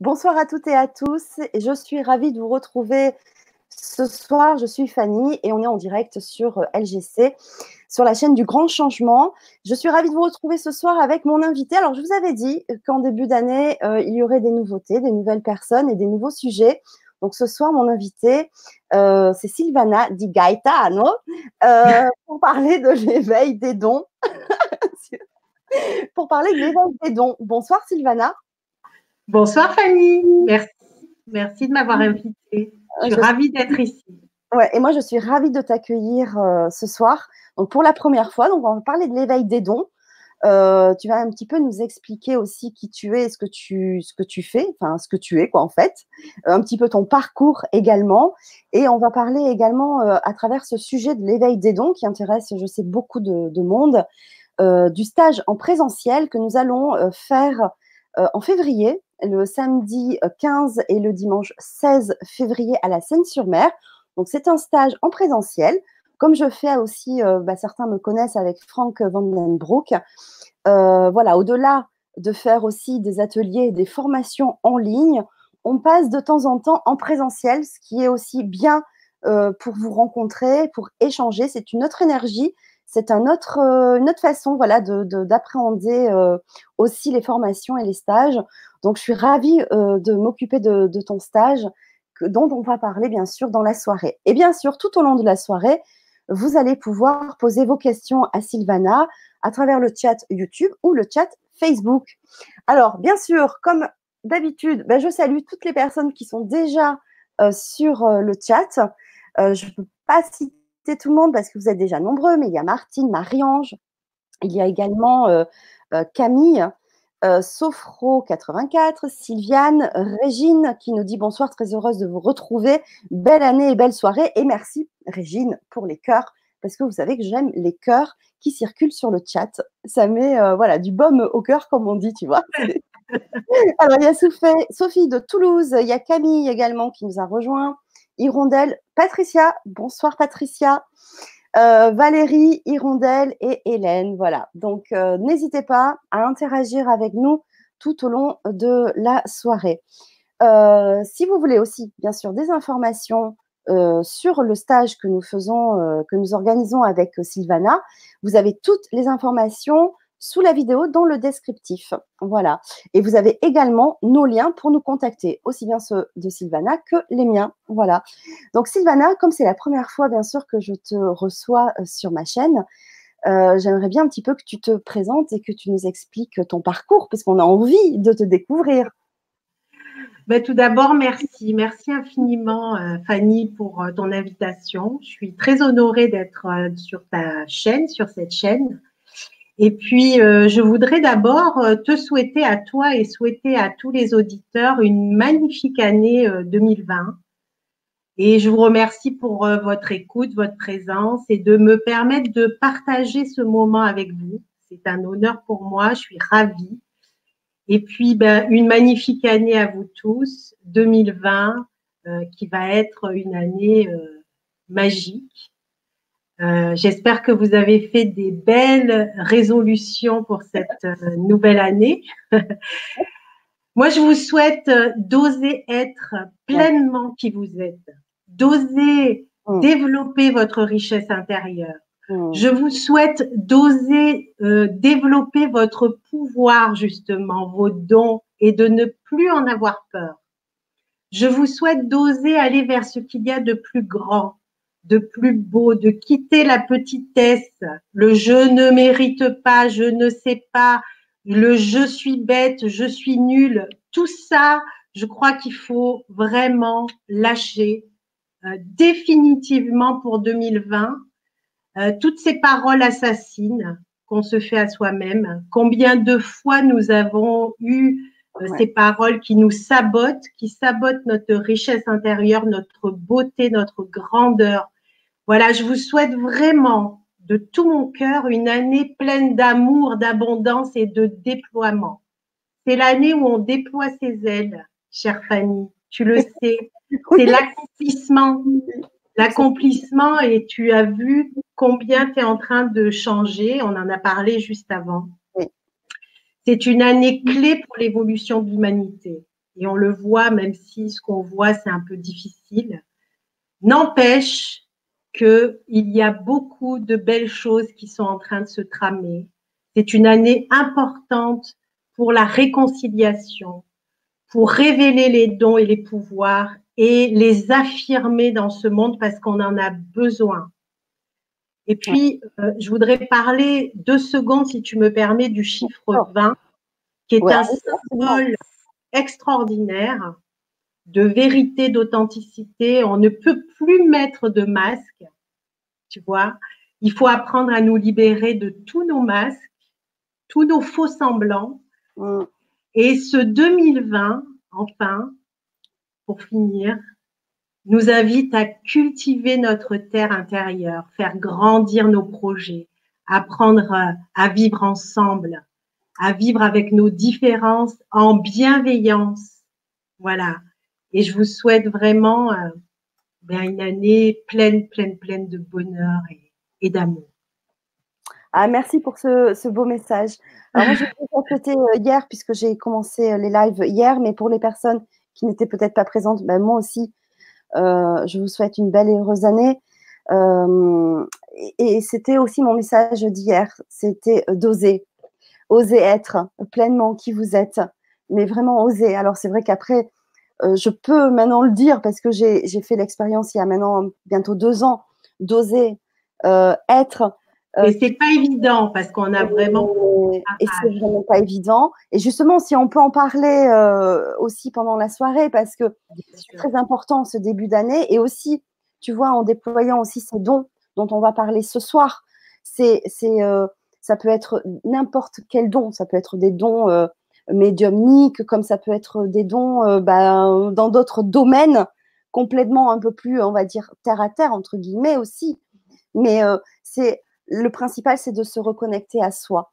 Bonsoir à toutes et à tous. Je suis ravie de vous retrouver ce soir. Je suis Fanny et on est en direct sur euh, LGC, sur la chaîne du Grand Changement. Je suis ravie de vous retrouver ce soir avec mon invité. Alors, je vous avais dit qu'en début d'année, euh, il y aurait des nouveautés, des nouvelles personnes et des nouveaux sujets. Donc, ce soir, mon invité, euh, c'est Sylvana Di Gaetano pour parler de l'éveil des dons. pour parler de l'éveil des dons. Bonsoir, Sylvana. Bonsoir Fanny, merci, merci de m'avoir invitée. Je suis ravie d'être ici. Ouais, et moi je suis ravie de t'accueillir euh, ce soir. Donc pour la première fois, donc on va parler de l'éveil des dons. Euh, tu vas un petit peu nous expliquer aussi qui tu es, ce que tu, ce que tu fais, enfin ce que tu es quoi en fait, euh, un petit peu ton parcours également, et on va parler également à travers ce sujet de l'éveil des dons qui intéresse, je sais, beaucoup de, de monde, du stage en présentiel que nous allons faire en février le samedi 15 euh, et le dimanche 16 février à la Seine-sur-Mer. Donc, c'est un stage en présentiel. Comme je fais aussi, euh, bah, certains me connaissent avec Frank Vandenbroek. Euh, voilà, au-delà de faire aussi des ateliers des formations en ligne, on passe de temps en temps en présentiel, ce qui est aussi bien pour vous rencontrer, pour échanger. C'est une autre énergie c'est un autre, euh, une autre façon voilà, d'appréhender euh, aussi les formations et les stages. Donc, je suis ravie euh, de m'occuper de, ton stage dont on va parler bien sûr dans la soirée. Et bien sûr, tout au long de la soirée, vous allez pouvoir poser vos questions à Sylvana à travers le chat YouTube ou le chat Facebook. Alors, bien sûr, comme d'habitude, ben, je salue toutes les personnes qui sont déjà sur le chat. je ne peux pas citer tout le monde parce que vous êtes déjà nombreux, mais il y a Martine, Marie-Ange, il y a également euh, euh, Camille, euh, Sophro84, Sylviane, Régine qui nous dit bonsoir, très heureuse de vous retrouver. Belle année et belle soirée. Et merci Régine pour les cœurs, parce que vous savez que j'aime les cœurs qui circulent sur le chat. Ça met voilà, du baume au cœur, comme on dit, tu vois. Alors, il y a Sophie de Toulouse, il y a Camille également qui nous a rejoint. Hirondelle, Patricia. Bonsoir Patricia. Euh, Valérie, Hirondelle et Hélène. Voilà. Donc, euh, n'hésitez pas à interagir avec nous tout au long de la soirée. Euh, si vous voulez aussi, bien sûr, des informations sur le stage que nous faisons, que nous organisons avec Sylvana, vous avez toutes les informations sous la vidéo dans le descriptif. Voilà. Et vous avez également nos liens pour nous contacter, aussi bien ceux de Sylvana que les miens. Voilà. Donc Sylvana, comme c'est la première fois bien sûr que je te reçois euh, sur ma chaîne, euh, j'aimerais bien un petit peu que tu te présentes et que tu nous expliques ton parcours, parce qu'on a envie de te découvrir. Ben, tout d'abord, merci. Merci infiniment, euh, Fanny, pour ton invitation. Je suis très honorée d'être sur ta chaîne, sur cette chaîne. Et puis, euh, je voudrais d'abord euh, te souhaiter à toi et souhaiter à tous les auditeurs une magnifique année 2020. Euh, et je vous remercie pour votre écoute, votre présence et de me permettre de partager ce moment avec vous. C'est un honneur pour moi, je suis ravie. Et puis, ben, une magnifique année à vous tous, 2020, qui va être une année magique. Euh, j'espère que vous avez fait des belles résolutions pour cette euh, nouvelle année. Moi, je vous souhaite euh, d'oser être pleinement qui vous êtes, d'oser mm. développer votre richesse intérieure. Mm. Je vous souhaite d'oser développer votre pouvoir, justement, vos dons, et de ne plus en avoir peur. Je vous souhaite d'oser aller vers ce qu'il y a de plus grand, de plus beau, de quitter la petitesse, le je ne mérite pas, je ne sais pas, le je suis bête, je suis nul, tout ça, je crois qu'il faut vraiment lâcher euh, définitivement pour 2020 euh, toutes ces paroles assassines qu'on se fait à soi-même. Combien de fois nous avons eu euh, ces paroles qui nous sabotent, qui sabotent notre richesse intérieure, notre beauté, notre grandeur, voilà, je vous souhaite vraiment de tout mon cœur une année pleine d'amour, d'abondance et de déploiement. C'est l'année où on déploie ses ailes, chère Fanny. Tu le sais. C'est l'accomplissement. L'accomplissement et tu as vu combien tu es en train de changer. On en a parlé juste avant. C'est une année clé pour l'évolution de l'humanité. et on le voit, même si ce qu'on voit, c'est un peu difficile. N'empêche qu'il y a beaucoup de belles choses qui sont en train de se tramer. C'est une année importante pour la réconciliation, pour révéler les dons et les pouvoirs et les affirmer dans ce monde parce qu'on en a besoin. Et puis, euh, je voudrais parler deux secondes, si tu me permets, du chiffre 20, qui est un symbole extraordinaire de vérité, d'authenticité. On ne peut plus mettre de masque, tu vois. Il faut apprendre à nous libérer de tous nos masques, tous nos faux semblants. Mm. Et ce 2020, enfin, pour finir, nous invite à cultiver notre terre intérieure, faire grandir nos projets, apprendre à vivre ensemble, à vivre avec nos différences en bienveillance. Voilà. Et je vous souhaite vraiment euh, ben, une année pleine, pleine, pleine de bonheur et, d'amour. Ah, merci pour ce, beau message. Alors, moi, j'ai complété euh, hier, puisque j'ai commencé euh, les lives hier, mais pour les personnes qui n'étaient peut-être pas présentes, ben, moi aussi, je vous souhaite une belle et heureuse année. et c'était aussi mon message d'hier, c'était d'oser, oser être pleinement qui vous êtes, mais vraiment oser. Alors c'est vrai qu'après, je peux maintenant le dire parce que j'ai fait l'expérience il y a maintenant bientôt deux ans d'oser euh, être. Euh, mais c'est pas évident parce qu'on a vraiment. Et, c'est vraiment pas évident. Et justement, si on peut en parler aussi pendant la soirée parce que c'est très important ce début d'année et aussi, tu vois, en déployant aussi ces dons dont on va parler ce soir. C'est ça peut être n'importe quel don, ça peut être des dons euh, médiumniques, comme ça peut être des dons euh, ben, dans d'autres domaines complètement un peu plus, on va dire, terre à terre, entre guillemets aussi. Mais euh, c'est le principal, c'est de se reconnecter à soi.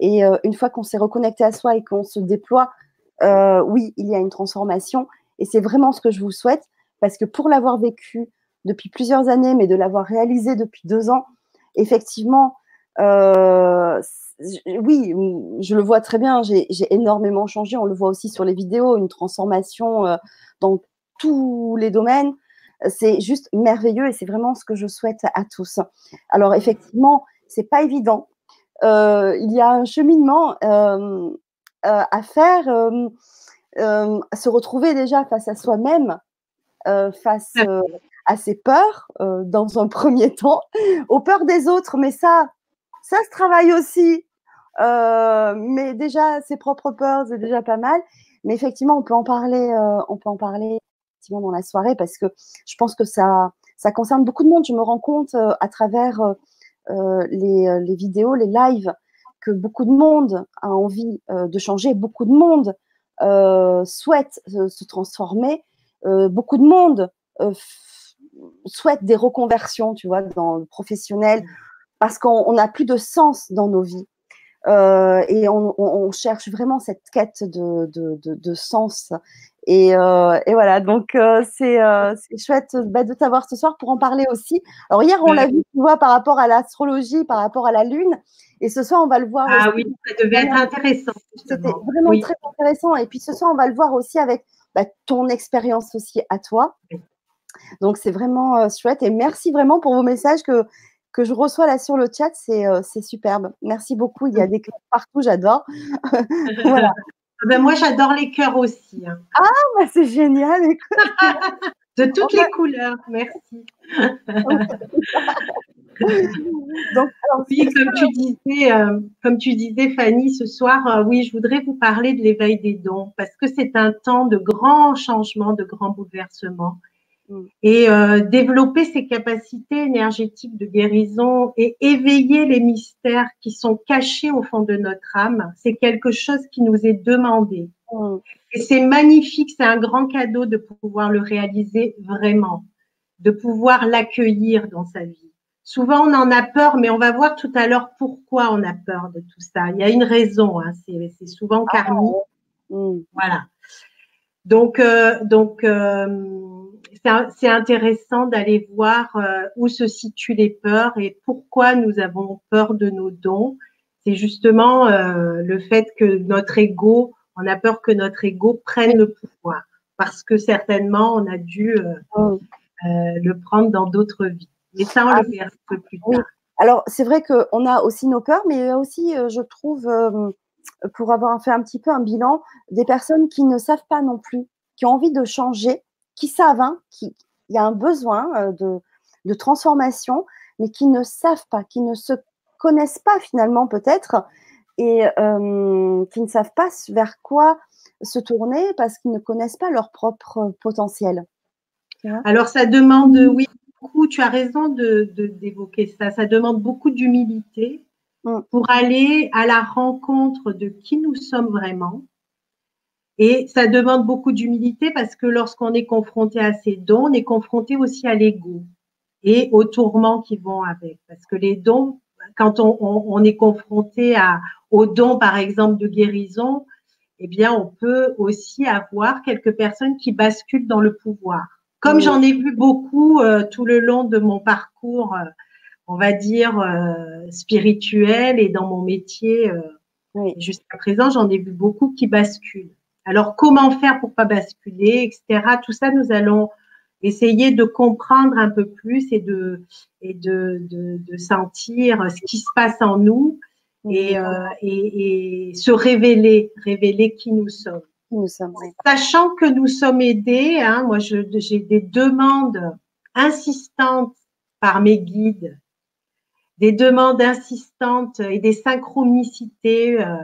Et une fois qu'on s'est reconnecté à soi et qu'on se déploie, oui, il y a une transformation. Et c'est vraiment ce que je vous souhaite, parce que pour l'avoir vécu depuis plusieurs années, mais de l'avoir réalisé depuis deux ans, effectivement, euh, oui, je le vois très bien, j'ai énormément changé. On le voit aussi sur les vidéos, une transformation euh, dans tous les domaines. C'est juste merveilleux et c'est vraiment ce que je souhaite à tous. Alors effectivement, c'est pas évident. Euh, il y a un cheminement à faire, se retrouver déjà face à soi-même, face à ses peurs dans un premier temps, aux peurs des autres. Mais ça, ça se travaille aussi. Euh, mais déjà, ses propres peurs, c'est déjà pas mal. Mais effectivement, on peut en parler, euh, on peut en parler effectivement dans la soirée parce que je pense que ça, ça concerne beaucoup de monde. Je me rends compte euh, à travers les, les, vidéos, les lives, que beaucoup de monde a envie de changer, beaucoup de monde souhaite se transformer, beaucoup de monde souhaite des reconversions, tu vois, dans le professionnel parce qu'on n'a plus de sens dans nos vies. Euh, et on, cherche vraiment cette quête de, sens. Et, euh, voilà, donc euh, c'est chouette bah, de t'avoir ce soir pour en parler aussi. Alors hier, on l'a vu, tu vois, par rapport à l'astrologie, par rapport à la lune. Et ce soir, on va le voir. Ah oui, ça devait être intéressant. C'était vraiment très intéressant. Et puis ce soir, on va le voir aussi avec bah, ton expérience aussi à toi. Donc c'est vraiment chouette. Et merci vraiment pour vos messages que que je reçois là sur le chat, c'est euh, superbe. Merci beaucoup. Il y a des cœurs partout, j'adore. voilà. Ah ben moi, j'adore les cœurs aussi. Hein. Ah, bah, c'est génial. De toutes les couleurs, merci. Donc, oui, comme tu disais, euh, comme tu disais, Fanny, ce soir, euh, oui, je voudrais vous parler de l'éveil des dons parce que c'est un temps de grands changements, de grands bouleversements. Mm. et euh, développer ses capacités énergétiques de guérison et éveiller les mystères qui sont cachés au fond de notre âme, c'est quelque chose qui nous est demandé. Mm. Et c'est magnifique, c'est un grand cadeau de pouvoir le réaliser vraiment, de pouvoir l'accueillir dans sa vie. Souvent, on en a peur, mais on va voir tout à l'heure pourquoi on a peur de tout ça. Il y a une raison, hein, c'est souvent ah, karmique. Mm. Voilà. Donc, euh, donc euh, c'est intéressant d'aller voir euh, où se situent les peurs et pourquoi nous avons peur de nos dons. C'est justement euh, le fait que notre ego On a peur que notre ego prenne le pouvoir parce que certainement on a dû euh, oh. le prendre dans d'autres vies. Mais ça, on le ah, verra plus tard. Alors, c'est vrai qu'on a aussi nos peurs, mais il y a aussi, je trouve, pour avoir fait un petit peu un bilan, des personnes qui ne savent pas non plus, qui ont envie de changer, qui savent, hein, qu'il y a un besoin de, de transformation, mais qui ne savent pas, qui ne se connaissent pas finalement peut-être et euh, qui ne savent pas vers quoi se tourner parce qu'ils ne connaissent pas leur propre potentiel. Alors ça demande, oui, beaucoup, tu as raison d'évoquer de, ça, ça demande beaucoup d'humilité mm. pour aller à la rencontre de qui nous sommes vraiment. Et ça demande beaucoup d'humilité parce que lorsqu'on est confronté à ces dons, on est confronté aussi à l'ego et aux tourments qui vont avec. Parce que les dons, quand on, est confronté à, aux dons, par exemple, de guérison, eh bien, on peut aussi avoir quelques personnes qui basculent dans le pouvoir. Comme j'en ai vu beaucoup euh, tout le long de mon parcours, euh, on va dire, euh, spirituel et dans mon métier jusqu'à présent, j'en ai vu beaucoup qui basculent. Alors, comment faire pour pas basculer, etc. Tout ça, nous allons essayer de comprendre un peu plus et de, et de, de, sentir ce qui se passe en nous et, euh, et, se révéler, révéler qui nous sommes. Nous sommes Sachant que nous sommes aidés, hein, moi j'ai des demandes insistantes par mes guides, des demandes insistantes et des synchronicités euh,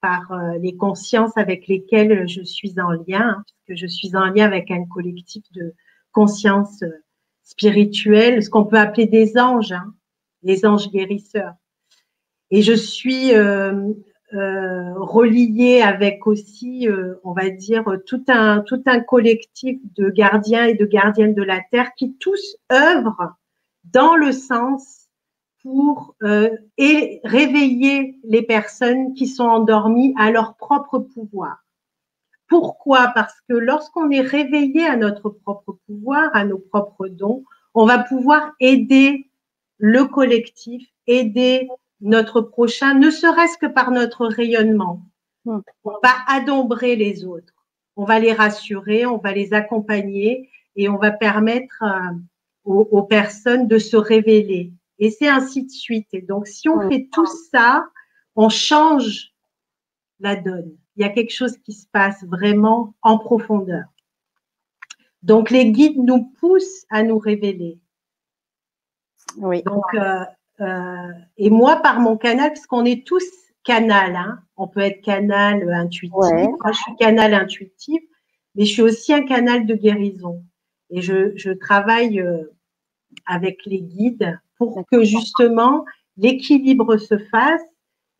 par euh, les consciences avec lesquelles je suis en lien, hein, puisque je suis en lien avec un collectif de, conscience euh, spirituelle, ce qu'on peut appeler des anges, hein, les anges guérisseurs. Et je suis euh, reliée avec aussi, on va dire, tout un, tout un collectif de gardiens et de gardiennes de la Terre qui tous œuvrent dans le sens pour et réveiller les personnes qui sont endormies à leur propre pouvoir. Pourquoi? Parce que lorsqu'on est réveillé à notre propre pouvoir, à nos propres dons, on va pouvoir aider le collectif, aider notre prochain, ne serait-ce que par notre rayonnement. Hmm. On va adombrer les autres, on va les rassurer, on va les accompagner et on va permettre euh, aux, personnes de se révéler. Et c'est ainsi de suite. Et donc, si on fait tout ça, on change la donne il y a quelque chose qui se passe vraiment en profondeur. Donc, les guides nous poussent à nous révéler. Oui. Donc, euh, euh, et moi, par mon canal, parce qu'on est tous canal, hein. on peut être canal intuitif. Moi, je suis canal intuitif, mais je suis aussi un canal de guérison. Et je, travaille euh, avec les guides pour que justement l'équilibre se fasse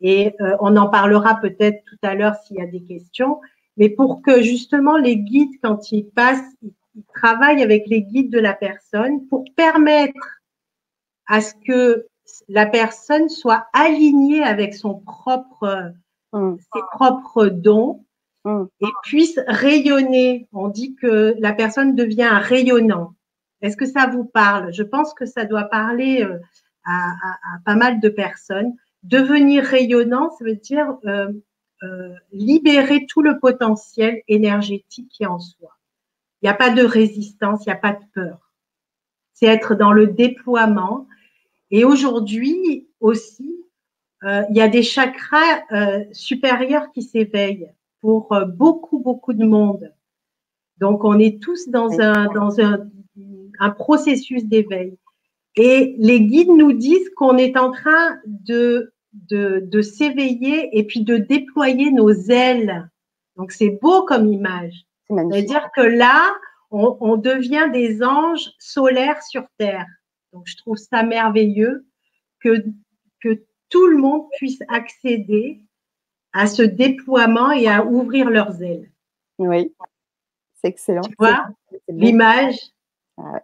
et euh, on en parlera peut-être tout à l'heure s'il y a des questions. Mais pour que justement les guides, quand ils passent, ils, travaillent avec les guides de la personne pour permettre à ce que la personne soit alignée avec son propre, mmh. ses propres dons mmh. et puisse rayonner. On dit que la personne devient un rayonnant. Est-ce que ça vous parle? Je pense que ça doit parler euh, à, à, pas mal de personnes. Devenir rayonnant, ça veut dire euh, euh, libérer tout le potentiel énergétique qui est en soi. Il n'y a pas de résistance, il n'y a pas de peur. C'est être dans le déploiement. Et aujourd'hui aussi, euh, il y a des chakras supérieurs qui s'éveillent pour beaucoup, beaucoup de monde. Donc, on est tous dans un, dans un, un processus d'éveil. Et les guides nous disent qu'on est en train de, de, s'éveiller et puis de déployer nos ailes. Donc c'est beau comme image. C'est-à-dire que là, on, devient des anges solaires sur Terre. Donc je trouve ça merveilleux que, que tout le monde puisse accéder à ce déploiement et à ouvrir leurs ailes. Oui, c'est excellent. Tu vois l'image ah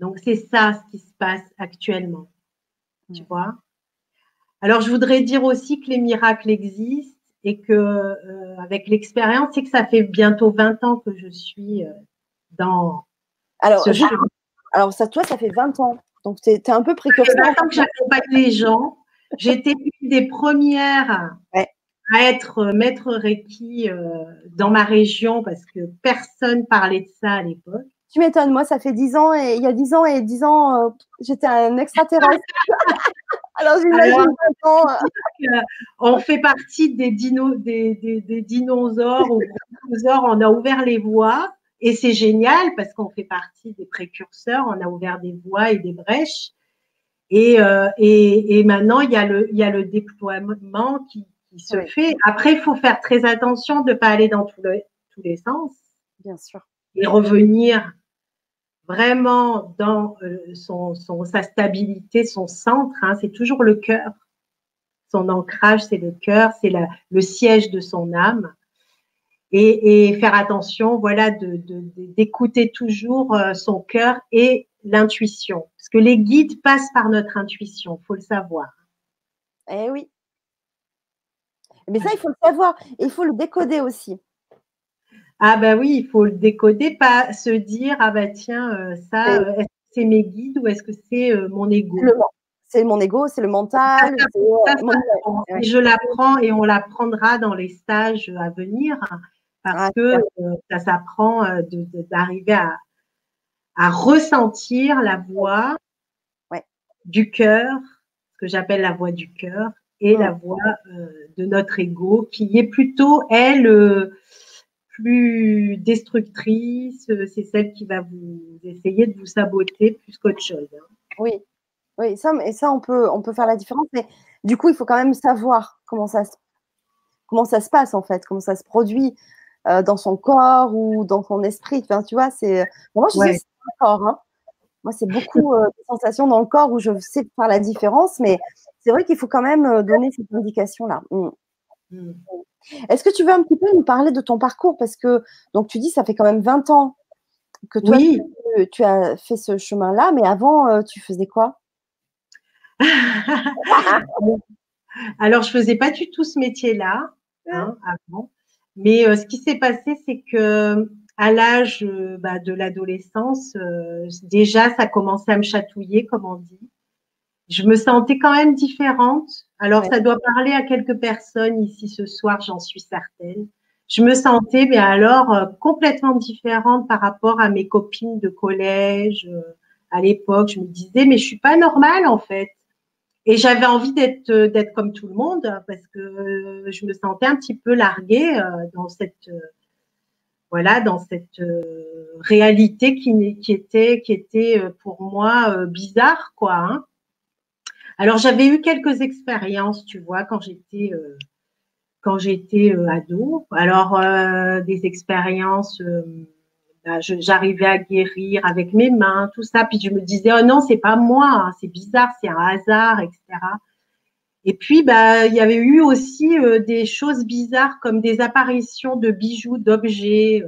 donc, c'est ça ce qui se passe actuellement. Tu vois Alors, je voudrais dire aussi que les miracles existent et que, euh, avec l'expérience, c'est que ça fait bientôt 20 ans que je suis euh, dans alors, ce chemin. Alors, ça, toi, ça fait 20 ans. Donc, tu es, un peu précurseur. Ça fait 20 ans que j'accompagne les gens. J'étais une des premières à être maître Reiki dans ma région parce que personne parlait de ça à l'époque. Tu m'étonnes, moi, ça fait dix ans et il y a dix ans et dix ans, j'étais un extraterrestre. Alors j'imagine On fait partie des, des, des, dinosaures ou dinosaures. On a ouvert les voies et c'est génial parce qu'on fait partie des précurseurs. On a ouvert des voies et des brèches. Et, euh, et, et, maintenant, il y, a le, il y a le déploiement qui, qui se fait. Après, il faut faire très attention de ne pas aller dans tous les sens. Bien sûr. Et revenir vraiment dans euh, son, sa stabilité, son centre. Hein, c'est toujours le cœur. Son ancrage, c'est le cœur, c'est le siège de son âme. Et, faire attention, voilà, d'écouter toujours euh, son cœur et l'intuition. Parce que les guides passent par notre intuition, faut le savoir. Eh oui. Mais ça, il faut le savoir. il faut le décoder aussi. Ah ben oui, il faut le décoder, pas se dire ah ben tiens euh, ça, euh, est-ce que c'est mes guides ou est-ce que c'est euh, mon ego? C'est mon ego, c'est le mental. je l'apprends et on l'apprendra dans les stages à venir parce ah, que ça s'apprend d'arriver à, à, ressentir la voix du cœur, ce que j'appelle la voix du cœur, et la mmh. voix de notre ego qui est plutôt elle plus destructrice, euh, c'est celle qui va vous essayer de vous saboter plus qu'autre chose. Hein. Oui, oui, ça, et ça on peut, on peut faire la différence, mais du coup, il faut quand même savoir comment ça, comment ça se passe en fait, comment ça se produit euh, dans son corps ou dans son esprit. Enfin, tu vois, c'est. moi, je sais sais c'est corps. Hein. Moi, c'est beaucoup euh, de sensations dans le corps où je sais faire la différence, mais c'est vrai qu'il faut quand même donner cette indication-là. Mmh. Mmh. Est-ce que tu veux un petit peu nous parler de ton parcours? Parce que donc tu dis ça fait quand même 20 ans que toi tu, as fait ce chemin-là, mais avant euh, tu faisais quoi? Alors je faisais pas du tout ce métier-là hein, avant, mais euh, ce qui s'est passé c'est que à l'âge euh, bah, de l'adolescence, déjà ça commençait à me chatouiller, comme on dit. Je me sentais quand même différente alors, ça doit parler à quelques personnes ici ce soir, j'en suis certaine. Je me sentais, mais alors, euh, complètement différente par rapport à mes copines de collège. Euh, à l'époque, je me disais, mais je suis pas normale en fait. Et j'avais envie d'être euh, d'être comme tout le monde parce que je me sentais un petit peu larguée dans cette voilà dans cette réalité qui, qui était qui était pour moi bizarre quoi. Hein. Alors j'avais eu quelques expériences, tu vois, quand j'étais euh, quand j'étais euh, ado. Alors euh, des expériences, bah, j'arrivais à guérir avec mes mains, tout ça. Puis je me disais oh non, c'est pas moi, hein, c'est bizarre, c'est un hasard, etc. Et puis, bah, il y avait eu aussi des choses bizarres comme des apparitions de bijoux, d'objets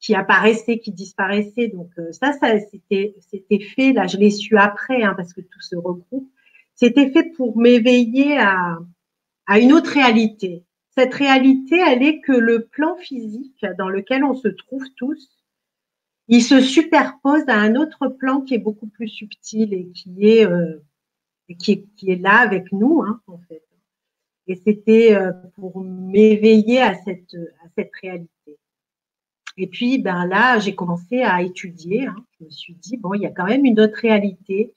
qui apparaissaient, qui disparaissaient. Donc ça, ça c'était c'était fait. Là, je l'ai su après, hein, parce que tout se regroupe. C'était fait pour m'éveiller à, à une autre réalité. Cette réalité, elle est que le plan physique dans lequel on se trouve tous, il se superpose à un autre plan qui est beaucoup plus subtil et qui est, euh, qui est, là avec nous, hein, en fait. Et c'était euh, pour m'éveiller à cette, à cette réalité. Et puis, ben là, j'ai commencé à étudier. Hein. Je me suis dit, bon, il y a quand même une autre réalité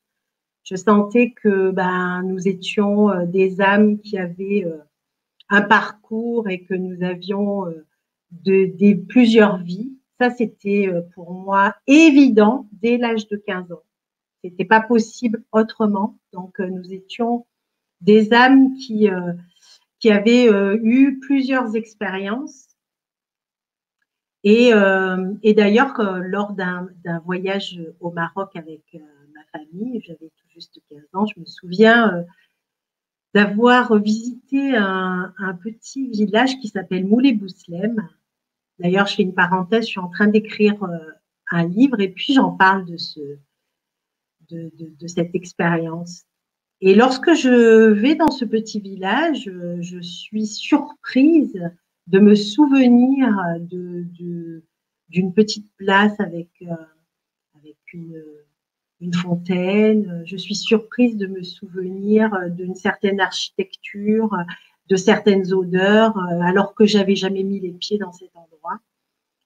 je sentais que ben, nous étions euh, des âmes qui avaient euh, un parcours et que nous avions euh, de, plusieurs vies. Ça, c'était pour moi évident dès l'âge de 15 ans. C'était pas possible autrement. Donc, nous étions des âmes qui, qui avaient eu plusieurs expériences. Et, d'ailleurs, lors d'un voyage au Maroc avec famille, j'avais 15 ans, je me souviens euh, d'avoir visité un, petit village qui s'appelle Moulé-Bouslem. D'ailleurs, je fais une parenthèse, je suis en train d'écrire euh, un livre et puis j'en parle de, ce, de, cette expérience. Et lorsque je vais dans ce petit village, je suis surprise de me souvenir d'une petite place avec, euh, avec une, une fontaine. Je suis surprise de me souvenir d'une certaine architecture, de certaines odeurs, alors que j'avais jamais mis les pieds dans cet endroit.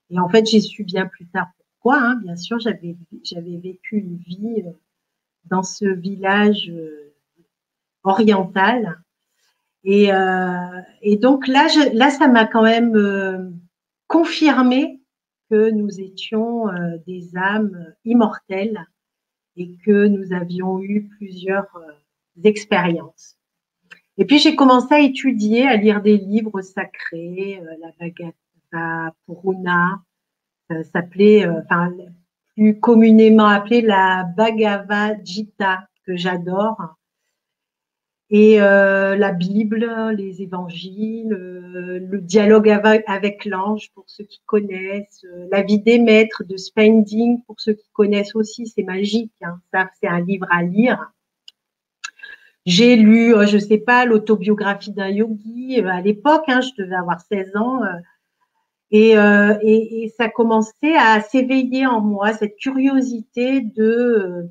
Et en fait, j'ai su bien plus tard pourquoi. Hein. Bien sûr, j'avais vécu une vie dans ce village oriental. Et, et donc là, je, là, ça m'a quand même confirmé que nous étions euh, des âmes immortelles et que nous avions eu plusieurs euh, expériences. Et puis j'ai commencé à étudier, à lire des livres sacrés, euh, la Bhagavad Purana, ça s'appelait, enfin plus communément appelé la Bhagavad Gita que j'adore, et euh, la Bible, les évangiles, euh, le dialogue avec, l'ange pour ceux qui connaissent, euh, la vie des maîtres de Spending pour ceux qui connaissent aussi, c'est magique. Hein. ça, c'est un livre à lire. J'ai lu, je sais pas, l'autobiographie d'un yogi à l'époque, hein, je devais avoir 16 ans. Et, ça commençait à s'éveiller en moi, cette curiosité de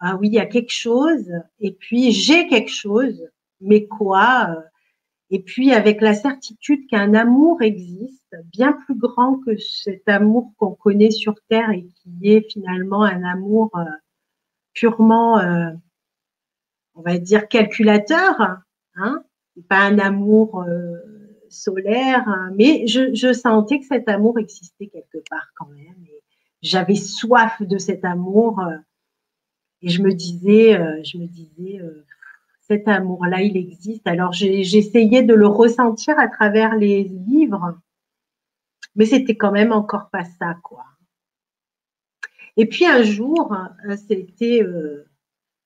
ah oui, il y a quelque chose, et puis j'ai quelque chose, mais quoi euh, Et puis avec la certitude qu'un amour existe, bien plus grand que cet amour qu'on connaît sur Terre et qui est finalement un amour euh, purement, euh, on va dire, calculateur, hein? Pas un amour solaire, hein. mais je, je, sentais que cet amour existait quelque part quand même. J'avais soif de cet amour et je me disais, euh, je me disais, euh, cet amour-là, il existe. Alors j'essayais de le ressentir à travers les livres, mais c'était quand même encore pas ça, quoi. Et puis un jour, euh, c'était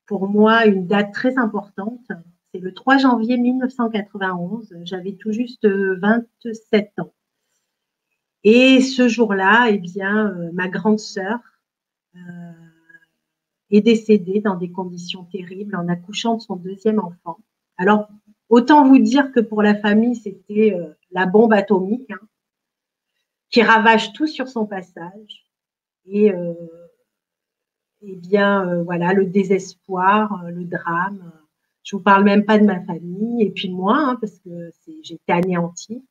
pour moi une date très importante. C'est le 3 janvier 1991. J'avais tout juste 27 ans. Et ce jour-là, eh bien, ma grande sœur, est décédée dans des conditions terribles en accouchant de son deuxième enfant. Alors, autant vous dire que pour la famille, c'était euh, la bombe atomique hein, qui ravage tout sur son passage. Et, euh, eh bien, euh, voilà, le désespoir, le drame. Je vous parle même pas de ma famille et puis moi, hein, parce que j'étais anéantie.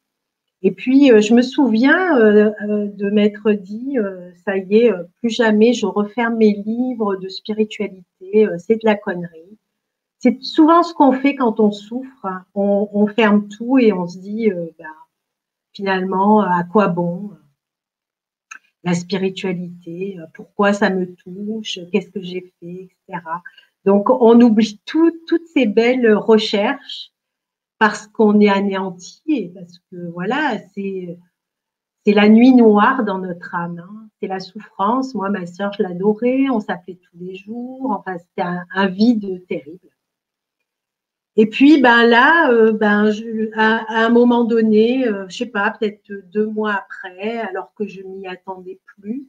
Et puis, euh, je me souviens euh, euh, de m'être dit, ça y est, plus jamais je referme mes livres de spiritualité, c'est de la connerie. C'est souvent ce qu'on fait quand on souffre. Hein. On, ferme tout et on se dit, bah, finalement, à quoi bon la spiritualité, pourquoi ça me touche, qu'est-ce que j'ai fait, etc. Donc, on oublie toutes ces belles recherches parce qu'on est anéanti parce que voilà, c'est la nuit noire dans notre âme. Hein. C'est la souffrance. Moi, ma soeur, je l'adorais. On s'appelait tous les jours. Enfin, c'était un, vide terrible. Et puis, ben là, euh, ben, à, un moment donné, euh, je sais pas, peut-être deux mois après, alors que je m'y attendais plus,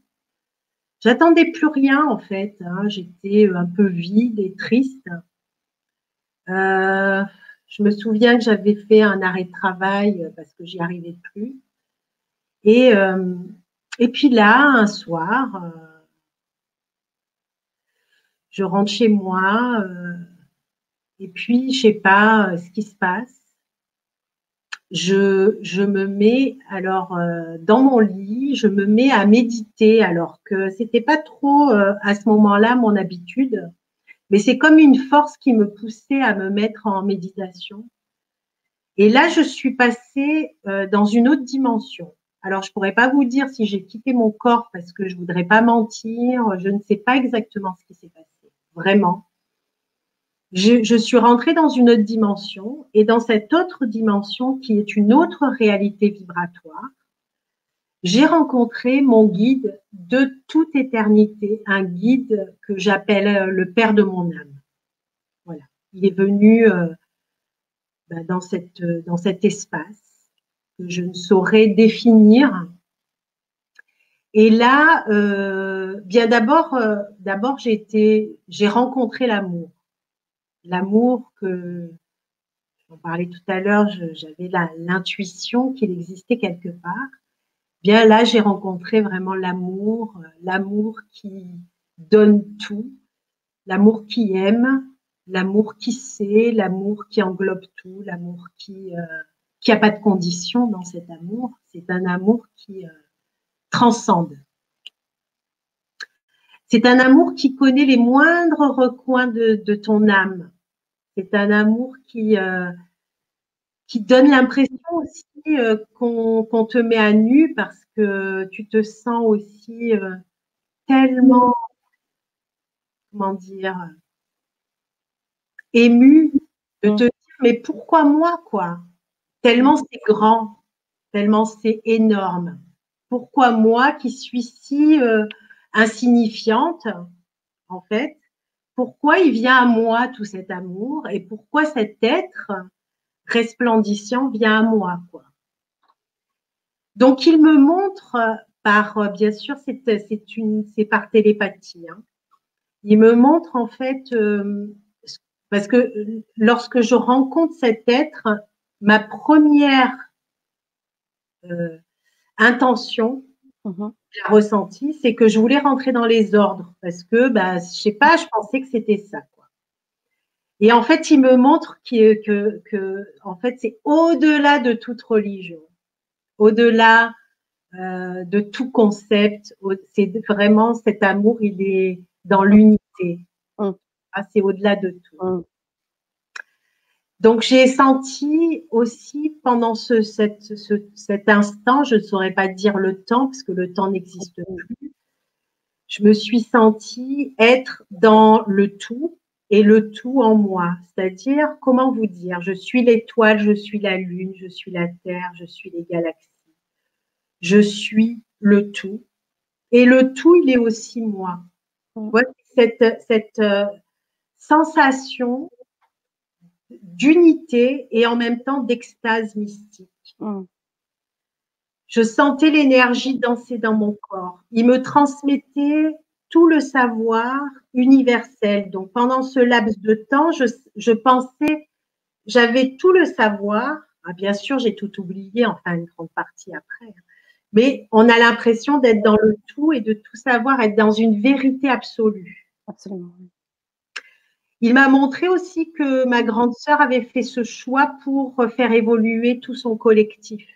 j'attendais plus rien en fait. Hein. J'étais un peu vide et triste. Euh, je me souviens que j'avais fait un arrêt de travail euh, parce que j'y arrivais plus. Et, euh, et puis là, un soir, euh, je rentre chez moi et puis je sais pas ce qui se passe. Je, je me mets alors dans mon lit, je me mets à méditer alors que c'était pas trop à ce moment-là mon habitude. Mais c'est comme une force qui me poussait à me mettre en méditation. Et là, je suis passée euh, dans une autre dimension. Alors, je pourrais pas vous dire si j'ai quitté mon corps parce que je voudrais pas mentir. Je ne sais pas exactement ce qui s'est passé. Vraiment. Je, je, suis rentrée dans une autre dimension et dans cette autre dimension qui est une autre réalité vibratoire, j'ai rencontré mon guide de toute éternité, un guide que j'appelle euh, le Père de mon âme. Voilà, il est venu euh, ben, dans, cette, euh, dans cet espace que je ne saurais définir. Et là, bien d'abord, d'abord j'ai j'ai rencontré l'amour, l'amour que j'en parlais tout à l'heure, j'avais l'intuition qu'il existait quelque part bien là, j'ai rencontré vraiment l'amour, euh, l'amour qui donne tout, l'amour qui aime, l'amour qui sait, l'amour qui englobe tout, l'amour qui euh, qui a pas de condition dans cet amour. C'est un amour qui euh, transcende. C'est un amour qui connaît les moindres recoins de, de ton âme. C'est un amour qui euh, qui donne l'impression aussi euh, qu'on te met à nu parce que tu te sens aussi euh, tellement, comment dire, ému de te dire mais pourquoi moi quoi? Tellement c'est grand, tellement c'est énorme. Pourquoi moi qui suis si euh, insignifiante en fait? Pourquoi il vient à moi tout cet amour et pourquoi cet être resplendissant vient à moi quoi? Donc, il me montre par, euh, bien sûr, c'est une, c'est par télépathie. Hein. Il me montre en fait, euh, parce que lorsque je rencontre cet être, ma première euh, intention, mmh la ressenti, c'est que je voulais rentrer dans les ordres parce que, bah, je sais pas, je pensais que c'était ça. Quoi. Et en fait, il me montre que, que, que en fait, c'est au-delà de toute religion au-delà euh, de tout concept. C'est vraiment cet amour, il est dans l'unité. Mm. Ah, c'est au-delà de tout. Mm. Donc j'ai senti aussi pendant ce, cet instant, je ne saurais pas dire le temps parce que le temps n'existe mm. plus, je me suis sentie être dans le tout et le tout en moi. C'est-à-dire, comment vous dire, je suis l'étoile, je suis la lune, je suis la terre, je suis les galaxies. Je suis le tout. Et le tout, il est aussi moi. Cette, cette euh, sensation d'unité et en même temps d'extase mystique. Mm. Je sentais l'énergie danser dans mon corps. Il me transmettait tout le savoir universel. Donc pendant ce laps de temps, je, pensais, j'avais tout le savoir. Ah, bien sûr, j'ai tout oublié, enfin une grande partie après. Mais on a l'impression d'être dans le tout et de tout savoir, être dans une vérité absolue. Absolument. Il m'a montré aussi que ma grande sœur avait fait ce choix pour faire évoluer tout son collectif.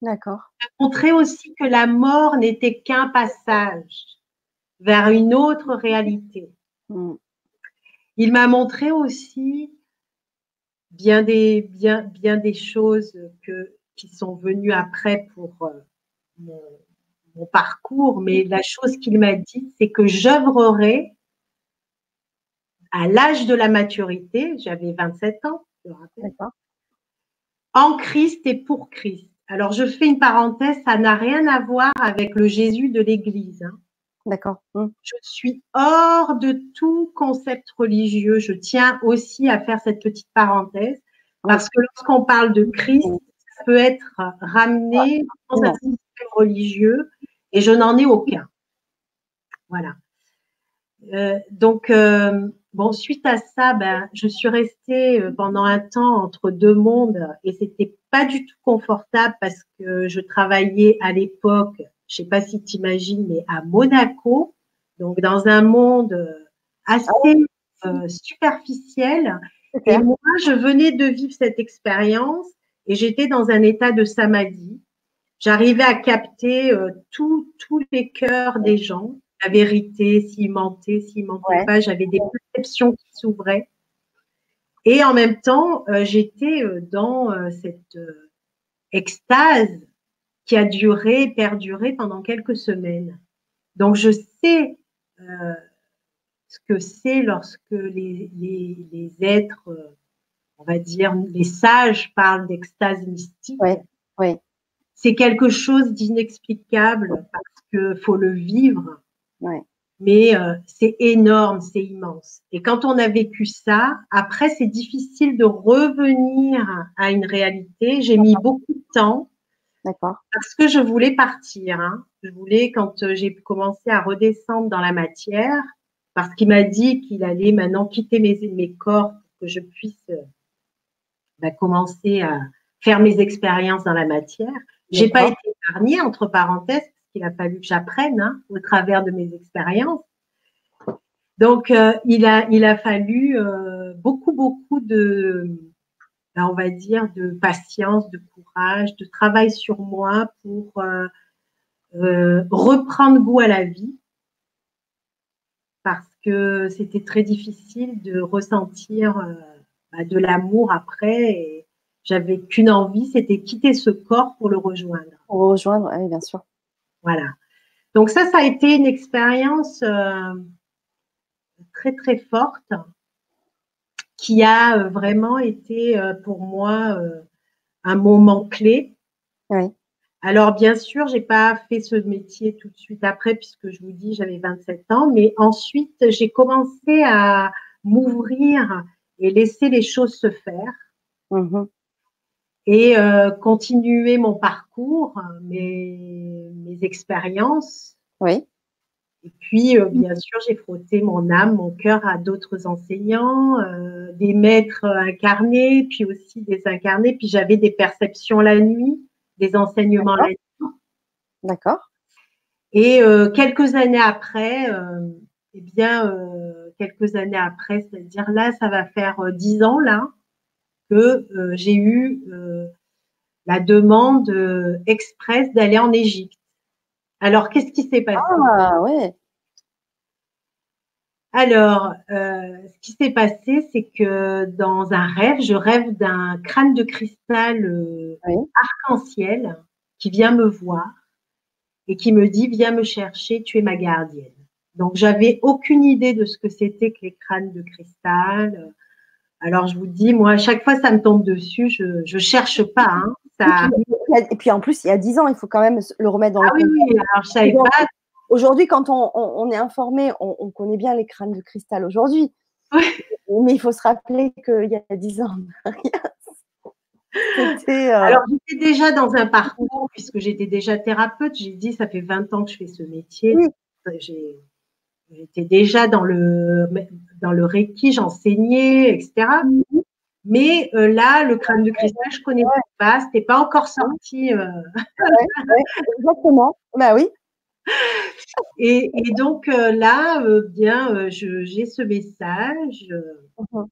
D'accord. Il m'a montré aussi que la mort n'était qu'un passage vers une autre réalité. Mm. Il m'a montré aussi bien des, bien, bien des choses que, qui sont venues après pour mon, parcours, mais la chose qu'il m'a dit, c'est que j'œuvrerai à l'âge de la maturité, j'avais 27 ans, je rappelle, en Christ et pour Christ. Alors, je fais une parenthèse, ça n'a rien à voir avec le Jésus de l'Église. Hein. D'accord. Hum. Je suis hors de tout concept religieux. Je tiens aussi à faire cette petite parenthèse parce que lorsqu'on parle de Christ, ça peut être ramené dans un système religieux et je n'en ai aucun. Voilà. Euh, donc, euh, bon, suite à ça, ben, je suis restée euh, pendant un temps entre deux mondes et c'était pas du tout confortable parce que je travaillais à l'époque je sais pas si tu imagines, mais à Monaco, donc dans un monde assez ah euh, superficiel. Et moi, je venais de vivre cette expérience et j'étais dans un état de samadhi. J'arrivais à capter euh, tous les cœurs des gens, la vérité, s'ils mentaient, s'ils mentaient pas. J'avais des perceptions qui s'ouvraient. Et en même temps, j'étais dans cette extase qui a duré, perduré pendant quelques semaines. Donc, je sais euh, ce que c'est lorsque les, les, êtres, euh, on va dire, les sages parlent d'extase mystique. Oui, oui. C'est quelque chose d'inexplicable parce que faut le vivre. Oui. Mais euh, c'est énorme, c'est immense. Et quand on a vécu ça, après, c'est difficile de revenir à une réalité. J'ai mis beaucoup de temps parce que je voulais partir. Hein. Je voulais, quand euh, j'ai commencé à redescendre dans la matière, parce qu'il m'a dit qu'il allait maintenant quitter mes, mes corps pour que je puisse euh, bah, commencer à faire mes expériences dans la matière. J'ai pas été épargnée, entre parenthèses, parce qu'il a fallu que j'apprenne hein, au travers de mes expériences. Donc, euh, il, a, il a fallu euh, beaucoup, beaucoup de, ben, on va dire, de patience, de courage, de travail sur moi pour euh, reprendre goût à la vie. Parce que c'était très difficile de ressentir ben, de l'amour après. Et j'avais qu'une envie, c'était quitter ce corps pour le rejoindre. Pour le rejoindre, oui, bien sûr. Voilà. Donc ça, ça a été une expérience très très forte qui a euh, vraiment été euh, pour moi euh, un moment clé. Alors bien sûr, j'ai pas fait ce métier tout de suite après puisque je vous dis j'avais 27 ans, mais ensuite j'ai commencé à m'ouvrir et laisser les choses se faire. Mmh et continuer mon parcours, mes, mes expériences. Oui. Et puis, euh, bien sûr, j'ai frotté mon âme, mon cœur à d'autres enseignants, euh, des maîtres incarnés, puis aussi des incarnés. Puis j'avais des perceptions la nuit, des enseignements la nuit. D'accord. Et euh, quelques années après, eh bien, quelques années après, c'est-à-dire là, ça va faire dix ans là que j'ai eu la demande express d'aller en Égypte. Alors, qu'est-ce qui s'est passé? Ah, ouais. Alors, euh, ce qui s'est passé, c'est que dans un rêve, je rêve d'un crâne de cristal euh, arc-en-ciel qui vient me voir et qui me dit Viens me chercher, tu es ma gardienne. Donc, j'avais aucune idée de ce que c'était que les crânes de cristal. Alors, je vous dis, moi, à chaque fois, ça me tombe dessus. Je ne cherche pas. Hein. Et puis en plus, il y a 10 ans, il faut quand même le remettre dans ah le oui, oui, alors je savais pas. Aujourd'hui, quand on, est informé, on, connaît bien les crânes de cristal aujourd'hui. Mais il faut se rappeler qu'il y a 10 ans, euh, Alors, j'étais déjà dans un parcours, puisque j'étais déjà thérapeute. J'ai dit, ça fait 20 ans que je fais ce métier. J'étais déjà dans le, dans le Reiki, j'enseignais, etc. Mais euh, là, le crâne de cristal, je ne connais pas, c'était pas encore sorti. Euh. exactement, bah oui. Et, donc euh, là, bien, j'ai ce message. Mmh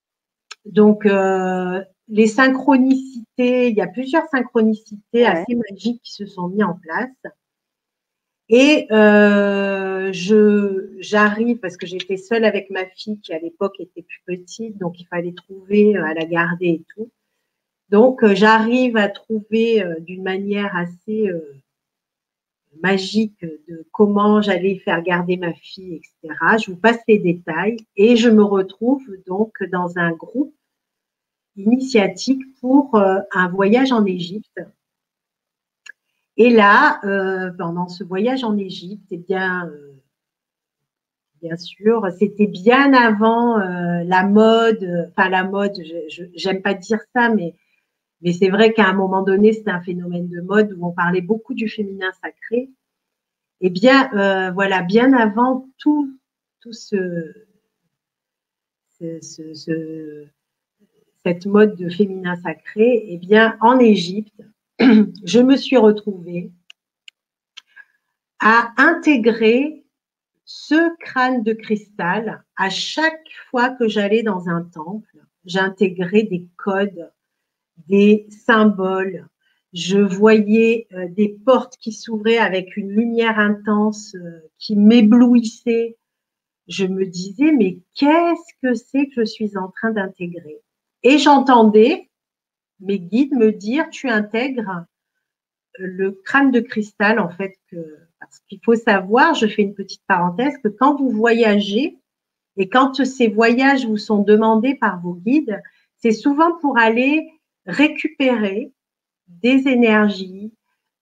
donc, les synchronicités, il y a plusieurs synchronicités assez magiques qui se sont mises en place. Et euh, je j'arrive parce que j'étais seule avec ma fille qui à l'époque était plus petite, donc il fallait trouver euh, à la garder et tout. Donc euh, j'arrive à trouver d'une manière assez magique de comment j'allais faire garder ma fille, etc. Je vous passe les détails et je me retrouve donc dans un groupe initiatique pour un voyage en Égypte et là, euh, pendant ce voyage en Égypte, eh bien, euh, bien sûr, c'était bien avant euh, la mode, enfin la mode, j'aime pas dire ça, mais, mais c'est vrai qu'à un moment donné, c'était un phénomène de mode où on parlait beaucoup du féminin sacré. Eh bien, voilà, bien avant tout, tout ce, ce, cette mode de féminin sacré, eh bien, en Égypte, je me suis retrouvée à intégrer ce crâne de cristal à chaque fois que j'allais dans un temple. J'intégrais des codes, des symboles. Je voyais euh, des portes qui s'ouvraient avec une lumière intense euh, qui m'éblouissait. Je me disais, mais qu'est-ce que c'est que je suis en train d'intégrer? Et j'entendais mes guides me dire tu intègres le crâne de cristal en fait parce qu'il faut savoir, je fais une petite parenthèse que quand vous voyagez et quand ces voyages vous sont demandés par vos guides, c'est souvent pour aller récupérer des énergies,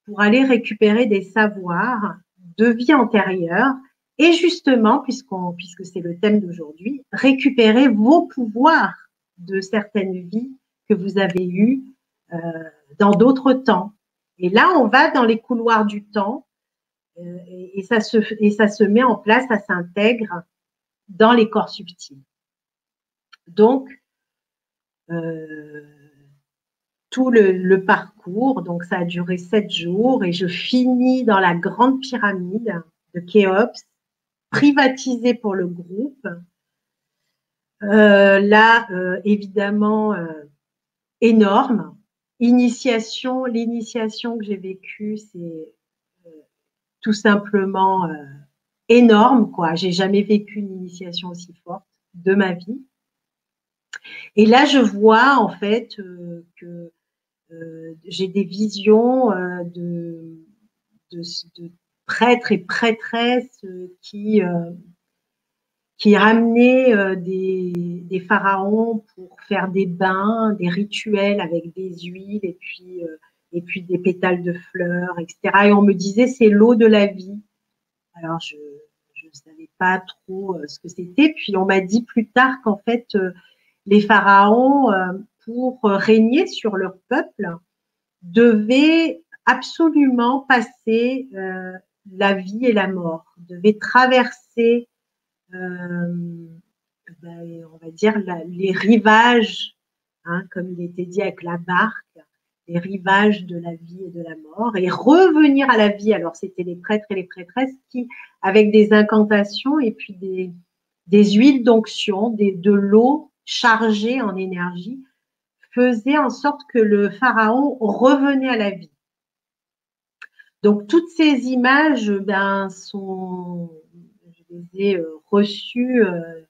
pour aller récupérer des savoirs de vie antérieure et justement, puisque c'est le thème d'aujourd'hui, récupérer vos pouvoirs de certaines vies que vous avez eu euh, dans d'autres temps. Et là, on va dans les couloirs du temps euh, et, ça se, et ça se met en place, ça s'intègre dans les corps subtils. Donc, euh, tout le, le, parcours, donc ça a duré sept jours et je finis dans la grande pyramide de Khéops, privatisée pour le groupe, là, évidemment, énorme. Initiation, l'initiation que j'ai vécue, c'est tout simplement énorme, quoi. J'ai jamais vécu une initiation aussi forte de ma vie. Et là, je vois en fait que j'ai des visions de, prêtres et prêtresses qui, euh, qui ramenaient euh, des, des, pharaons pour faire des bains, des rituels avec des huiles et puis, euh, et puis des pétales de fleurs, etc. Et on me disait c'est l'eau de la vie. Alors je ne savais pas trop ce que c'était. Puis on m'a dit plus tard qu'en fait les pharaons, pour régner sur leur peuple, devaient absolument passer la vie et la mort, devait traverser, euh, ben, on va dire, les rivages, hein, comme il était dit avec la barque, les rivages de la vie et de la mort, et revenir à la vie. Alors, c'était les prêtres et les prêtresses qui, avec des incantations et puis des, huiles d'onction, de l'eau chargée en énergie, faisaient en sorte que le pharaon revenait à la vie. Donc toutes ces images, ben, sont, les ai euh, euh,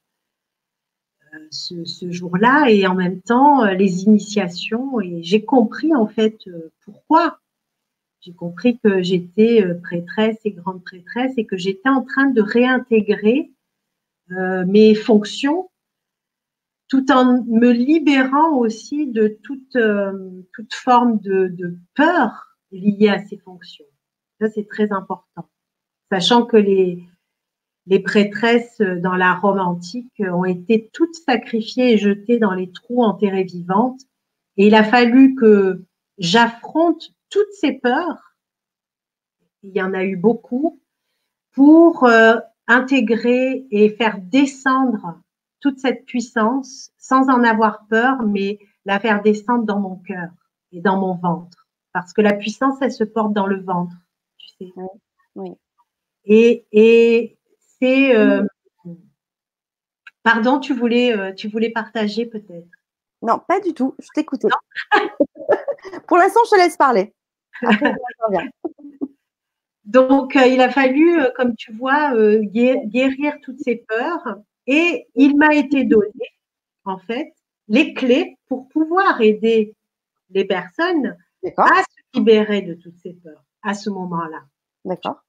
euh, ce, jour-là et en même temps les initiations et j'ai compris en fait pourquoi. J'ai compris que j'étais prêtresse et grande prêtresse et que j'étais en train de réintégrer mes fonctions tout en me libérant aussi de toute, toute forme de, de peur liée à ces fonctions. Ça, c'est très important. Sachant que les, les prêtresses dans la Rome antique ont été toutes sacrifiées et jetées dans les trous enterrées vivantes. Et il a fallu que j'affronte toutes ces peurs, il y en a eu beaucoup, pour euh, intégrer et faire descendre toute cette puissance sans en avoir peur, mais la faire descendre dans mon cœur et dans mon ventre. Parce que la puissance, elle se porte dans le ventre. Oui. Et, et c'est. Euh, pardon, tu voulais, euh, tu voulais partager peut-être? Non, pas du tout. Je t'écoutais. Pour l'instant, je te laisse parler. Donc, euh, il a fallu, comme tu vois, guérir toutes ces peurs. Et il m'a été donné, en fait, les clés pour pouvoir aider les personnes à se libérer de toutes ces peurs à ce moment-là. D'accord.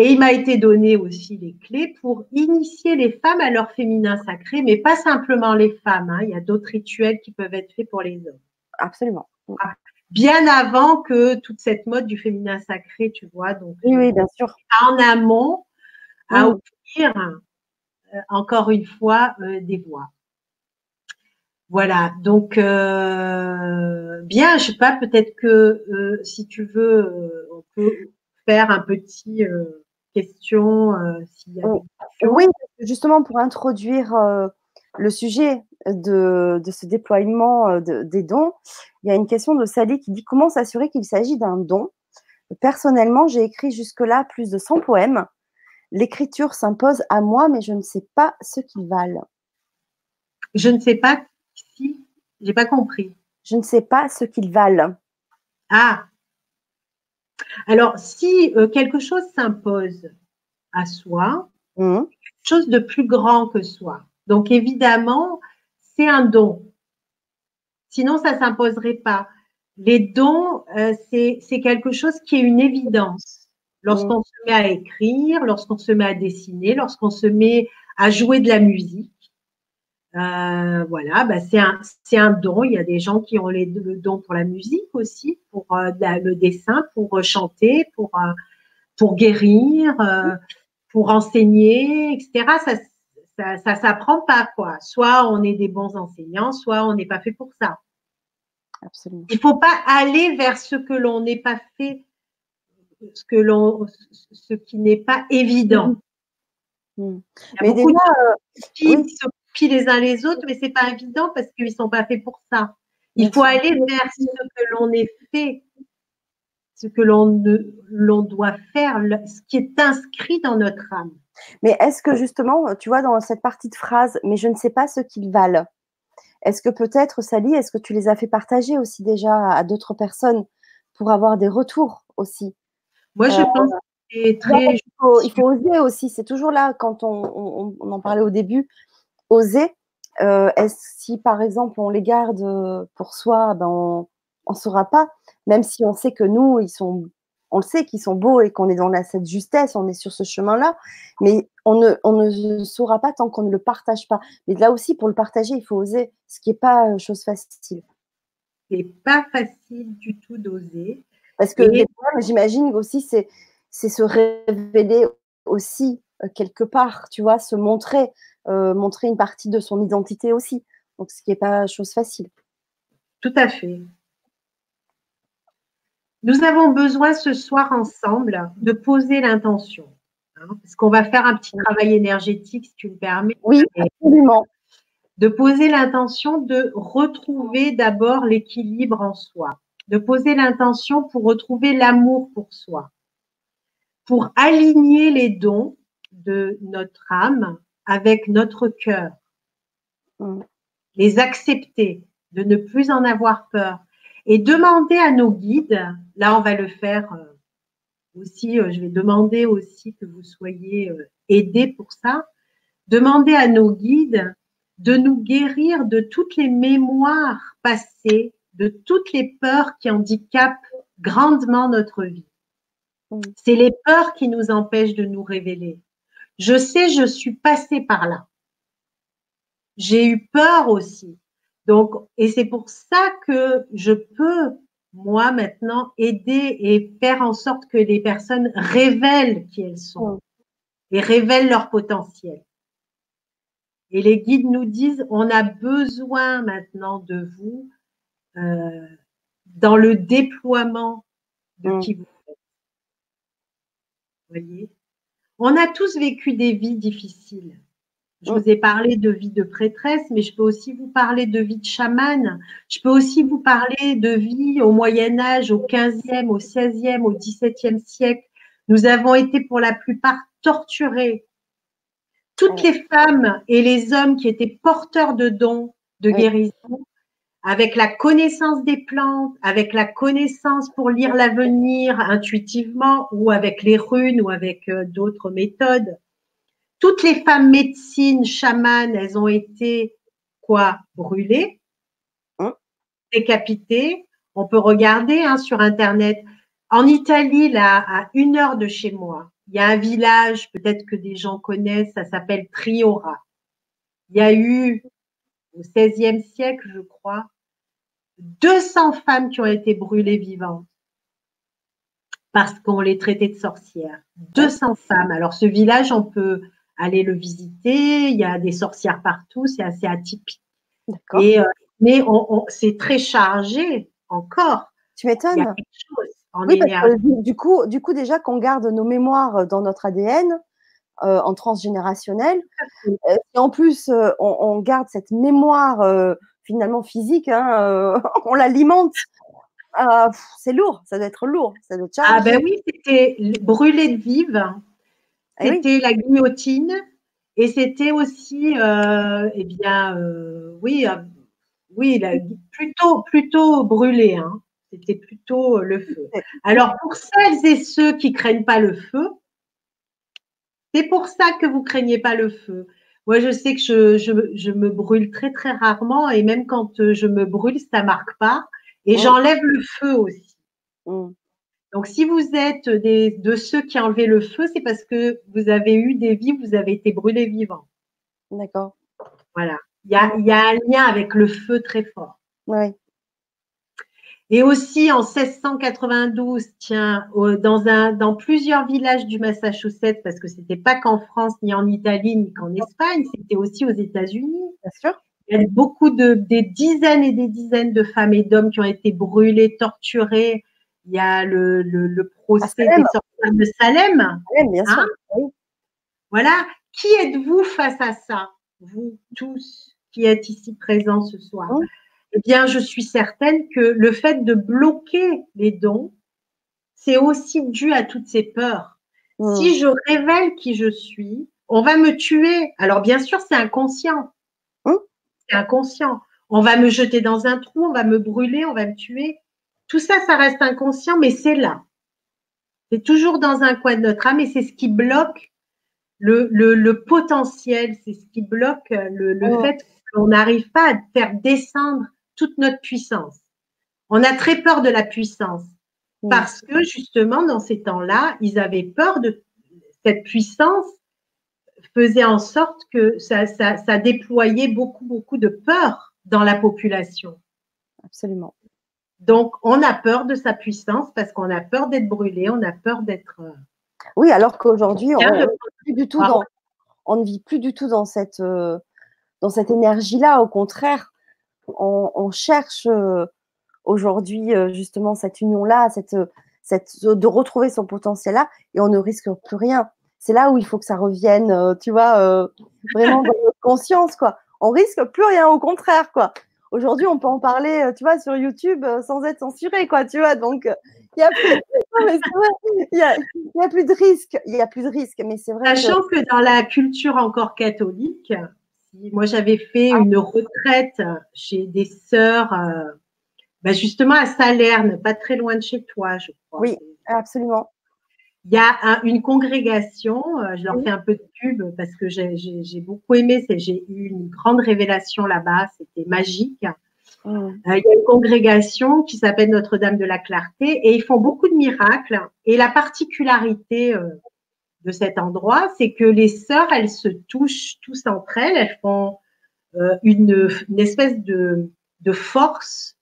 Et il m'a été donné aussi les clés pour initier les femmes à leur féminin sacré, mais pas simplement les femmes. Hein. Il y a d'autres rituels qui peuvent être faits pour les hommes. Absolument. Ah, bien avant que toute cette mode du féminin sacré, tu vois. Donc, oui, oui bien sûr. En amont, à offrir, euh, encore une fois, euh, des voix. Voilà, donc euh, bien, je sais pas, peut-être que euh, si tu veux, euh, on peut faire un petit question s'il y a des questions. Oui, justement pour introduire le sujet de, de ce déploiement des dons, il y a une question de Sally qui dit comment s'assurer qu'il s'agit d'un don? Personnellement, j'ai écrit jusque-là plus de 100 poèmes. L'écriture s'impose à moi, mais je ne sais pas ce qu'ils valent. Je ne sais pas si J'ai pas compris. Je ne sais pas ce qu'ils valent. Ah. Alors, si euh, quelque chose s'impose à soi, mmh. quelque chose de plus grand que soi. Donc, évidemment, c'est un don. Sinon, ça ne s'imposerait pas. Les dons, euh, c'est quelque chose qui est une évidence. Lorsqu'on mmh. se met à écrire, lorsqu'on se met à dessiner, lorsqu'on se met à jouer de la musique, euh, voilà, bah c'est un, un, don. Il y a des gens qui ont les, le don pour la musique aussi, pour euh, le dessin, pour euh, chanter, pour, pour guérir, pour enseigner, etc. Ça, ça, ça s'apprend pas, quoi. Soit on est des bons enseignants, soit on n'est pas fait pour ça. Absolument. Il faut pas aller vers ce que l'on n'est pas fait, ce que l'on, ce qui n'est pas évident. Mmh. Mais déjà, les uns les autres, mais c'est pas évident parce qu'ils sont pas faits pour ça. Il faut aller vers ce que l'on est fait, ce que l'on l'on doit faire, ce qui est inscrit dans notre âme. Mais est-ce que justement, tu vois, dans cette partie de phrase, mais je ne sais pas ce qu'ils valent, est-ce que peut-être, Sally, est-ce que tu les as fait partager aussi déjà à d'autres personnes pour avoir des retours aussi? Moi, je euh, pense que c'est très. Il faut, il faut, oser aussi. C'est toujours là, quand on, on, en parlait au début, oser. Euh, si par exemple on les garde pour soi, ben on ne saura pas, même si on sait que nous, ils sont on le sait qu'ils sont beaux et qu'on est dans la, cette justesse, on est sur ce chemin-là, mais on ne, on ne saura pas tant qu'on ne le partage pas. Mais là aussi, pour le partager, il faut oser, ce qui n'est pas euh, chose facile. C'est pas facile du tout d'oser. Parce que j'imagine aussi, c'est, c'est se révéler aussi euh, quelque part, tu vois, se montrer, euh, montrer une partie de son identité aussi. Donc, ce qui n'est pas chose facile. Tout à fait. Nous avons besoin ce soir ensemble de poser l'intention. Hein, parce qu'on va faire un petit travail énergétique, si tu me permets. Oui, absolument. De poser l'intention de retrouver d'abord l'équilibre en soi. De poser l'intention pour retrouver l'amour pour soi. Pour aligner les dons de notre âme avec notre cœur. Mm. Les accepter, de ne plus en avoir peur et demander à nos guides, là on va le faire euh, aussi, euh, je vais demander aussi que vous soyez euh, aidés pour ça, demander à nos guides de nous guérir de toutes les mémoires passées, de toutes les peurs qui handicapent grandement notre vie. C'est les peurs qui nous empêchent de nous révéler. Je sais, je suis passée par là. J'ai eu peur aussi. Donc, et c'est pour ça que je peux, moi, maintenant, aider et faire en sorte que les personnes révèlent qui elles sont et révèlent leur potentiel. Et les guides nous disent, on a besoin maintenant de vous euh, dans le déploiement de qui vous êtes. Vous voyez? On a tous vécu des vies difficiles. Je vous ai parlé de vie de prêtresse, mais je peux aussi vous parler de vie de chamane. Je peux aussi vous parler de vie au Moyen Âge, au 15e, au 16e, au 17e siècle. Nous avons été pour la plupart torturés. Toutes les femmes et les hommes qui étaient porteurs de dons de guérison, avec la connaissance des plantes, avec la connaissance pour lire l'avenir intuitivement ou avec les runes ou avec euh, d'autres méthodes, toutes les femmes médecines, chamanes, elles ont été quoi Brûlées, hein? décapitées? On peut regarder hein, sur Internet. En Italie, là, à une heure de chez moi, il y a un village, peut-être que des gens connaissent, ça s'appelle Triora. Il y a eu, au XVIe siècle, je crois, 200 femmes qui ont été brûlées vivantes parce qu'on les traitait de sorcières. 200 femmes. Alors, ce village, on peut aller le visiter. Il y a des sorcières partout, c'est assez atypique. Et, euh, mais on, c'est très chargé encore. Tu m'étonnes. Oui, parce que, du, coup, du coup, déjà qu'on garde nos mémoires dans notre ADN, euh, en transgénérationnel. Euh, et en plus, on, garde cette mémoire finalement physique, hein, on l'alimente. c'est lourd, ça doit être lourd, ça doit être Ah ben oui, c'était brûlé de vive. Ah c'était la guillotine et c'était aussi, euh, eh bien, euh, oui, euh, oui, plutôt, plutôt brûlé. Hein. C'était plutôt le feu. Alors pour celles et ceux qui craignent pas le feu, c'est pour ça que vous craignez pas le feu. Moi, je sais que je, je, me brûle très très rarement et même quand je me brûle, ça marque pas. Et mmh. j'enlève le feu aussi. Mmh. Donc, si vous êtes des, de ceux qui ont enlevé le feu, c'est parce que vous avez eu des vies, vous avez été brûlés vivants. D'accord. Voilà. Il y, a, il y a, un lien avec le feu très fort. Oui. Et aussi en 1692, tiens, dans, un, dans plusieurs villages du Massachusetts, parce que c'était pas qu'en France, ni en Italie, ni qu'en Espagne, c'était aussi aux États-Unis. Bien sûr. Il y a beaucoup de, des dizaines et des dizaines de femmes et d'hommes qui ont été brûlés, torturés, il y a le, le, procès des sorcières de Salem. bien sûr. Hein voilà. Qui êtes-vous face à ça, vous tous qui êtes ici présents ce soir? Eh bien, je suis certaine que le fait de bloquer les dons, c'est aussi dû à toutes ces peurs. Mmh. Si je révèle qui je suis, on va me tuer. Alors bien sûr, c'est inconscient. Mmh. C'est inconscient. On va me jeter dans un trou, on va me brûler, on va me tuer. Tout ça, ça reste inconscient, mais c'est là. C'est toujours dans un coin de notre âme et c'est ce qui bloque le, le, potentiel, c'est ce qui bloque le, le fait qu'on n'arrive pas à faire descendre toute notre puissance. On a très peur de la puissance parce que justement, dans ces temps-là, ils avaient peur de cette puissance faisait en sorte que ça, ça, ça déployait beaucoup, beaucoup de peur dans la population. Absolument. Donc, on a peur de sa puissance parce qu'on a peur d'être brûlé, on a peur d'être. Euh, oui, alors qu'aujourd'hui, on, on, ne vit plus du tout dans cette, euh, dans cette énergie-là. Au contraire, on, cherche euh, aujourd'hui justement cette union-là, cette, cette, de retrouver son potentiel-là, et on ne risque plus rien. C'est là où il faut que ça revienne, tu vois, vraiment dans notre conscience, quoi. On risque plus rien, au contraire, quoi. Aujourd'hui, on peut en parler, euh, tu vois, sur YouTube euh, sans être censuré, quoi, tu vois. Donc, euh, il n'y a, plus... a, plus de risque. Il y a plus de risque, mais c'est vrai. Sachant que... dans la culture encore catholique, moi j'avais fait ah. une retraite chez des sœurs, bah, justement à Salerne, pas très loin de chez toi, je crois. Oui, absolument. Il y a une congrégation, euh, je leur fais un peu de pub parce que j'ai beaucoup aimé, j'ai eu une grande révélation là-bas, c'était magique. Mmh. Euh, il y a une congrégation qui s'appelle Notre-Dame de la Clarté et ils font beaucoup de miracles. Et la particularité euh, de cet endroit, c'est que les sœurs, elles se touchent tous entre elles, elles font une, une, espèce de, de force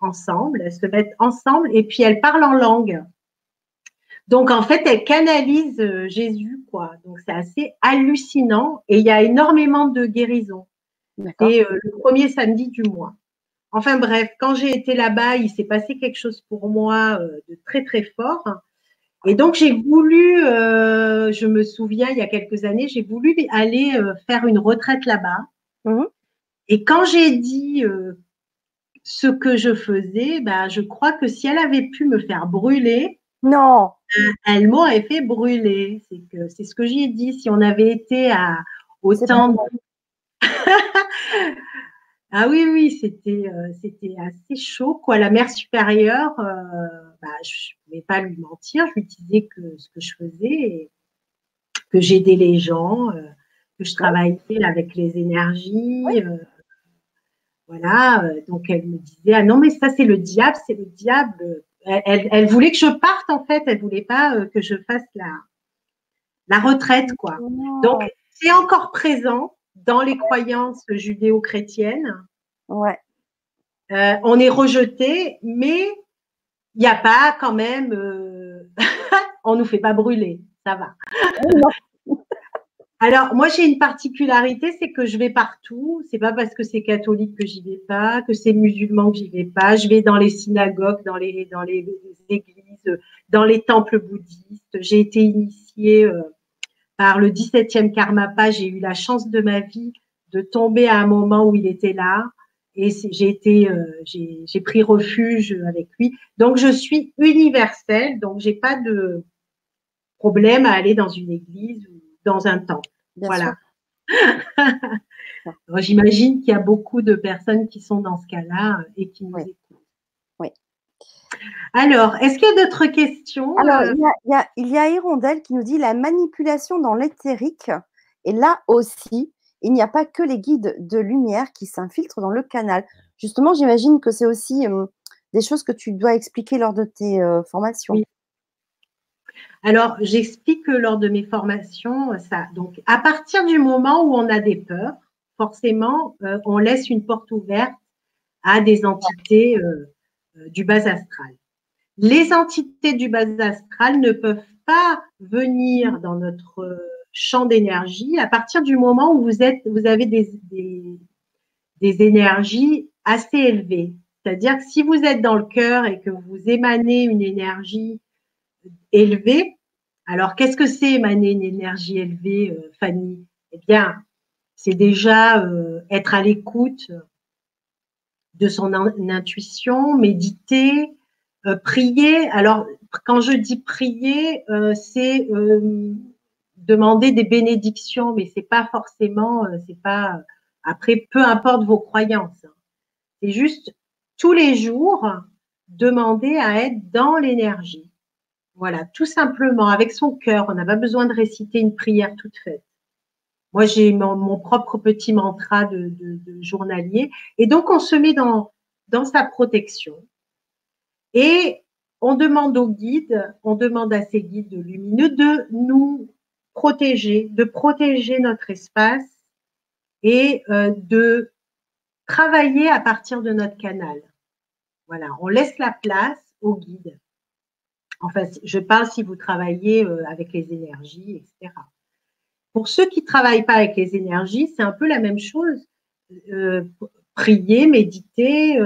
ensemble, elles se mettent ensemble et puis elles parlent en langue. Donc, en fait, elle canalise euh, Jésus, quoi. Donc, c'est assez hallucinant et il y a énormément de guérisons. Et euh, le premier samedi du mois. Enfin bref, quand j'ai été là-bas, il s'est passé quelque chose pour moi euh, de très très fort. Et donc j'ai voulu, je me souviens, il y a quelques années, j'ai voulu aller faire une retraite là-bas. Mmh et quand j'ai dit ce que je faisais, bah, je crois que si elle avait pu me faire brûler, non. Euh, elle m'aurait fait brûler. C'est que c'est ce que j'ai dit. Si on avait été à autant. ah oui, oui, c'était euh, c'était assez chaud. Quoi. La mère supérieure, euh, bah, je ne vais pas lui mentir, je lui disais que ce que je faisais, que j'aidais les gens, que je travaillais avec les énergies. voilà, donc elle me disait Ah non, mais ça c'est le diable, c'est le diable elle, voulait que je parte en fait, elle voulait pas euh, que je fasse la, la retraite quoi. Donc c'est encore présent dans les croyances judéo-chrétiennes. Ouais. Euh, on est rejeté, mais il n'y a pas quand même, euh, on nous fait pas brûler, ça va. Alors, moi, j'ai une particularité, c'est que je vais partout. C'est pas parce que c'est catholique que j'y vais pas, que c'est musulman que j'y vais pas. Je vais dans les synagogues, dans les, dans les églises, dans les temples bouddhistes. J'ai été initiée euh, par le 17e Karmapa. J'ai eu la chance de ma vie de tomber à un moment où il était là. Et j'ai été, euh, j'ai pris refuge avec lui. Donc, je suis universelle. Donc, j'ai pas de problème à aller dans une église ou dans un temple voilà. J'imagine qu'il y a beaucoup de personnes qui sont dans ce cas-là et qui nous écoutent. Alors, est-ce qu'il y a d'autres questions? Alors, euh? il y, a, Hirondelle qui nous dit la manipulation dans l'éthérique. Et là aussi, il n'y a pas que les guides de lumière qui s'infiltrent dans le canal. Justement, j'imagine que c'est aussi euh, des choses que tu dois expliquer lors de tes formations. Oui. Alors, j'explique lors de mes formations ça. Donc, à partir du moment où on a des peurs, forcément, euh, on laisse une porte ouverte à des entités euh, euh, du bas astral. Les entités du bas astral ne peuvent pas venir dans notre champ d'énergie à partir du moment où vous êtes, vous avez des, des énergies assez élevées. C'est-à-dire que si vous êtes dans le cœur et que vous émanez une énergie élevée. Alors, qu'est-ce que c'est émaner une énergie élevée, euh, Fanny? Eh bien, c'est déjà euh, être à l'écoute de son intuition, méditer, euh, prier. Alors, quand je dis prier, euh, c'est euh, demander des bénédictions, mais c'est pas forcément, c'est pas après, peu importe vos croyances. Hein. C'est juste tous les jours demander à être dans l'énergie. Voilà, tout simplement avec son cœur. On n'a pas besoin de réciter une prière toute faite. Moi, j'ai mon, propre petit mantra de, journalier. Et donc, on se met dans, dans sa protection. Et on demande aux guides, on demande à ces guides lumineux de nous protéger, de protéger notre espace et euh, de travailler à partir de notre canal. Voilà, on laisse la place aux guides. Enfin, je parle si vous travaillez euh, avec les énergies, etc. Pour ceux qui ne travaillent pas avec les énergies, c'est un peu la même chose. Euh, prier, méditer,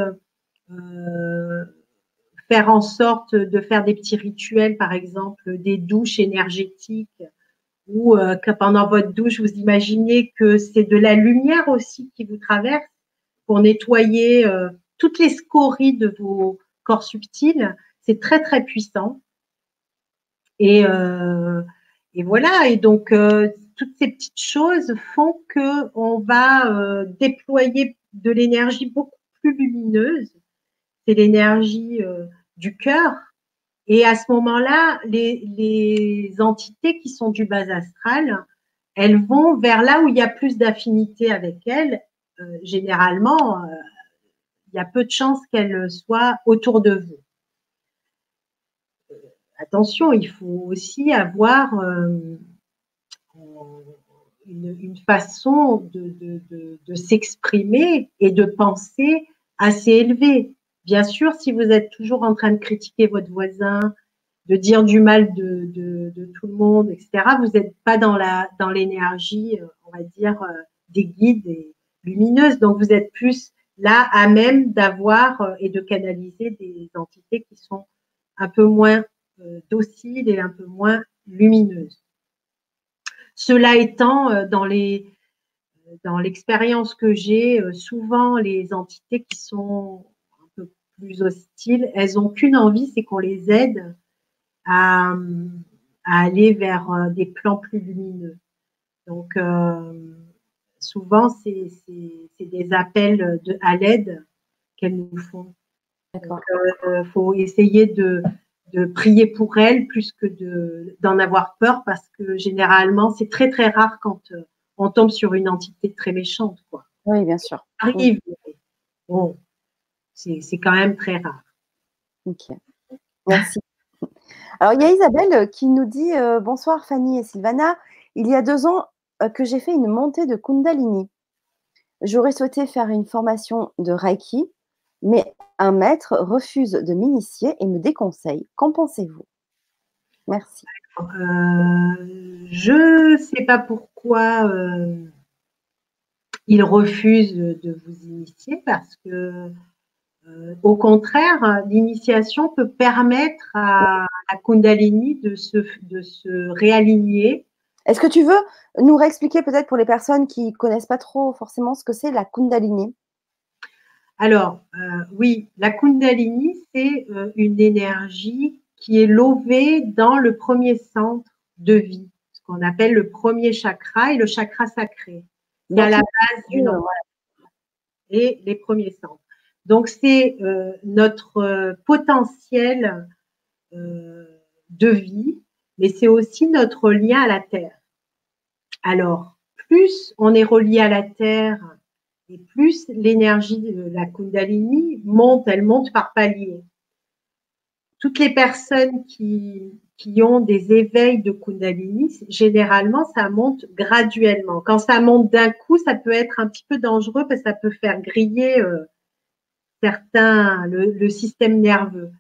faire en sorte de faire des petits rituels, par exemple des douches énergétiques, ou euh, que pendant votre douche, vous imaginez que c'est de la lumière aussi qui vous traverse pour nettoyer euh, toutes les scories de vos corps subtils. C'est très, très puissant. Euh, et voilà, et donc toutes ces petites choses font que on va déployer de l'énergie beaucoup plus lumineuse. C'est l'énergie du cœur. Et à ce moment-là, les, entités qui sont du bas astral, elles vont vers là où il y a plus d'affinité avec elles. Euh, généralement, euh, il y a peu de chances qu'elles soient autour de vous. Euh, attention, il faut aussi avoir une, façon de s'exprimer et de penser assez élevée. Bien sûr, si vous êtes toujours en train de critiquer votre voisin, de dire du mal de, tout le monde, etc., vous n'êtes pas dans dans l'énergie, euh, on va dire, euh, des guides lumineuses. Donc, vous êtes plus là à même d'avoir euh, et de canaliser des entités qui sont un peu moins dociles et un peu moins lumineuses. Cela étant, dans les dans l'expérience que j'ai, souvent les entités qui sont plus hostiles, elles n'ont qu'une envie, c'est qu'on les aide à, aller vers euh, des plans plus lumineux. Donc, euh, souvent, c'est des appels de, à l'aide qu'elles nous font. Il euh, faut essayer de, prier pour elles plus que d'en avoir peur parce que généralement, c'est très, très rare quand on tombe sur une entité très méchante. Quoi. Oui, bien sûr. Ça arrive. Bon, c'est quand même très rare. Ok, merci. Alors, il y a Isabelle euh, qui nous dit euh, Bonsoir Fanny et Sylvana. Il y a deux ans euh, que j'ai fait une montée de Kundalini. J'aurais souhaité faire une formation de Reiki, mais un maître refuse de m'initier et me déconseille. Qu'en pensez-vous? Merci. je ne sais pas pourquoi il refuse de vous initier parce que euh, au contraire, l'initiation peut permettre à la Kundalini de se, de se réaligner. Est-ce que tu veux nous réexpliquer peut-être pour les personnes qui ne connaissent pas trop forcément ce que c'est la Kundalini? Alors, euh, oui, la Kundalini, c'est euh, une énergie qui est lovée dans le premier centre de vie, ce qu'on appelle le premier chakra et le chakra sacré. C'est à la base du nom. Et les premiers centres. Donc, c'est euh, notre euh, potentiel euh, de vie, mais c'est aussi notre lien à la Terre. Alors, plus on est relié à la Terre et plus l'énergie de la Kundalini monte, elle monte par paliers. Toutes les personnes qui, qui ont des éveils de Kundalini, généralement, ça monte graduellement. Quand ça monte d'un coup, ça peut être un petit peu dangereux parce que ça peut faire griller certains, le, système nerveux.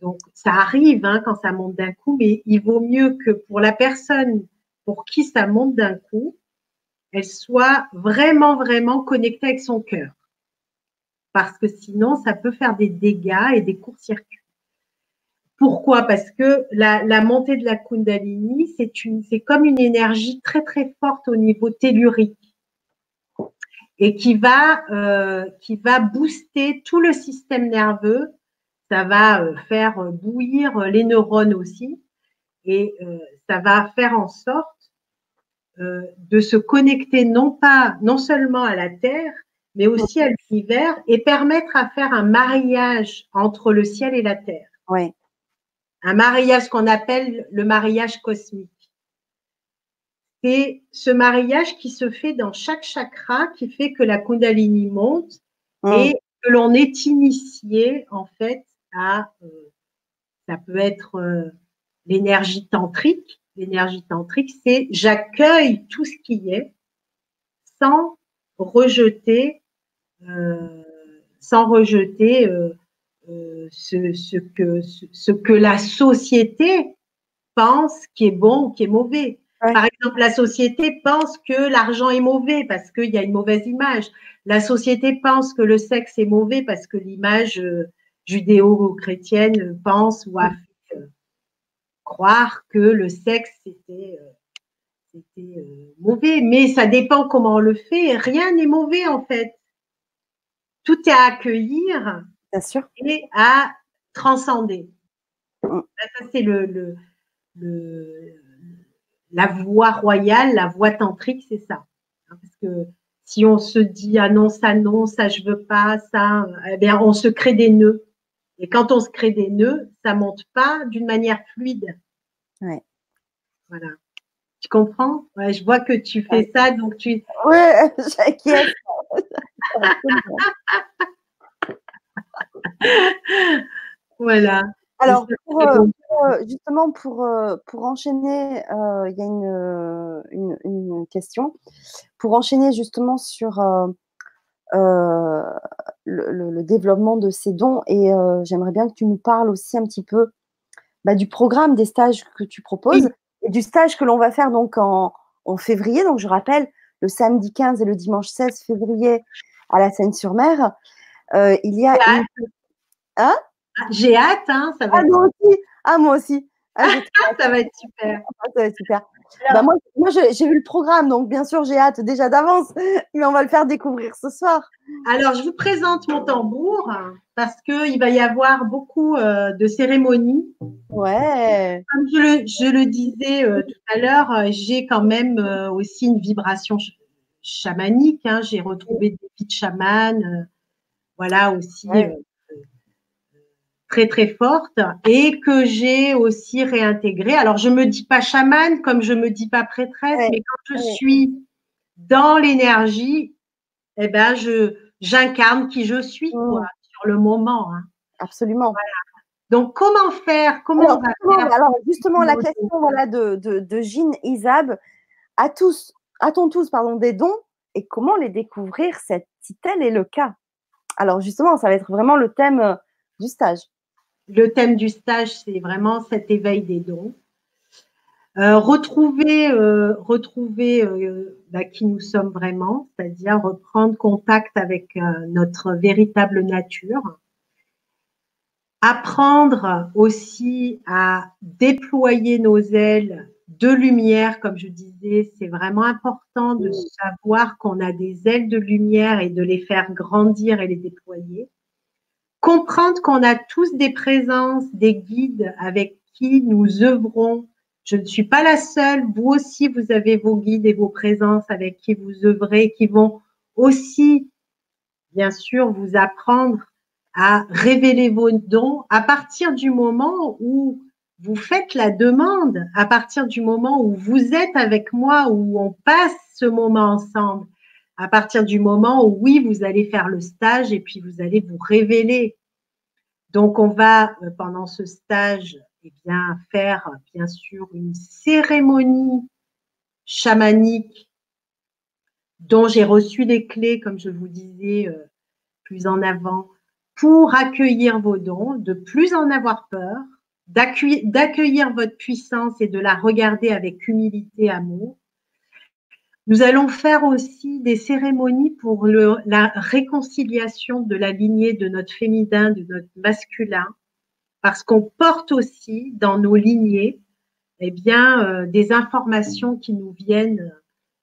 Donc, ça arrive hein, quand ça monte d'un coup, mais il vaut mieux que pour la personne pour qui ça monte d'un coup, elle soit vraiment, vraiment connectée avec son cœur. Parce que sinon, ça peut faire des dégâts et des courts-circuits. Pourquoi? Parce que la, montée de la Kundalini, c'est comme une énergie très, très forte au niveau tellurique et qui va, euh, qui va booster tout le système nerveux. ça va faire bouillir les neurones aussi et ça va faire en sorte de se connecter non pas non seulement à la Terre, mais aussi à l'univers et permettre à faire un mariage entre le ciel et la terre. Un mariage qu'on appelle le mariage cosmique. C'est ce mariage qui se fait dans chaque chakra qui fait que la Kundalini monte mmh. et que l'on est initié en fait à, euh, ça peut être euh, l'énergie tantrique. L'énergie tantrique, c'est j'accueille tout ce qui est sans rejeter euh, sans rejeter euh, euh, ce, que, ce, que la société pense qui est bon ou qui est mauvais. Par exemple, la société pense que l'argent est mauvais parce qu'il y a une mauvaise image. La société pense que le sexe est mauvais parce que l'image judéo-chrétienne pense ou a fait croire que le sexe était, mauvais. Mais ça dépend comment on le fait. Rien n'est mauvais en fait tout est à accueillir et à transcender. Mm. Ça, c'est le, la voie royale, la voie tantrique, c'est ça. Hein, parce que si on se dit ah non, ça non, ça je veux pas, ça, eh bien, on se crée des nœuds. Et quand on se crée des nœuds, ça monte pas d'une manière fluide. Ouais. Voilà. Tu comprends? Ouais, Je vois que tu fais ça, donc tu. Oui, j'inquiète. voilà. Alors, euh, euh, justement, pour, euh, pour enchaîner, il y a une, une, question. Pour enchaîner justement sur le, développement de ces dons, et j'aimerais bien que tu nous parles aussi un petit peu bah, du programme des stages que tu proposes et du stage que l'on va faire donc en, en février. Donc, je rappelle, le samedi 15 et le dimanche 16 février à la Seine-sur-Mer. Euh, il y a. Une... Hein J'ai hâte, hein, ça va ah, moi aussi. Ah, moi aussi. Ah, ça va être super. Ah, ça va être super. Bah, moi, moi j'ai vu le programme, donc bien sûr, j'ai hâte déjà d'avance, mais on va le faire découvrir ce soir. Alors, je vous présente mon tambour parce qu'il va y avoir beaucoup euh, de cérémonies. Ouais. Comme je le, je le disais euh, tout à l'heure, j'ai quand même aussi une vibration chamanique. Hein. J'ai retrouvé des vies de chamanes, euh, voilà aussi euh, très très fortes, et que j'ai aussi réintégré. Alors je me dis pas chamane comme je me dis pas prêtresse, mais quand je suis dans l'énergie, eh ben je j'incarne qui je suis quoi, sur le moment. Hein. Absolument. Donc, comment faire? Comment alors, faire alors justement, la question voilà, de, de, de Jean Isab, à tous, a-t-on tous pardon, des dons et comment les découvrir si tel est le cas? Alors justement, ça va être vraiment le thème euh, du stage. Le thème du stage, c'est vraiment cet éveil des dons. Euh, retrouver euh, retrouver bah, qui nous sommes vraiment, c'est-à-dire reprendre contact avec notre véritable nature. Apprendre aussi à déployer nos ailes de lumière, comme je disais, c'est vraiment important de savoir qu'on a des ailes de lumière et de les faire grandir et les déployer. Comprendre qu'on a tous des présences, des guides avec qui nous œuvrons. Je ne suis pas la seule. Vous aussi, vous avez vos guides et vos présences avec qui vous œuvrez, qui vont aussi, bien sûr, vous apprendre à révéler vos dons à partir du moment où vous faites la demande à partir du moment où vous êtes avec moi, où on passe ce moment ensemble, à partir du moment où oui, vous allez faire le stage et puis vous allez vous révéler. Donc, on va, euh, pendant ce stage, eh bien, faire, bien sûr, une cérémonie chamanique dont j'ai reçu les clés, comme je vous disais euh, plus en avant, pour accueillir vos dons, de plus en avoir peur, d'accueillir votre puissance et de la regarder avec humilité, amour. Nous allons faire aussi des cérémonies pour la réconciliation de la lignée de notre féminin, de notre masculin, parce qu'on porte aussi dans nos lignées eh bien, euh, des informations qui nous viennent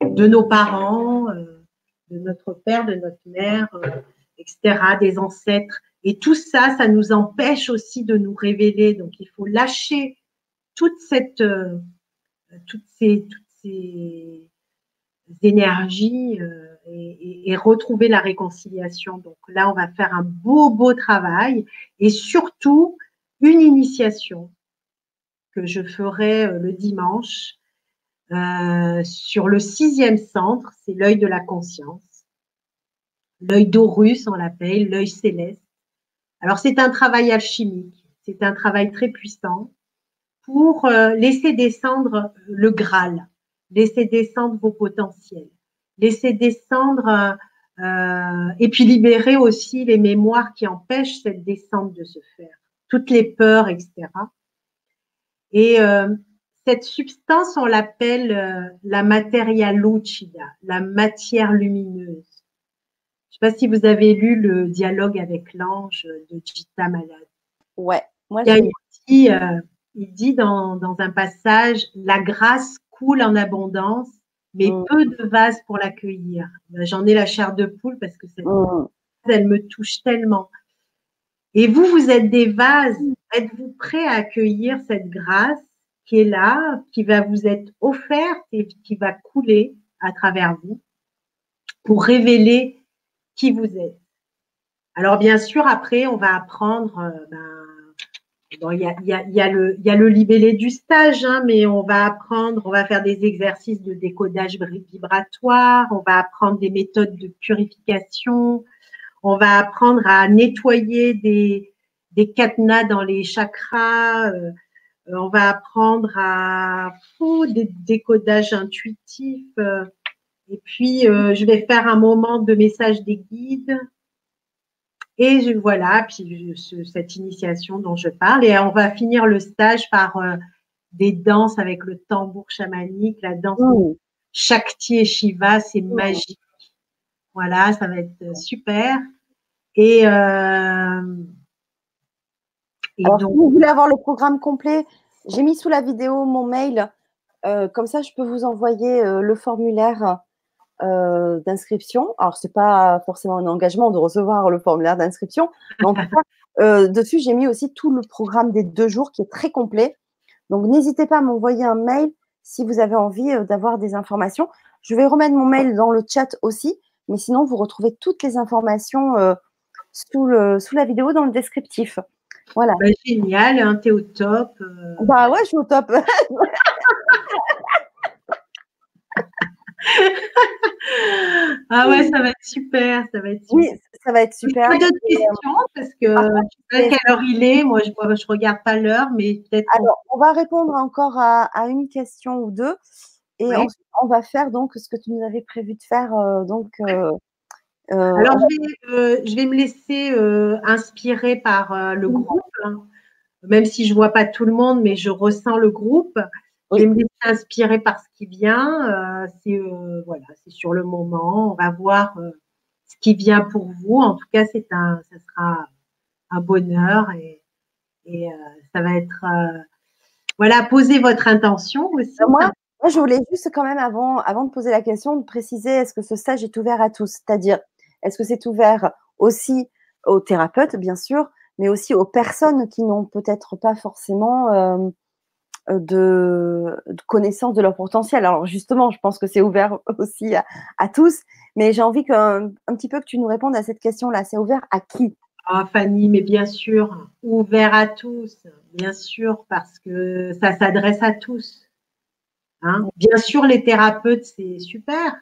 de nos parents, euh, de notre père, de notre mère, euh, etc., des ancêtres, Et tout ça, ça nous empêche aussi de nous révéler. Donc, il faut lâcher toute cette, euh, toutes, ces, toutes ces énergies euh, et, et, retrouver la réconciliation. Donc là, on va faire un beau, beau travail et surtout une initiation que je ferai euh, le dimanche euh, sur le sixième centre, c'est l'œil de la conscience. L'œil d'Horus, on l'appelle, l'œil céleste. Alors, c'est un travail alchimique, c'est un travail très puissant pour laisser descendre le Graal, laisser descendre vos potentiels, laisser descendre euh, et puis libérer aussi les mémoires qui empêchent cette descente de se faire, toutes les peurs, etc. Et euh, cette substance, on l'appelle euh, la materia lucida, la matière lumineuse. Je ne sais pas si vous avez lu le dialogue avec l'ange de Gita Malade. Ouais, moi il, dit, euh, il dit dans, dans, un passage La grâce coule en abondance, mais mm. peu de vases pour l'accueillir. Ben, j'en ai la chair de poule parce que cette mm. elle me touche tellement. Et vous, vous êtes des vases. Êtes-vous prêt à accueillir cette grâce qui est là, qui va vous être offerte et qui va couler à travers vous pour révéler qui vous êtes? Alors bien sûr, après, on va apprendre, euh, ben, il y, a, y, y, y a le libellé du stage, hein, mais on va apprendre, on va faire des exercices de décodage vibratoire, on va apprendre des méthodes de purification, on va apprendre à nettoyer des, des cadenas dans les chakras, euh, on va apprendre à oh, des décodages intuitifs. Euh, et puis, euh, je vais faire un moment de message des guides. Et voilà, puis cette initiation dont je parle. Et on va finir le stage par des danses avec le tambour chamanique, la danse. Shakti et Shiva, c'est magique. Voilà, ça va être super. Et, donc, si vous voulez avoir le programme complet, j'ai mis sous la vidéo mon mail. Euh, comme ça, je peux vous envoyer euh, le formulaire euh, d'inscription. Alors, ce n'est pas forcément un engagement de recevoir le formulaire d'inscription, mais en tout cas, dessus, j'ai mis aussi tout le programme des deux jours qui est très complet. Donc, n'hésitez pas à m'envoyer un mail si vous avez envie d'avoir des informations. Je vais remettre mon mail dans le chat aussi, mais sinon, vous retrouvez toutes les informations sous, le, sous la vidéo dans le descriptif. Voilà. Bah, génial, hein, t'es au top. Euh. Bah ouais, je suis au top. ah ouais, ça va être super, ça va être super. Oui, ça va être super. Pas d'autres questions parce que ah, je sais pas quelle heure il est. Moi, je ne regarde pas l'heure, mais peut-être. Alors, on va répondre encore à, une question ou deux, et ensuite, on va faire donc ce que tu nous avais prévu de faire. Euh, donc, euh, euh, Alors, je vais, me laisser inspirer par le groupe, hein. même si je ne vois pas tout le monde, mais je ressens le groupe. Je vais me laisser inspirer par ce qui vient. c'est voilà, c'est sur le moment. On va voir ce qui vient pour vous. En tout cas, c'est un, ça sera un bonheur et, et ça va être voilà, posez votre intention aussi. Moi, moi, je voulais juste quand même, avant, avant de poser la question, de préciser est-ce que ce stage est ouvert à tous? C'est-à-dire, est-ce que c'est ouvert aussi aux thérapeutes, bien sûr, mais aussi aux personnes qui n'ont peut-être pas forcément de, connaissance de leur potentiel. Alors justement, je pense que c'est ouvert aussi à, tous, mais j'ai envie qu'un un petit peu que tu nous répondes à cette question-là. C'est ouvert à qui? Ah, Fanny, mais bien sûr, ouvert à tous, bien sûr, parce que ça s'adresse à tous. Hein. Bien sûr, les thérapeutes, c'est super,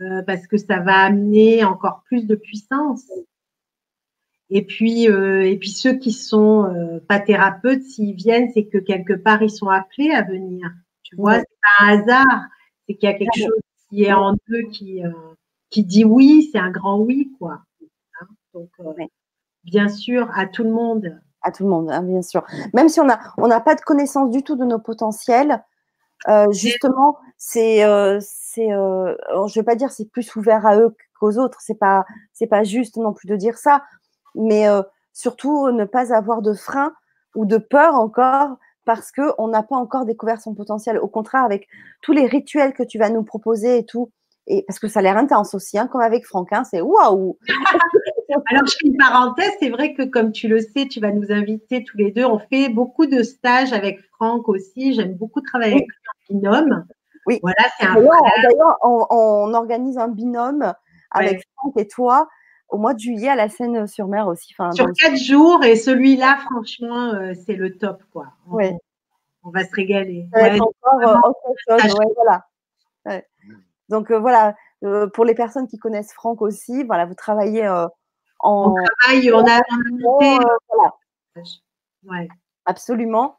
euh, parce que ça va amener encore plus de puissance. Et puis, euh, et puis ceux qui sont euh, pas thérapeutes, s'ils viennent, c'est que quelque part ils sont appelés à venir. Tu vois, c'est pas un hasard, c'est qu'il y a quelque chose qui est en eux qui qui dit oui, c'est un grand oui quoi. Hein, donc, bien sûr, à tout le monde. À tout le monde, hein, bien sûr. Même si on a on n'a pas de connaissance du tout de nos potentiels, justement, c'est c'est, euh, je vais pas dire c'est plus ouvert à eux qu'aux autres, c'est pas, c'est pas juste non plus de dire ça, mais euh, surtout ne pas avoir de frein ou de peur encore parce qu'on n'a pas encore découvert son potentiel. Au contraire, avec tous les rituels que tu vas nous proposer et tout, et parce que ça a l'air intense aussi, hein, comme avec Franck, hein, c'est waouh Alors, je fais une parenthèse. C'est vrai que, comme tu le sais, tu vas nous inviter tous les deux. On fait beaucoup de stages avec Franck aussi. J'aime beaucoup travailler avec lui en binôme. Oui. Voilà, c'est un D'ailleurs, on, organise un binôme avec Franck et toi au mois de juillet à la Seine-sur-Mer aussi. Sur quatre jours et celui-là, franchement, euh, c'est le top, quoi. Oui. On va se régaler. encore euh, autre chose. voilà. Donc euh, voilà, pour les personnes qui connaissent Franck aussi, voilà, vous travaillez en. On travaille, on a, voilà. Absolument.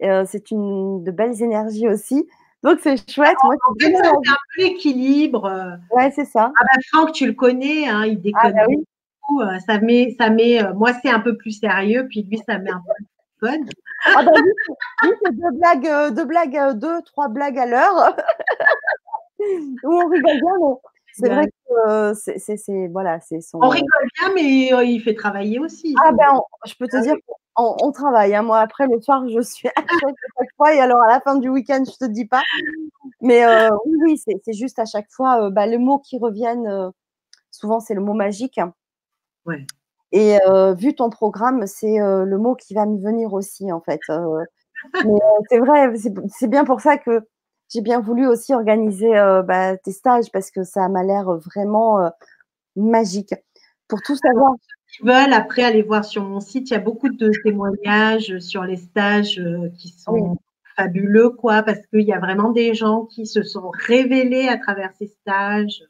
c'est une de belles énergies aussi. Donc c'est chouette. Moi, c'est un peu l'équilibre. Ouais, c'est ça. Ah bah, Franck, tu le connais, hein, il déconne ah, bah beaucoup. Euh, ça met, ça met. Euh, moi, c'est un peu plus sérieux, puis lui, ça met un peu plus fun. Ah bah, lui, c'est deux blagues, euh, deux blagues, deux, trois blagues à l'heure. Où on rigole bien, mais c'est vrai que c'est, voilà, c'est son. On rigole bien, mais il fait travailler aussi. Ah ben, je peux te ah dire on, travaille. Hein. Moi, après, le soir, je suis à chaque fois. Et alors, à la fin du week-end, je ne te dis pas. Mais euh, oui, oui, c'est juste à chaque fois euh, bah, le mot qui reviennent. Euh, souvent, c'est le mot magique. Ouais. Et vu ton programme, c'est le mot qui va me venir aussi, en fait. c'est vrai, c'est bien pour ça que j'ai bien voulu aussi organiser bah, tes stages parce que ça m'a l'air vraiment magique. Pour tout savoir veulent après aller voir sur mon site, il y a beaucoup de témoignages sur les stages euh, qui sont fabuleux, quoi, parce qu'il y a vraiment des gens qui se sont révélés à travers ces stages,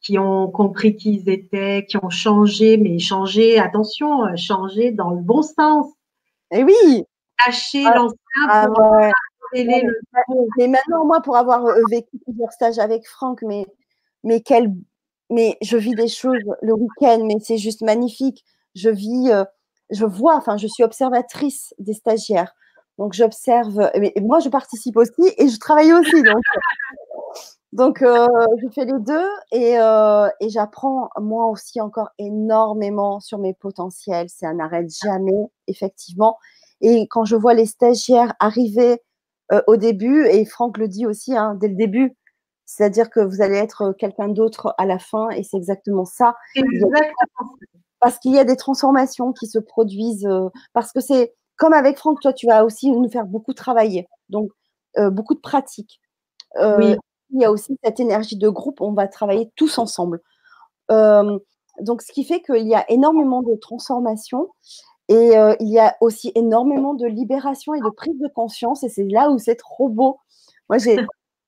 qui ont compris qui ils étaient, qui ont changé, mais changé, attention, euh, changé dans le bon sens. Et eh oui. Lâcher ah, l'ancien ah, pour révéler le. Mais maintenant, moi, pour avoir euh, vécu plusieurs stages avec Franck, mais mais quel mais je vis des choses le week-end, mais c'est juste magnifique. Je vis, euh, je vois, enfin, je suis observatrice des stagiaires. Donc, j'observe, mais moi, je participe aussi et je travaille aussi. Donc, donc euh, je fais les deux et, euh, et j'apprends moi aussi encore énormément sur mes potentiels. Ça n'arrête jamais, effectivement. Et quand je vois les stagiaires arriver au début, et Franck le dit aussi, hein, dès le début, c'est-à-dire que vous allez être quelqu'un d'autre à la fin et c'est exactement ça. Parce qu'il y a des transformations qui se produisent, parce que c'est comme avec Franck, toi, tu vas aussi nous faire beaucoup travailler, donc beaucoup de pratiques. Il y a aussi cette énergie de groupe, on va travailler tous ensemble. donc, ce qui fait qu'il y a énormément de transformations et il y a aussi énormément de libération et de prise de conscience et c'est là où c'est trop beau. Moi, j'ai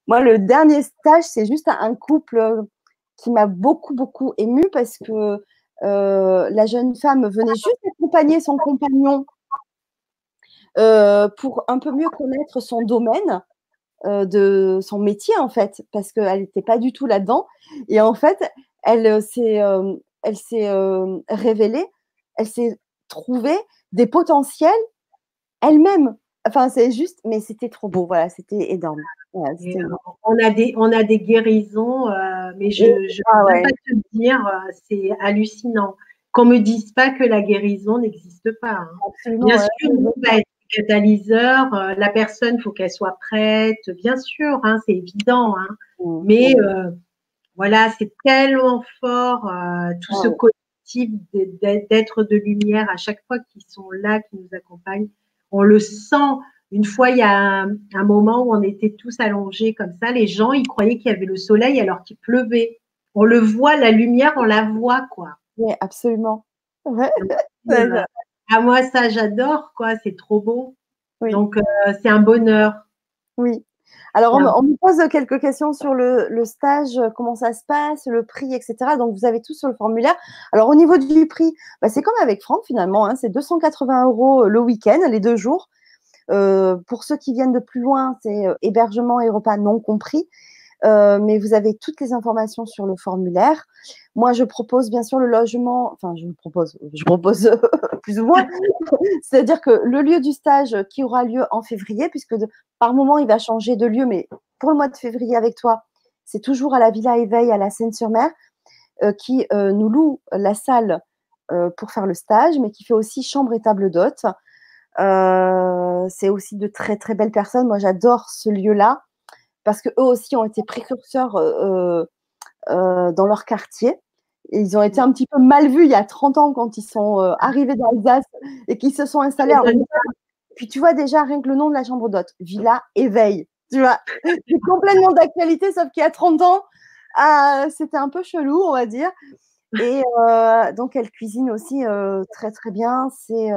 moi, le dernier stage, c'est juste un couple euh, qui m'a beaucoup, beaucoup émue parce que euh, la jeune femme venait juste accompagner son compagnon euh, pour un peu mieux connaître son domaine, de son métier en fait, parce qu'elle n'était pas du tout là-dedans. Et en fait, elle s'est, elle s'est révélée, elle s'est trouvée des potentiels elle-même. Enfin, c'est juste, mais c'était trop beau, voilà, c'était énorme. on, a des, on a des guérisons, euh, mais je ne ah peux pas te dire, euh, c'est hallucinant. Qu'on ne me dise pas que la guérison n'existe pas. Hein. Bien sûr, on va être catalyseur, euh, la personne, il faut qu'elle soit prête, bien sûr, hein, c'est évident. Hein. Mmh. Mais voilà, c'est tellement fort, tout ce collectif d'être de lumière à chaque fois qu'ils sont là, qui nous accompagnent on le sent. Une fois, il y a un, moment où on était tous allongés comme ça. Les gens, ils croyaient qu'il y avait le soleil alors qu'il pleuvait. On le voit, la lumière, on la voit, quoi. Oui, absolument. Euh, à moi, ça, j'adore, quoi. C'est trop beau. Donc, euh, c'est un bonheur. Oui. Alors, on, me pose quelques questions sur le, stage, comment ça se passe, le prix, etc. Donc, vous avez tout sur le formulaire. Alors, au niveau du prix, bah, c'est comme avec Franck finalement. Hein, c'est 280 euros le week-end, les deux jours. Euh, pour ceux qui viennent de plus loin, c'est euh, hébergement et repas non compris. Euh, mais vous avez toutes les informations sur le formulaire. Moi, je propose bien sûr le logement, enfin, je propose, je propose plus ou moins, c'est-à-dire que le lieu du stage qui aura lieu en février, puisque par moment, il va changer de lieu, mais pour le mois de février avec toi, c'est toujours à la Villa Éveil à la Seine-sur-Mer, euh, qui euh, nous loue la salle pour faire le stage, mais qui fait aussi chambre et table d'hôte. c'est aussi de très très belles personnes. Moi, j'adore ce lieu-là parce qu'eux aussi ont été précurseurs euh, euh, dans leur quartier. ils ont été un petit peu mal vus il y a 30 ans quand ils sont euh, arrivés d'Alsace et qu'ils se sont installés. puis tu vois déjà rien que le nom de la chambre d'hôte, Villa Éveil. Tu vois, c'est complètement d'actualité, sauf qu'il y a 30 ans, c'était un peu chelou, on va dire. Et euh, donc, elle cuisine aussi euh, très très bien. C'est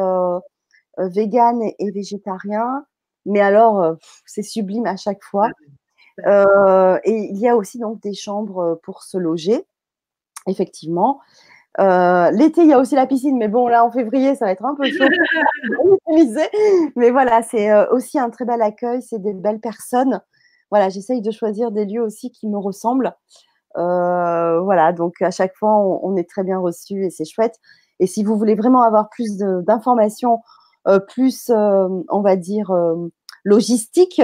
vegan et, végétarien. Mais alors, c'est sublime à chaque fois. Et il y a aussi donc des chambres pour se loger effectivement. Euh, l'été, il y a aussi la piscine, mais bon, là, en février, ça va être un peu chaud. mais voilà, c'est euh, aussi un très bel accueil, c'est des belles personnes. Voilà, j'essaye de choisir des lieux aussi qui me ressemblent. Euh, voilà, donc à chaque fois, on, est très bien reçu et c'est chouette. Et si vous voulez vraiment avoir plus d'informations, plus, on va dire, logistique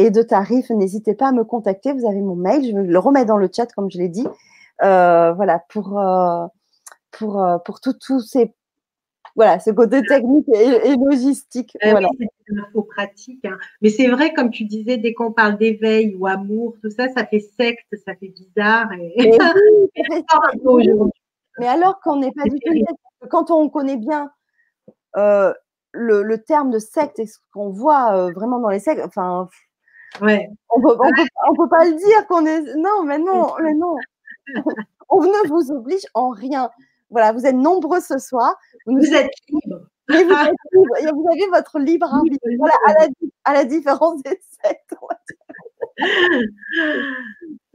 et de tarifs, n'hésitez pas à me contacter. Vous avez mon mail, je le remettre dans le chat, comme je l'ai dit. Euh, voilà, pour, euh, pour, euh, pour tout, ces voilà, ce côté technique et, logistique. Voilà. Oui, c'est pratique. Hein. Mais c'est vrai, comme tu disais, dès qu'on parle d'éveil ou amour, tout ça, ça fait secte, ça fait bizarre. Et... Mais alors qu'on n'est pas du tout. Quand on connaît bien le, le, terme de secte et ce qu'on voit vraiment dans les sectes, enfin. Ouais. On peut, on, peut, pas le dire qu'on est. Non, mais non, mais non. on ne vous oblige en rien. Voilà, vous êtes nombreux ce soir. Vous, êtes libres. vous, avez votre libre arbitre. Voilà, à, la, différence des sept.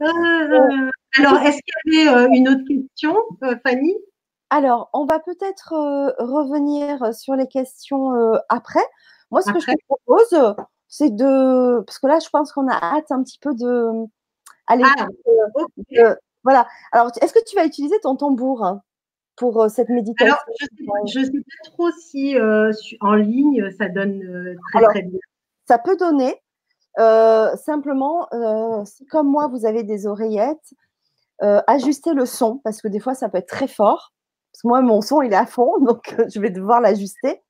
Euh, alors, est-ce qu'il y avait euh, une autre question, euh, Fanny? Alors, on va peut-être revenir sur les questions après. Moi, ce que je te propose, c'est de. Parce que là, je pense qu'on a hâte un petit peu de. Aller ah, voilà. Alors, est-ce que tu vas utiliser ton tambour hein, pour euh, cette méditation? Alors, je ne sais, pas trop si euh, en ligne ça donne euh, très, très bien. Ça peut donner. simplement, si comme moi, vous avez des oreillettes, ajustez le son parce que des fois, ça peut être très fort. Parce que moi, mon son, il est à fond, donc je vais devoir l'ajuster.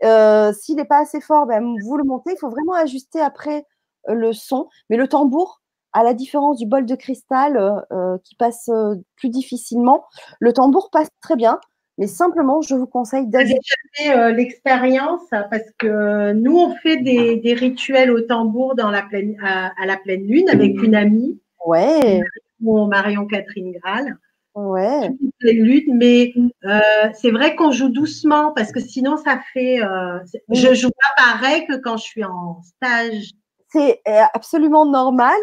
S'il n'est pas assez fort, ben, vous le montez. Il faut vraiment ajuster après le son. Mais le tambour, à la différence du bol de cristal euh, euh, qui passe euh, plus difficilement, le tambour passe très bien. Mais simplement, je vous conseille d'aller. l'expérience? Parce que nous, on fait des, rituels au tambour dans la pleine, à, la pleine lune avec une amie. Ouais. Mon Marion Catherine Graal. Ouais. Mais c'est vrai qu'on joue doucement parce que sinon ça fait. Je joue pas pareil que quand je suis en stage. C'est absolument normal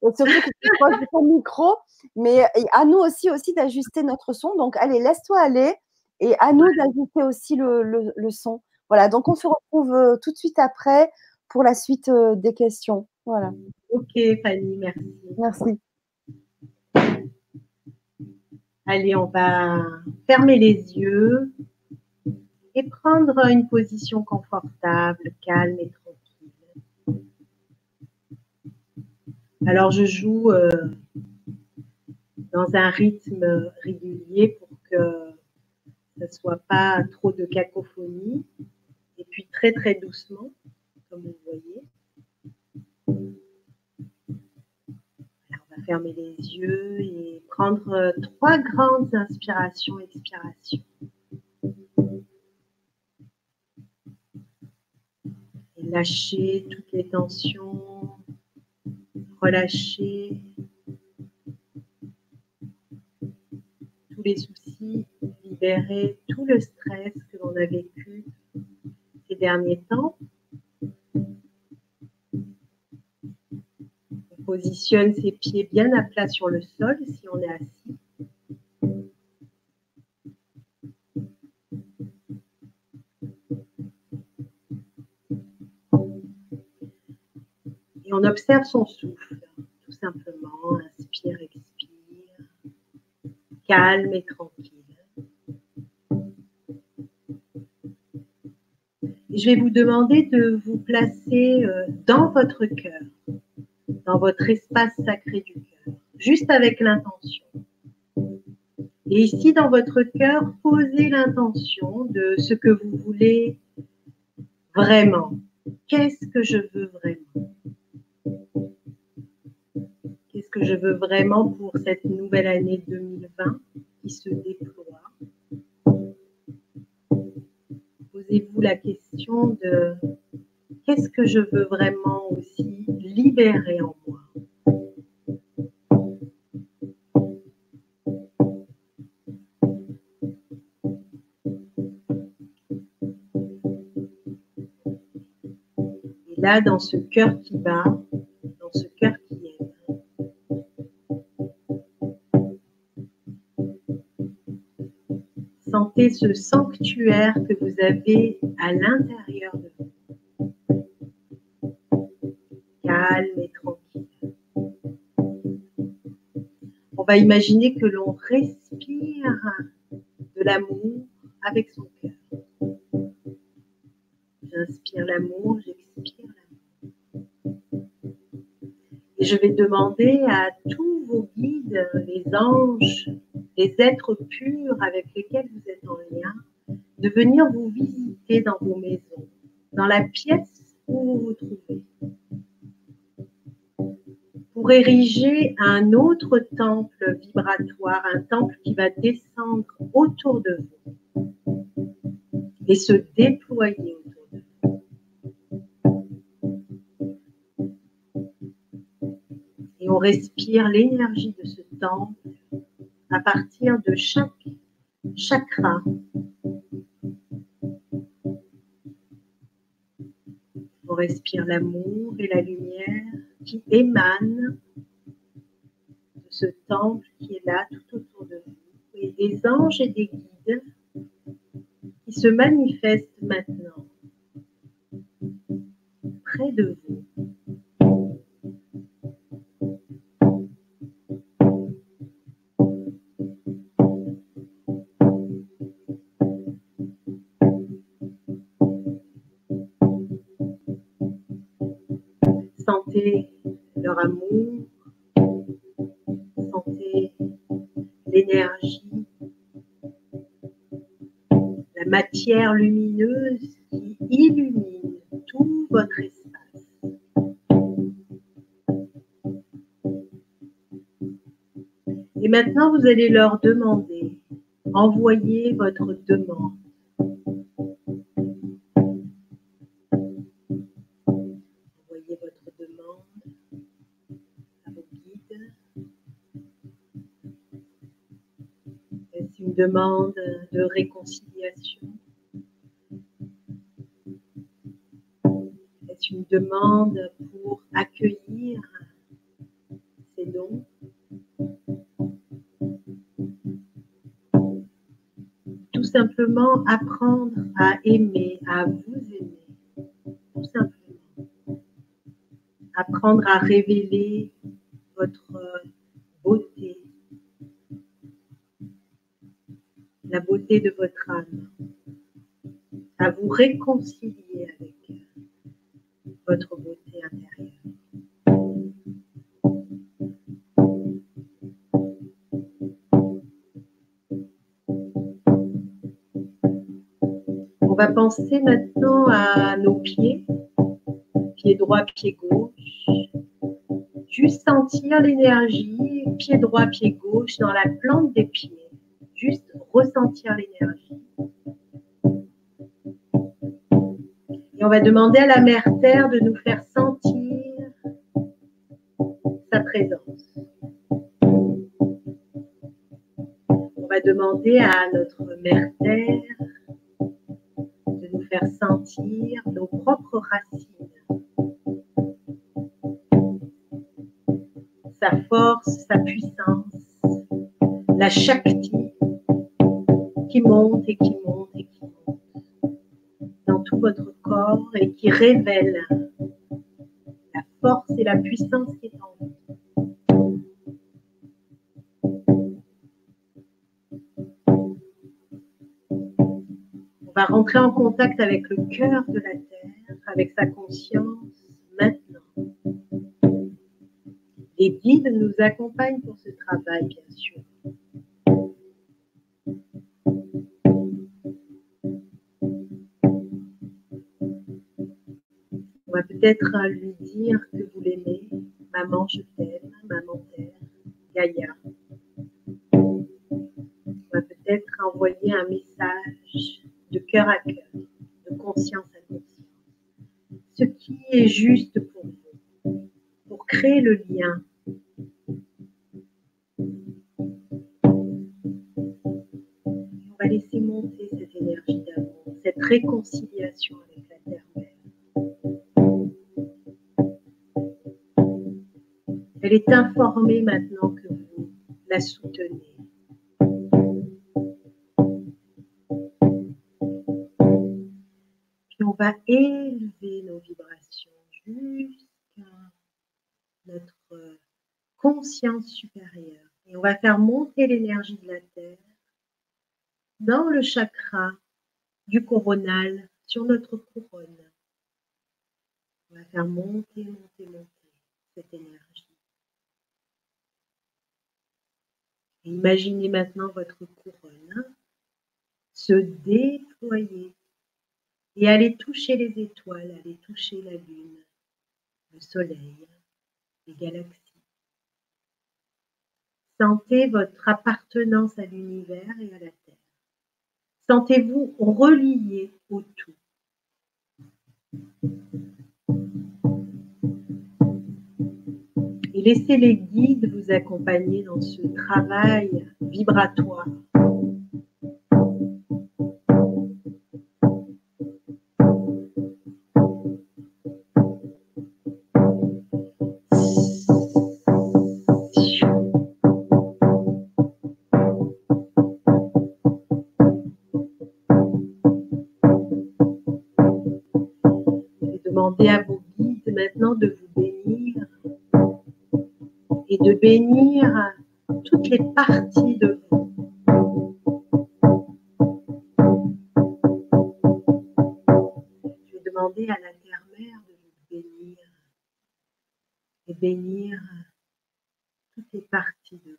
surtout que tu proche ton micro. Mais à nous aussi, aussi d'ajuster notre son. Donc, allez, laisse-toi aller. Et à nous d'ajuster aussi le, le, son. Voilà, donc on se retrouve euh, tout de suite après pour la suite euh, des questions. Voilà. Ok, Fanny, merci. Merci. Allez, on va fermer les yeux et prendre une position confortable, calme et Alors, je joue euh, dans un rythme régulier pour que ce ne soit pas trop de cacophonie. Et puis, très, très doucement, comme vous voyez. Fermer les yeux et prendre euh, trois grandes inspirations, expirations. Et lâcher toutes les tensions relâcher tous les soucis, libérer tout le stress que l'on a vécu ces derniers temps. Positionne ses pieds bien à plat sur le sol si on est assis. Et on observe son souffle, tout simplement. Inspire, expire. Calme et tranquille. je vais vous demander de vous placer euh, dans votre cœur, dans votre espace sacré du cœur, juste avec l'intention. Et ici, dans votre cœur, posez l'intention de ce que vous voulez vraiment. Qu'est-ce que je veux vraiment? Qu'est-ce que je veux vraiment pour cette nouvelle année 2020 qui se déploie? Posez-vous la question de qu'est-ce que je veux vraiment aussi libérer en moi Et là, dans ce cœur qui bat, dans ce cœur qui aime, sentez ce sanctuaire que vous avez à l'intérieur de Calme et tranquille. On va imaginer que l'on respire de l'amour avec son cœur. J'inspire l'amour, j'expire l'amour. Et je vais demander à tous vos guides, les anges, les êtres purs avec lesquels vous êtes en lien, de venir vous visiter dans vos maisons, dans la pièce où vous vous pour ériger un autre temple vibratoire, un temple qui va descendre autour de vous et se déployer autour de vous. Et on respire l'énergie de ce temple à partir de chaque chakra. On respire l'amour et la lumière qui émanent de ce temple qui est là tout autour de vous. Et des anges et des guides qui se manifestent maintenant près de vous. Lumineuse qui illumine tout votre espace. Et maintenant, vous allez leur demander, envoyez votre demande. Envoyez votre demande à vos guides. Est-ce une demande de réconciliation demande pour accueillir ces dons Tout simplement apprendre à aimer, à vous aimer. Tout simplement. Apprendre à révéler votre beauté, la beauté de votre âme, à vous réconcilier penser maintenant à nos pieds, pied droit, pied gauche. Juste sentir l'énergie, pied droit, pied gauche dans la plante des pieds. Juste ressentir l'énergie. Et on va demander à la mère Terre de nous faire sentir sa présence. On va demander à sa puissance, la Shakti qui monte et qui monte et qui monte dans tout votre corps et qui révèle la force et la puissance qui est en vous. On va rentrer en contact avec le cœur de la Terre, pour ce travail, bien sûr. On va peut-être lui dire que vous l'aimez. Maman, je t'aime. Maman, terre. Gaïa. peut-être envoyer un message de cœur à cœur, de conscience à conscience. Ce qui est juste pour vous, pour créer le lien. Réconciliation avec la Terre-Mère. Elle est informée maintenant que vous la soutenez. Puis on va élever nos vibrations jusqu'à notre conscience supérieure. Et on va faire monter l'énergie de la Terre dans le chakra du coronal sur notre couronne. On va faire monter, monter, monter cette énergie. imaginez maintenant votre couronne se déployer et aller toucher les étoiles, aller toucher la lune, le soleil, les galaxies. Sentez votre appartenance à l'univers et à la Terre. Sentez-vous relié au tout. Et laissez les guides vous accompagner dans ce travail vibratoire. À vos guides maintenant de vous bénir et de bénir toutes les parties de vous. Je vais demander à la Terre-Mère de vous bénir et bénir toutes les parties de vous.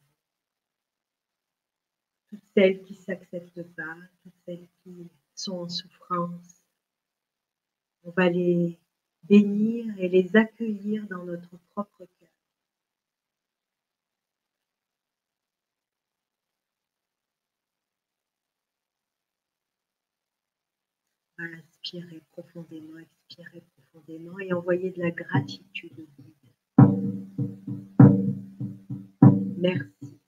Toutes celles qui ne s'acceptent pas, toutes celles qui sont en souffrance. On va les bénir et les accueillir dans notre propre cœur. inspirez profondément, expirez profondément et envoyez de la gratitude au Merci.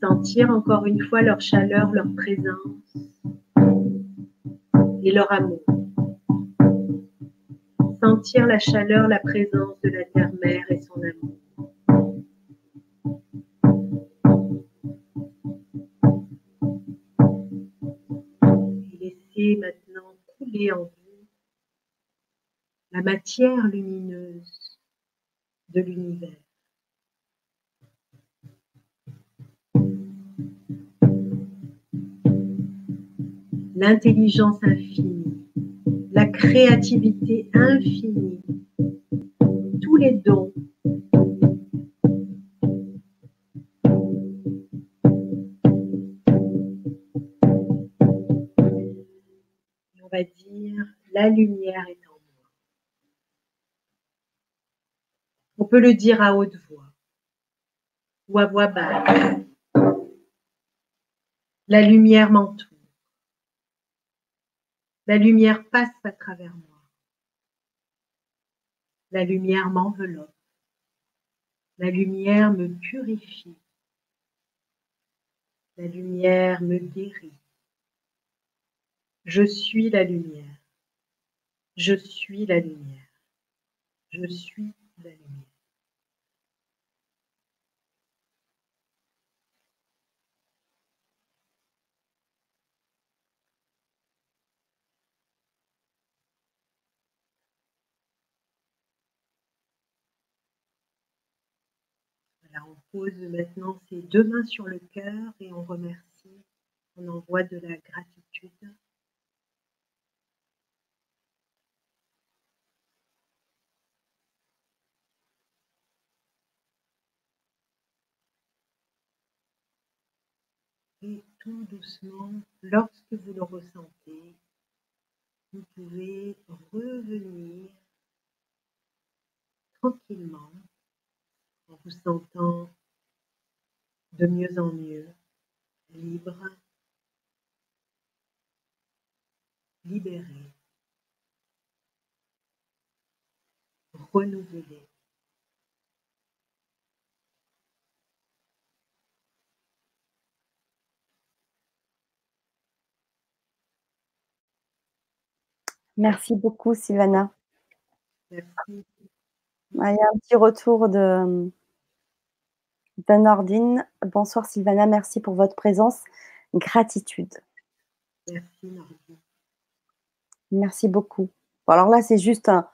Sentir encore une fois leur chaleur, leur présence et leur amour. Sentir la chaleur, la présence de la terre-mère et son amour. maintenant couler en vous la matière lumineuse de l'univers. L'intelligence infinie, la créativité infinie, tous les dons va dire la lumière est en moi. On peut le dire à haute voix ou à voix basse. La lumière m'entoure. La lumière passe à travers moi. La lumière m'enveloppe. La lumière me purifie. La lumière me guérit. Je suis la lumière. Je suis la lumière. Je suis la lumière. On pose maintenant ses deux mains sur le cœur et on remercie, on envoie de la gratitude. Et tout doucement, lorsque vous le ressentez, vous pouvez revenir tranquillement en vous sentant de mieux en mieux libre, libéré, renouvelé. Merci beaucoup, Sylvana. Merci. Il y a un petit retour de, de Nordine. Bonsoir, Sylvana. Merci pour votre présence. Gratitude. Merci, Nordine. Merci beaucoup. alors là, c'est juste un,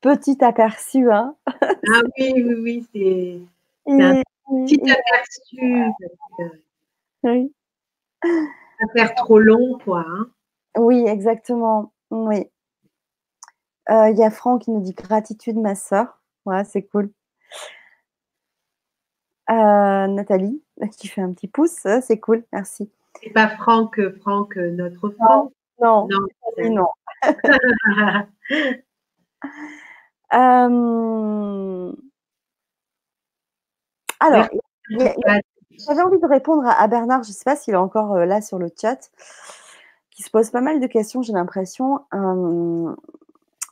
petit aperçu. Hein. ah oui, oui, oui, c'est un petit aperçu. Oui. Ça faire trop long, quoi. Hein. Oui, exactement. Oui. Euh, il y a Franck qui nous dit gratitude, ma soeur. Ouais, c'est cool. Euh, Nathalie qui fait un petit pouce, c'est cool, merci. C'est pas Franck, Franck, notre Franck. Non, non, non. Euh, alors, j'avais envie de répondre à, Bernard, je ne sais pas s'il est encore là sur le chat qui se pose pas mal de questions, j'ai l'impression. Euh,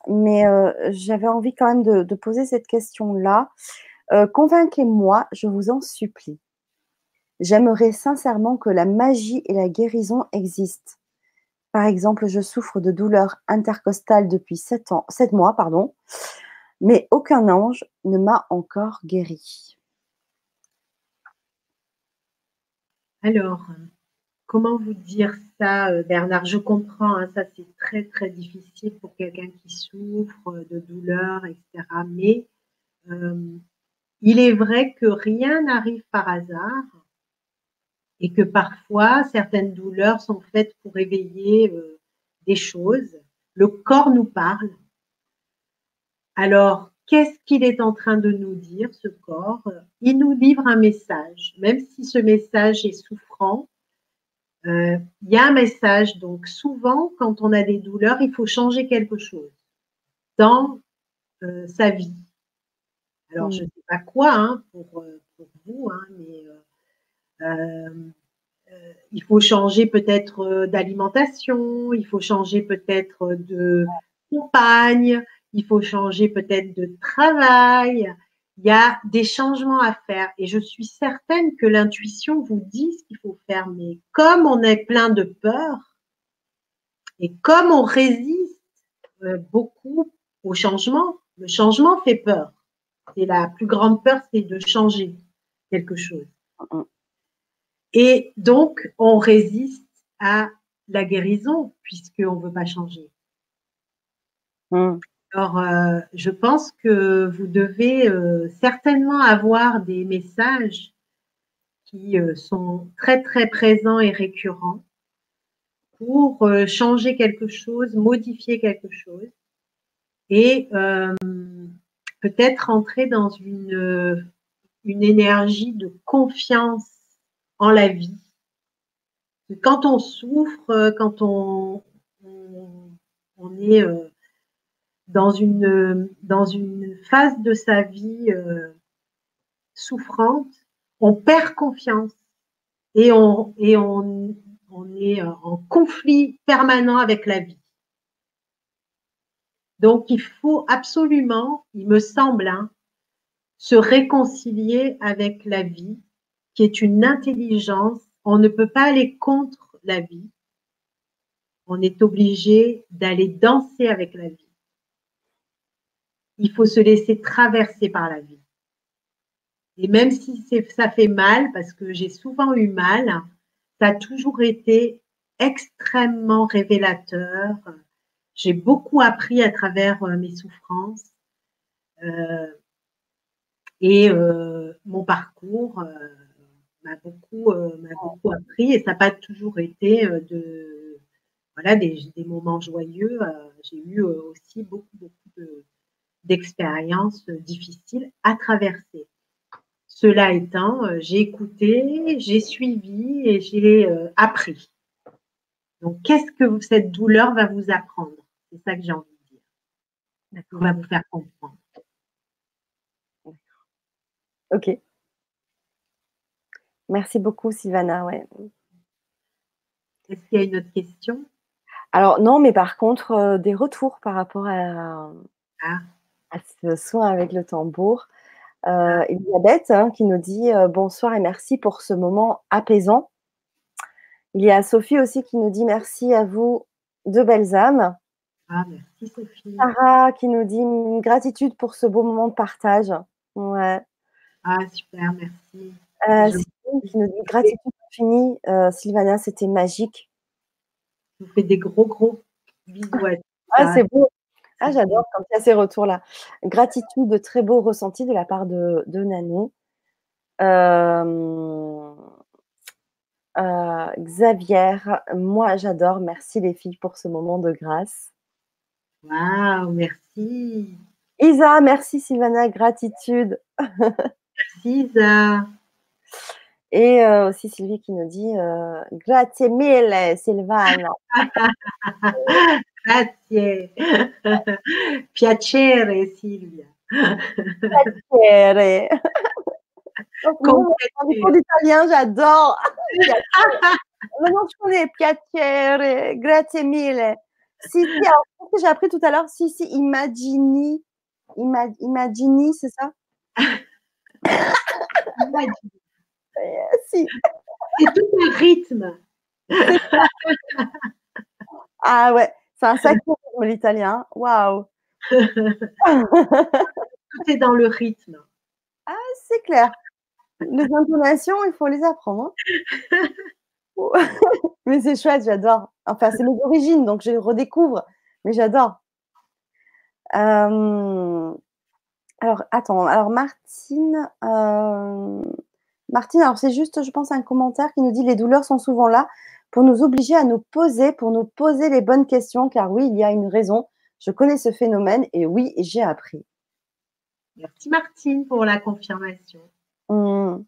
mais euh, j'avais envie quand même de, poser cette question-là. Euh, convainquez-moi, je vous en supplie. J'aimerais sincèrement que la magie et la guérison existent. Par exemple, je souffre de douleurs intercostales depuis 7 ans, 7 mois, pardon, mais aucun ange ne m'a encore guéri. Alors, comment vous dire ça, euh, Bernard? Je comprends, hein, ça c'est très très difficile pour quelqu'un qui souffre de douleur, etc. Mais euh, il est vrai que rien n'arrive par hasard et que parfois certaines douleurs sont faites pour éveiller euh, des choses. Le corps nous parle. Alors, qu'est-ce qu'il est en train de nous dire, ce corps? Il nous livre un message, même si ce message est souffrant, euh, il y a un message. Donc, souvent, quand on a des douleurs, il faut changer quelque chose dans euh, sa vie. Alors, je ne mm. sais pas quoi hein, pour, euh, pour, vous, hein, mais il faut changer peut-être d'alimentation, il faut changer peut-être de compagne, il faut changer peut-être de travail, il y a des changements à faire et je suis certaine que l'intuition vous dit ce qu'il faut faire. Mais comme on est plein de peur et comme on résiste euh, beaucoup au changement, le changement fait peur. Et la plus grande peur, c'est de changer quelque chose. Et donc, on résiste à la guérison puisqu'on ne veut pas changer. Mmh. Alors, euh, je pense que vous devez euh, certainement avoir des messages qui euh, sont très, très présents et récurrents pour changer quelque chose, modifier quelque chose et peut-être entrer dans une, une énergie de confiance en la vie. Quand on souffre, quand on, est dans une, dans une phase de sa vie euh, souffrante, on perd confiance et on, et on est en conflit permanent avec la vie. Donc, il faut absolument, il me semble, hein, se réconcilier avec la vie, qui est une intelligence. On ne peut pas aller contre la vie. On est obligé d'aller danser avec la vie il faut se laisser traverser par la vie. Et même si ça fait mal, parce que j'ai souvent eu mal, ça a toujours été extrêmement révélateur. J'ai beaucoup appris à travers euh, mes souffrances euh, et euh, mon parcours m'a beaucoup, beaucoup appris et ça n'a pas toujours été de voilà des, des moments joyeux. J'ai eu aussi beaucoup beaucoup de, d'expériences difficiles à traverser. Cela étant, j'ai écouté, j'ai suivi et j'ai appris. Donc, qu'est-ce que cette douleur va vous apprendre? C'est ça que j'ai envie de dire. Va vous faire comprendre. Ok. Merci beaucoup, Sylvana. Ouais. Est-ce qu'il y a une autre question? Alors, non, mais par contre, euh, des retours par rapport à, ah. à ce soin avec le tambour. Euh, Elisabeth hein, qui nous dit euh, bonsoir et merci pour ce moment apaisant. Il y a Sophie aussi qui nous dit merci à vous, de belles âmes. Ah, merci Sophie. Sarah qui nous dit gratitude pour ce beau moment de partage. Ouais. Ah, super, merci. Euh, qui nous dit gratitude infinie. Euh, Sylvana, c'était magique. Je vous fais des gros, gros bisous. Ah, c'est beau. Ah, j'adore quand il y a ces retours-là. Gratitude, de très beaux ressentis de la part de, de Nanou. Euh, euh, Xavier, moi j'adore. Merci les filles pour ce moment de grâce. Waouh, merci. Isa, merci Sylvana, gratitude. merci Isa. Et euh, aussi Sylvie qui nous dit euh, Grazie mille Sylvana. Grazie. Piacere Silvia. Piacere. cours d'italien, j'adore. non, je connais piacere, grazie mille. Si, si, alors, que j'ai appris tout à l'heure, si, si, imagini, imagini, c'est ça? Si. C'est tout un rythme. ah ouais, c'est un sacré rythme l'italien. Waouh. tout est dans le rythme. Ah, c'est clair. Les intonations, il faut les apprendre. Mais c'est chouette, j'adore. Enfin, c'est mes origines, donc je redécouvre, mais j'adore. Euh, alors, attends, alors Martine, euh, Martine, alors c'est juste, je pense, un commentaire qui nous dit les douleurs sont souvent là pour nous obliger à nous poser, pour nous poser les bonnes questions, car oui, il y a une raison. Je connais ce phénomène et oui, j'ai appris. Merci Martine pour la confirmation. Mmh.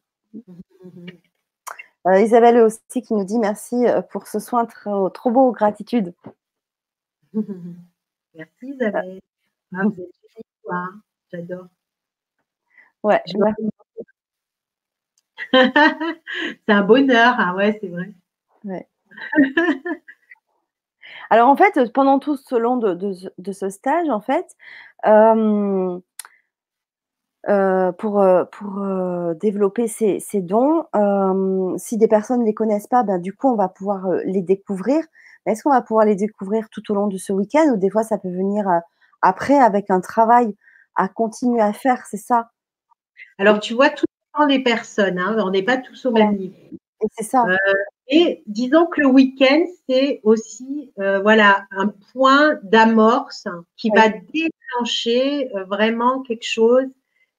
Euh, Isabelle aussi qui nous dit merci euh, pour ce soin trop, trop beau, gratitude. merci Isabelle. Ah, vous êtes hein. J'adore. Ouais, je c'est un bonheur, ah ouais, c'est vrai. Ouais. Alors en fait, pendant tout ce long de, de, ce stage, en fait, euh, euh, pour, euh, pour développer ces, ces dons, si des personnes ne les connaissent pas, ben, du coup, on va pouvoir les découvrir. Est-ce qu'on va pouvoir les découvrir tout au long de ce week-end ou des fois, ça peut venir après avec un travail à continuer à faire, c'est ça? Alors, tu vois, tout des personnes. Hein. On n'est pas tous au même niveau. C'est ça. Euh, et disons que le week-end, c'est aussi euh, voilà un point d'amorce qui va déclencher euh, vraiment quelque chose.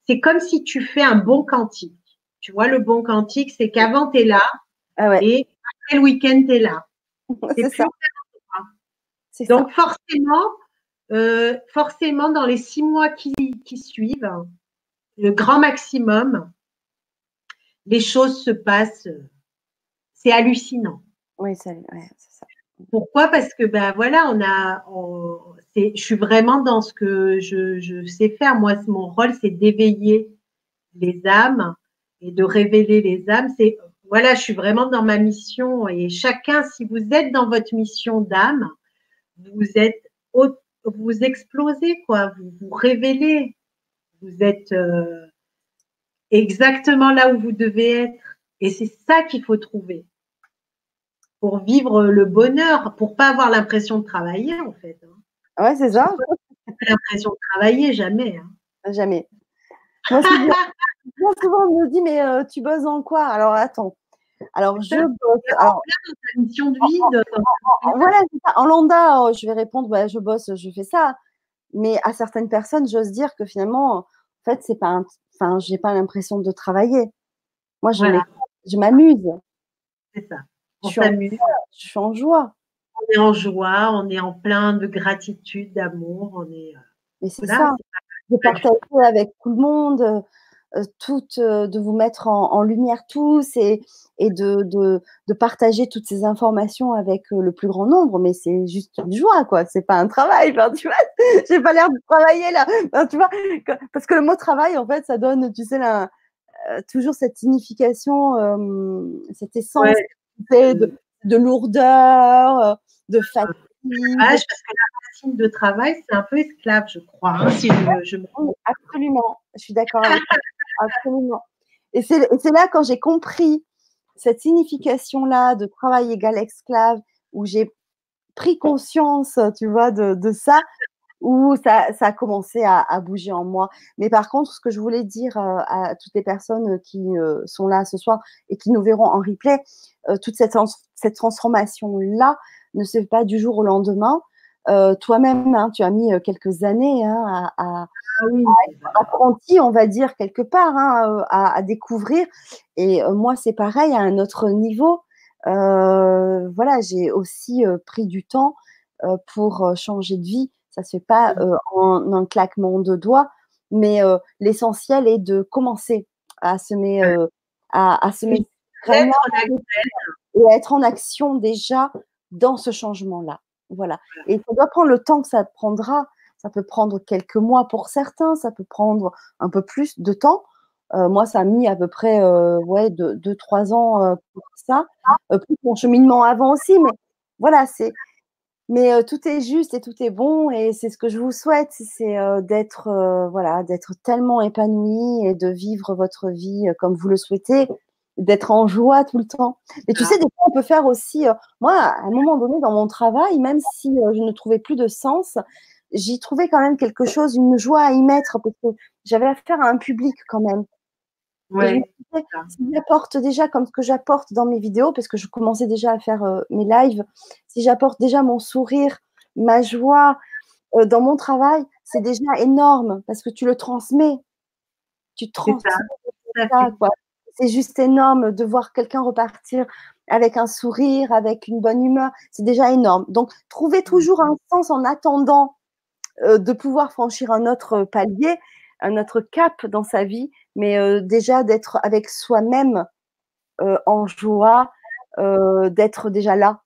C'est comme si tu fais un bon cantique. Tu vois, le bon cantique, c'est qu'avant, tu es là ah et après le week-end, tu es là. C'est ça. Donc, forcément, forcément, dans les six mois qui, qui suivent, le grand maximum, les choses se passent. C'est hallucinant. Oui, c'est ça. Pourquoi? Parce que ben voilà, on a, je suis vraiment dans ce que je, sais faire. Moi, mon rôle, c'est d'éveiller les âmes et de révéler les âmes. C'est voilà, je suis vraiment dans ma mission. Et chacun, si vous êtes dans votre mission d'âme, vous êtes, vous explosez quoi, vous vous révélez. Vous êtes euh, exactement là où vous devez être. Et c'est ça qu'il faut trouver pour vivre le bonheur, pour pas avoir l'impression de travailler en fait. Hein. Ouais, c'est ça. L'impression de travailler, jamais. Hein. Jamais. Moi, souvent, on me dit, mais euh, tu bosses en quoi? Alors, attends. Alors, je bosse. Alors, mission de vie. En, voilà, ça. En lambda, oh, je vais répondre, bah, je bosse, je fais ça. Mais à certaines personnes, j'ose dire que finalement, en fait, c'est pas un, Enfin, j'ai pas l'impression de travailler. Moi, je, je m'amuse. C'est ça. Je, suis en joie. On est en joie, on est en plein de gratitude, d'amour. On est. Euh, Mais c'est ça. De partager avec tout le monde, euh, tout, euh, de vous mettre en, lumière tous et, et de, de, de, partager toutes ces informations avec le plus grand nombre. Mais c'est juste une joie, quoi. C'est pas un travail. Enfin, tu vois, j'ai pas l'air de travailler là. tu vois, parce que le mot travail, en fait, ça donne, tu sais, la, toujours cette signification, cette essence de, de, lourdeur, de fatigue. parce que la racine de travail, c'est un peu esclave, je crois. Hein, si je, me... Absolument, je suis d'accord avec toi. Absolument. Et c'est là quand j'ai compris cette signification-là de travail égal esclave, où j'ai pris conscience, tu vois, de, de ça, où ça, ça, a commencé à, à, bouger en moi. Mais par contre, ce que je voulais dire euh, à toutes les personnes qui euh, sont là ce soir et qui nous verront en replay, euh, toute cette, cette transformation-là ne se fait pas du jour au lendemain. Toi-même, hein, tu as mis quelques années hein, à, à, ah être apprenti, on va dire, quelque part, hein, à, à, découvrir. Et moi, c'est pareil, à un autre niveau. voilà, j'ai aussi pris du temps pour changer de vie ça se fait pas mmh. en un claquement de doigts, mais l'essentiel est de commencer à se mettre, à, à, se mettre vraiment et à être en action déjà dans ce changement-là. Voilà. Et ça doit prendre le temps que ça prendra. Ça peut prendre quelques mois pour certains, ça peut prendre un peu plus de temps. moi, ça a mis à peu près ouais, deux, trois ans pour ça. plus mon cheminement avant aussi, mais voilà, c'est mais tout est juste et tout est bon et c'est ce que je vous souhaite, c'est d'être voilà, d'être tellement épanoui et de vivre votre vie comme vous le souhaitez, d'être en joie tout le temps. Et tu sais, des fois, on peut faire aussi, moi, à un moment donné dans mon travail, même si je ne trouvais plus de sens, j'y trouvais quand même quelque chose, une joie à y mettre parce que j'avais affaire à un public quand même. Ouais. Si j'apporte déjà comme ce que j'apporte dans mes vidéos, parce que je commençais déjà à faire euh, mes lives, si j'apporte déjà mon sourire, ma joie euh, dans mon travail, c'est déjà énorme parce que tu le transmets. Tu transmets ça. C'est juste énorme de voir quelqu'un repartir avec un sourire, avec une bonne humeur. C'est déjà énorme. Donc, trouver toujours un sens en attendant euh, de pouvoir franchir un autre palier, un autre cap dans sa vie, mais euh, déjà d'être avec soi-même euh, en joie, euh, d'être déjà là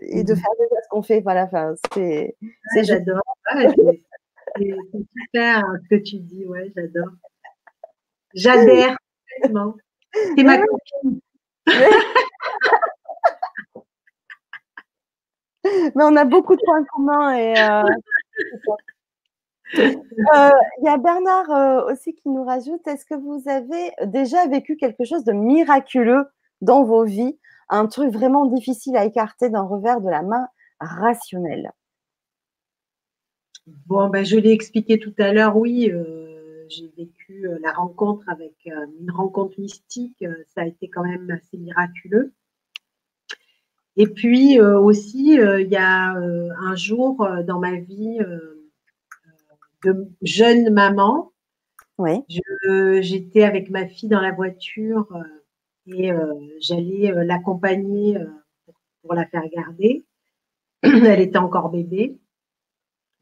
et de mmh faire déjà ce qu'on fait. Voilà, c'est. j'adore. c'est super ce que tu dis, ouais, j'adore. J'adhère complètement. C'est ma copine. Mais on a beaucoup de points communs et il y a Bernard euh, aussi qui nous rajoute, est-ce que vous avez déjà vécu quelque chose de miraculeux dans vos vies, un truc vraiment difficile à écarter d'un revers de la main rationnel? Bon, ben, je l'ai expliqué tout à l'heure, oui, euh, j'ai vécu la rencontre avec une rencontre mystique, ça a été quand même assez miraculeux. Et puis aussi, il y a un jour dans ma vie, de jeune maman. Oui. J'étais avec ma fille dans la voiture euh, et euh, j'allais euh, l'accompagner pour la faire garder. elle était encore bébé.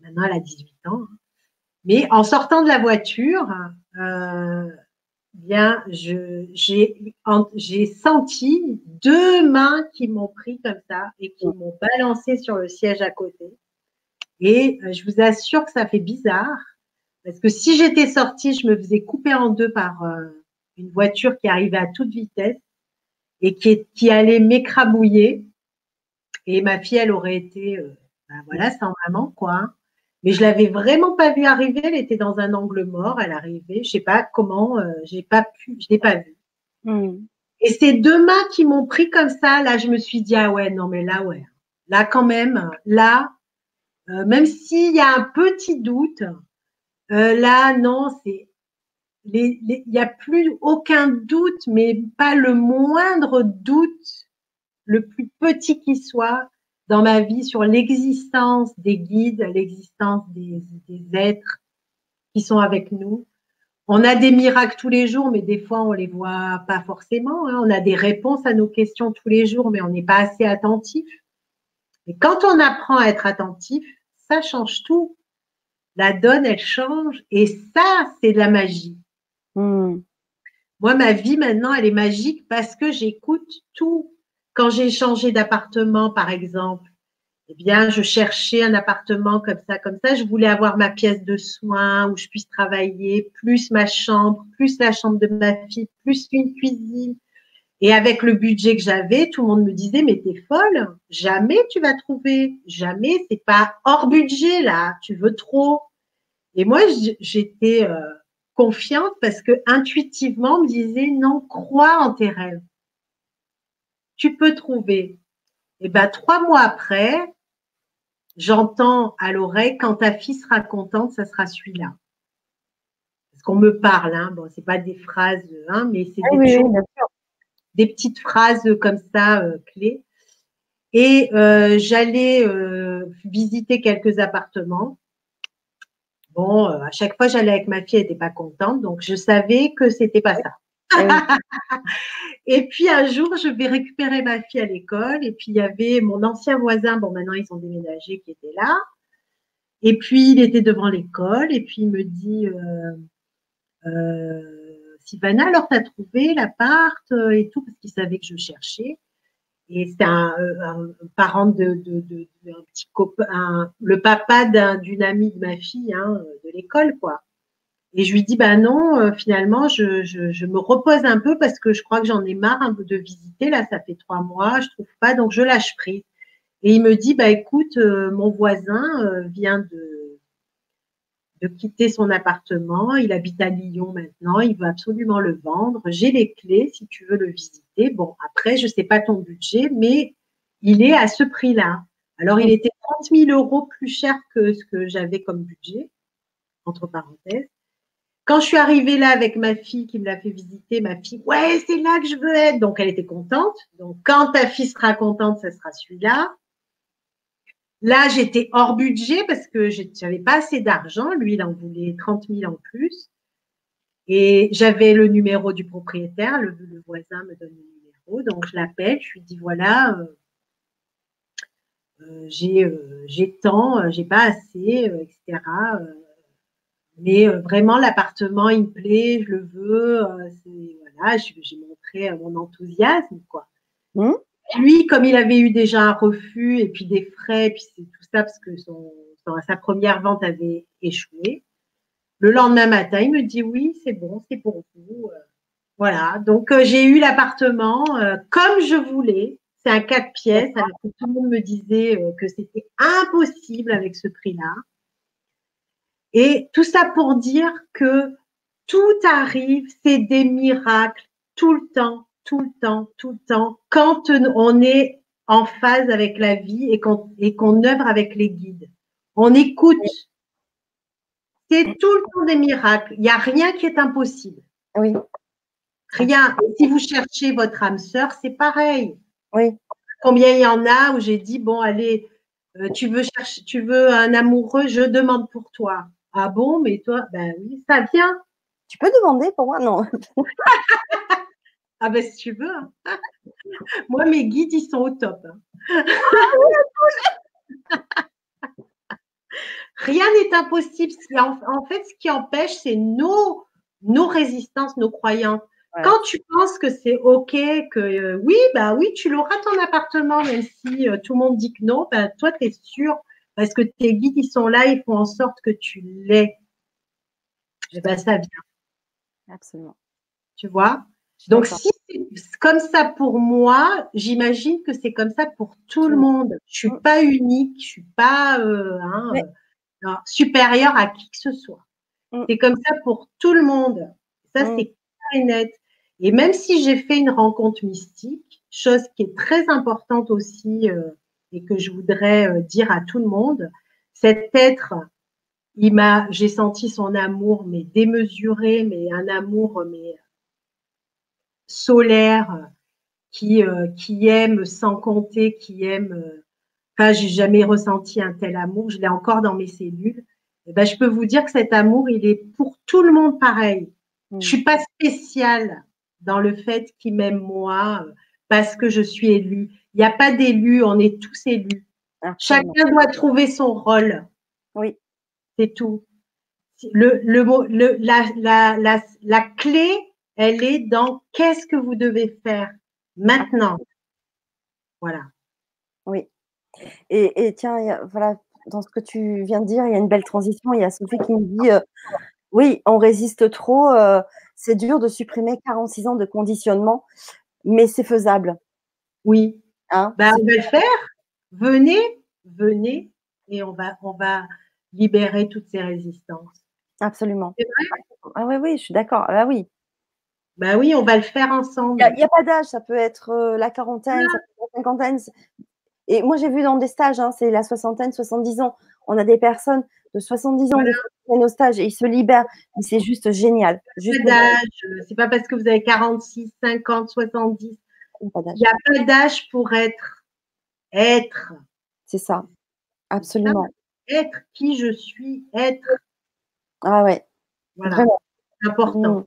Maintenant, elle a 18 ans. Hein. Mais en sortant de la voiture, bien, j'ai senti deux mains qui m'ont pris comme ça et qui m'ont balancé sur le siège à côté. Et euh, je vous assure que ça fait bizarre. Parce que si j'étais sortie, je me faisais couper en deux par euh, une voiture qui arrivait à toute vitesse et qui, qui allait m'écrabouiller. Et ma fille, elle aurait été, euh, ben voilà, sans maman, quoi. Hein. Mais je l'avais vraiment pas vue arriver. Elle était dans un angle mort. Elle arrivait. Je sais pas comment. Euh, j'ai pas pu. Je l'ai pas vue. Hmm. Et ces deux mains qui m'ont pris comme ça, là, je me suis dit ah ouais, non mais là ouais, là quand même, là, euh, même s'il y a un petit doute, euh, là, non, c'est il n'y a plus aucun doute, mais pas le moindre doute, le plus petit qui soit, dans ma vie sur l'existence des guides, l'existence des, êtres qui sont avec nous. On a des miracles tous les jours, mais des fois on les voit pas forcément. Hein. On a des réponses à nos questions tous les jours, mais on n'est pas assez attentif. Et quand on apprend à être attentif, ça change tout. La donne, elle change. Et ça, c'est de la magie. Hmm. Moi, ma vie maintenant, elle est magique parce que j'écoute tout. Quand j'ai changé d'appartement, par exemple, eh bien, je cherchais un appartement comme ça, comme ça. Je voulais avoir ma pièce de soins où je puisse travailler, plus ma chambre, plus la chambre de ma fille, plus une cuisine. Et avec le budget que j'avais, tout le monde me disait, mais t'es folle, jamais tu vas trouver, jamais, c'est pas hors budget là, tu veux trop. Et moi, j'étais euh, confiante parce que intuitivement, on me disait, non, crois en tes rêves. Tu peux trouver. Et ben, trois mois après, j'entends à l'oreille, quand ta fille sera contente, ça sera celui-là. Parce qu'on me parle, hein. bon, c'est pas des phrases, hein, mais c'est ah des, des, petites phrases comme ça, euh, clés. Et euh, j'allais euh, visiter quelques appartements. Bon, à chaque fois, j'allais avec ma fille, elle n'était pas contente, donc je savais que c'était pas ça. et puis un jour, je vais récupérer ma fille à l'école. Et puis il y avait mon ancien voisin, bon maintenant ils ont déménagé, qui était là. Et puis il était devant l'école. Et puis il me dit euh, euh, Sylvana, alors tu as trouvé l'appart euh, et tout, parce qu'il savait que je cherchais. Et c'était un, parent de, un petit copain, le papa d'une amie de ma fille hein, de l'école, quoi. Et je lui dis, bah non, euh, finalement, je, me repose un peu parce que je crois que j'en ai marre un peu de visiter. Là, ça fait trois mois, je trouve pas, donc je lâche prise. Et il me dit, bah écoute, euh, mon voisin euh, vient de, quitter son appartement. Il habite à Lyon maintenant. Il veut absolument le vendre. J'ai les clés si tu veux le visiter. Bon, après, je sais pas ton budget, mais il est à ce prix-là. Alors, il était 30 000 euros plus cher que ce que j'avais comme budget, entre parenthèses. Quand je suis arrivée là avec ma fille qui me l'a fait visiter, ma fille, ouais, c'est là que je veux être. Donc, elle était contente. Donc, quand ta fille sera contente, ça sera celui-là. Là, j'étais hors budget parce que je n'avais pas assez d'argent. Lui, il en voulait 30 000 en plus. Et j'avais le numéro du propriétaire. Le, voisin me donne le numéro. Donc, je l'appelle. Je lui dis, voilà, euh, euh, j'ai euh, tant, j'ai pas assez, etc. Mais vraiment, l'appartement, il me plaît, je le veux. Voilà, j'ai montré mon enthousiasme, quoi. Mmh. Lui, comme il avait eu déjà un refus et puis des frais, et puis c'est tout ça parce que son, sa première vente avait échoué. Le lendemain matin, il me dit oui, c'est bon, c'est pour vous. Voilà. Donc j'ai eu l'appartement comme je voulais. C'est un quatre pièces. Alors que tout le monde me disait que c'était impossible avec ce prix-là. Et tout ça pour dire que tout arrive, c'est des miracles tout le temps, tout le temps, tout le temps, quand on est en phase avec la vie et qu'on œuvre avec les guides. On écoute. C'est tout le temps des miracles. Il n'y a rien qui est impossible. Oui. Rien. si vous cherchez votre âme sœur, c'est pareil. Oui. Combien il y en a où j'ai dit bon allez, euh, tu veux chercher, tu veux un amoureux, je demande pour toi. Ah bon, mais toi, ben oui, ça vient. Tu peux demander pour moi? Non. ah ben si tu veux. Hein. moi, mes guides, ils sont au top. Hein. Rien n'est impossible. En, fait, ce qui empêche, c'est nos, nos résistances, nos croyances. Quand tu penses que c'est OK, que euh, oui, bah oui, tu l'auras ton appartement, même si euh, tout le monde dit que non, ben, toi, tu es sûr parce que tes guides, ils sont là, ils font en sorte que tu l'aies. Et ben, ça vient. Absolument. Tu vois? Donc, si c'est comme ça pour moi, j'imagine que c'est comme ça pour tout le monde. Je ne suis pas unique, je ne suis pas euh, hein, euh, supérieure à qui que ce soit. Mm. C'est comme ça pour tout le monde. Ça, mm. c'est clair et net. Et même si j'ai fait une rencontre mystique, chose qui est très importante aussi euh, et que je voudrais euh, dire à tout le monde, cet être, il m'a, j'ai senti son amour, mais démesuré, mais un amour, mais solaire, qui, euh, qui aime sans compter, qui aime. Euh, enfin, j'ai jamais ressenti un tel amour. Je l'ai encore dans mes cellules. Et eh ben, je peux vous dire que cet amour, il est pour tout le monde pareil. Je mm. Je suis pas spéciale dans le fait qu'il m'aime moi parce que je suis élue. Il n'y a pas d'élus, on est tous élus. Chacun doit trouver son rôle. Oui. C'est tout. Le, le, la, la, la, la clé, elle est dans qu'est-ce que vous devez faire maintenant. Voilà. Oui. Et, tiens, voilà, dans ce que tu viens de dire, il y a une belle transition. Il y a Sophie qui me dit euh, Oui, on résiste trop. Euh, c'est dur de supprimer 46 ans de conditionnement, mais c'est faisable. Oui. Hein? Ben, on va le faire. Venez, venez, et on va, on va libérer toutes ces résistances. Absolument. Ah oui, oui, je suis d'accord. Ah oui. Ben oui, on va le faire ensemble. Il n'y a, pas d'âge, ça peut être euh, la quarantaine, la cinquantaine. Et moi, j'ai vu dans des stages, hein, c'est la soixantaine, 70 ans. On a des personnes de 70 ans qui viennent au stage et ils se libèrent. C'est juste génial. Juste pas d'âge. C'est pas parce que vous avez 46, 50, 70. Il n'y a pas d'âge pour être. Être. C'est ça. Absolument. Être qui je suis, être. Ah ouais. Voilà. Vraiment. Important. Mmh.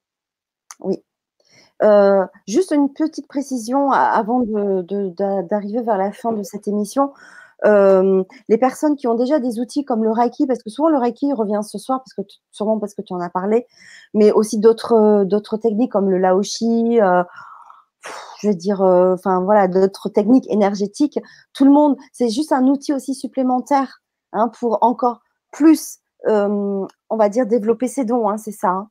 Oui. Euh, juste une petite précision avant d'arriver vers la fin de cette émission. Euh, les personnes qui ont déjà des outils comme le Reiki, parce que souvent le Reiki revient ce soir, parce que sûrement parce que tu en as parlé, mais aussi d'autres d'autres techniques comme le Laoshi, euh, je veux dire, enfin voilà, d'autres techniques énergétiques. Tout le monde, c'est juste un outil aussi supplémentaire hein, pour encore plus, on va dire, développer ses dons, hein, c'est ça. Hein.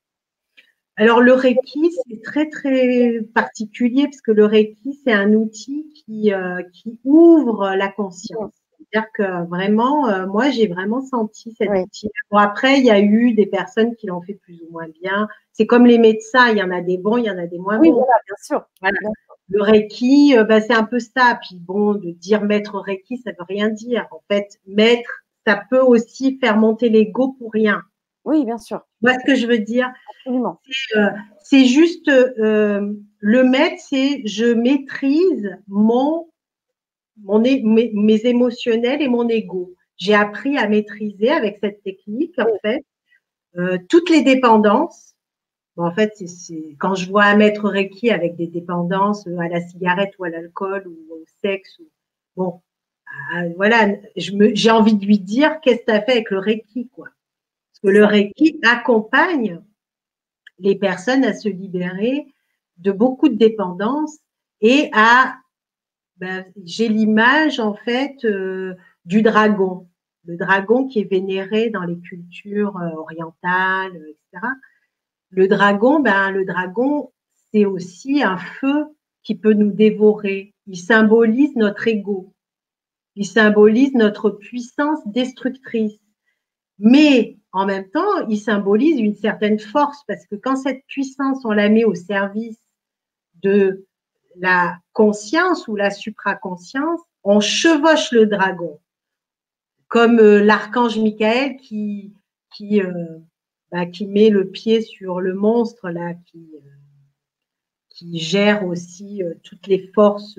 Alors le Reiki, c'est très très particulier parce que le Reiki, c'est un outil qui, euh, qui ouvre la conscience. C'est-à-dire que vraiment, euh, moi, j'ai vraiment senti cet outil. Bon, après, il y a eu des personnes qui l'ont fait plus ou moins bien. C'est comme les médecins, il y en a des bons, il y en a des moins oui, bons. Voilà, bien sûr. Le Reiki, euh, bah, c'est un peu ça. Puis bon, de dire maître Reiki, ça veut rien dire. En fait, maître, ça peut aussi faire monter l'ego pour rien. Oui, bien sûr. Moi, ce que je veux dire, euh, c'est juste euh, le maître, c'est je maîtrise mon, mon mes, émotionnels et mon ego. J'ai appris à maîtriser avec cette technique, en fait, euh, toutes les dépendances. en fait, c'est quand je vois un maître Reiki avec des dépendances à la cigarette ou à l'alcool ou au sexe, bon, ah, voilà, j'ai envie de lui dire qu'est-ce que tu as fait avec le Reiki, quoi? Que le Reiki accompagne les personnes à se libérer de beaucoup de dépendances et à, ben, j'ai l'image en fait euh, du dragon, le dragon qui est vénéré dans les cultures euh, orientales, etc. Le dragon, ben, le dragon, c'est aussi un feu qui peut nous dévorer. Il symbolise notre ego. Il symbolise notre puissance destructrice. Mais en même temps, il symbolise une certaine force parce que quand cette puissance, on la met au service de la conscience ou la supraconscience, on chevauche le dragon. Comme euh, l'archange Michael qui, qui, euh, bah, qui met le pied sur le monstre là, qui, euh, qui gère aussi toutes les forces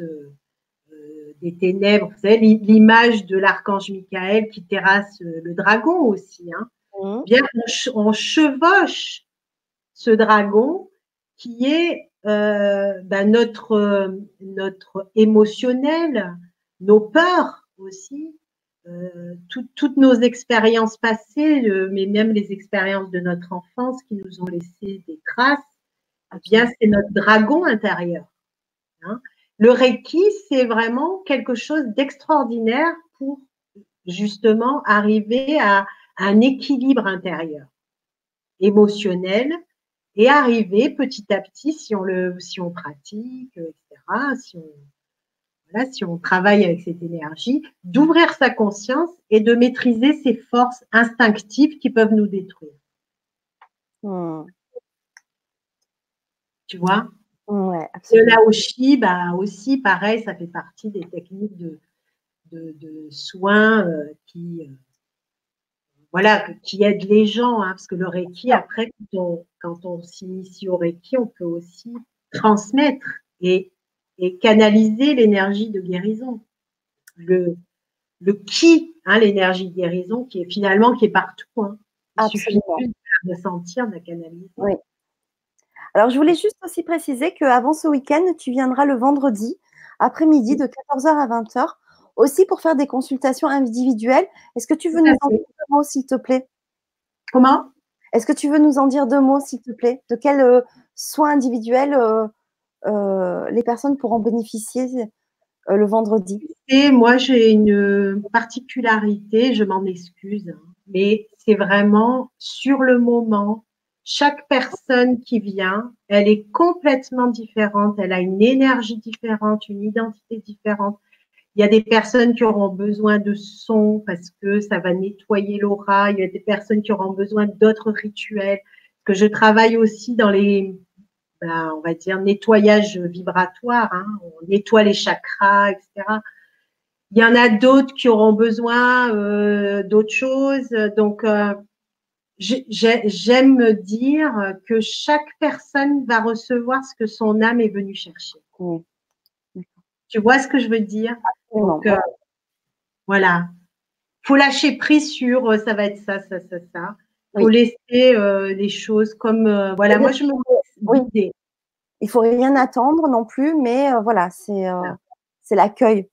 des ténèbres. Vous savez, l'image de l'archange Michael qui terrasse le dragon aussi. Hein. Mmh. bien on, chevauche ce dragon qui est euh, ben, notre, notre émotionnel, nos peurs aussi, euh, toutes nos expériences passées, mais même les expériences de notre enfance qui nous ont laissé des traces, eh bien c'est notre dragon intérieur. Hein. Le Reiki, c'est vraiment quelque chose d'extraordinaire pour justement arriver à, un équilibre intérieur, émotionnel, et arriver petit à petit, si on, le, si on pratique, etc., si on, voilà, si on travaille avec cette énergie, d'ouvrir sa conscience et de maîtriser ces forces instinctives qui peuvent nous détruire. Hmm. Tu vois? Ouais, Le Laoshi, bah aussi, pareil, ça fait partie des techniques de, de, soins euh, qui, euh, voilà, qui aide les gens, hein, parce que le Reiki, après, quand on, s'initie au Reiki, on peut aussi transmettre et, canaliser l'énergie de guérison. Le, le qui, hein, l'énergie de guérison, qui est finalement qui est partout. Hein. Il suffit de la ressentir, de la canaliser. Oui. Alors, je voulais juste aussi préciser qu'avant ce week-end, tu viendras le vendredi après-midi de 14h à 20h aussi pour faire des consultations individuelles. Est-ce que tu veux nous en dire deux mots, s'il te plaît? Comment? Est-ce que tu veux nous en dire deux mots, s'il te plaît? De quels euh, soins individuels euh, euh, les personnes pourront bénéficier le vendredi? Et moi, j'ai une particularité, je m'en excuse, hein, mais c'est vraiment sur le moment, chaque personne qui vient, elle est complètement différente, elle a une énergie différente, une identité différente. Il y a des personnes qui auront besoin de son parce que ça va nettoyer l'aura. Il y a des personnes qui auront besoin d'autres rituels. Que je travaille aussi dans les, ben, on va dire, nettoyage vibratoire. Hein. On nettoie les chakras, etc. Il y en a d'autres qui auront besoin euh, d'autres choses. Donc, euh, j'aime me dire que chaque personne va recevoir ce que son âme est venue chercher. Tu vois ce que je veux dire? Donc, euh, voilà. faut lâcher prise sur euh, ça va être ça, ça, ça, ça. faut laisser euh, les choses comme voilà. Moi, je me oui. Il faut rien attendre non plus, mais voilà, c'est c'est l'accueil,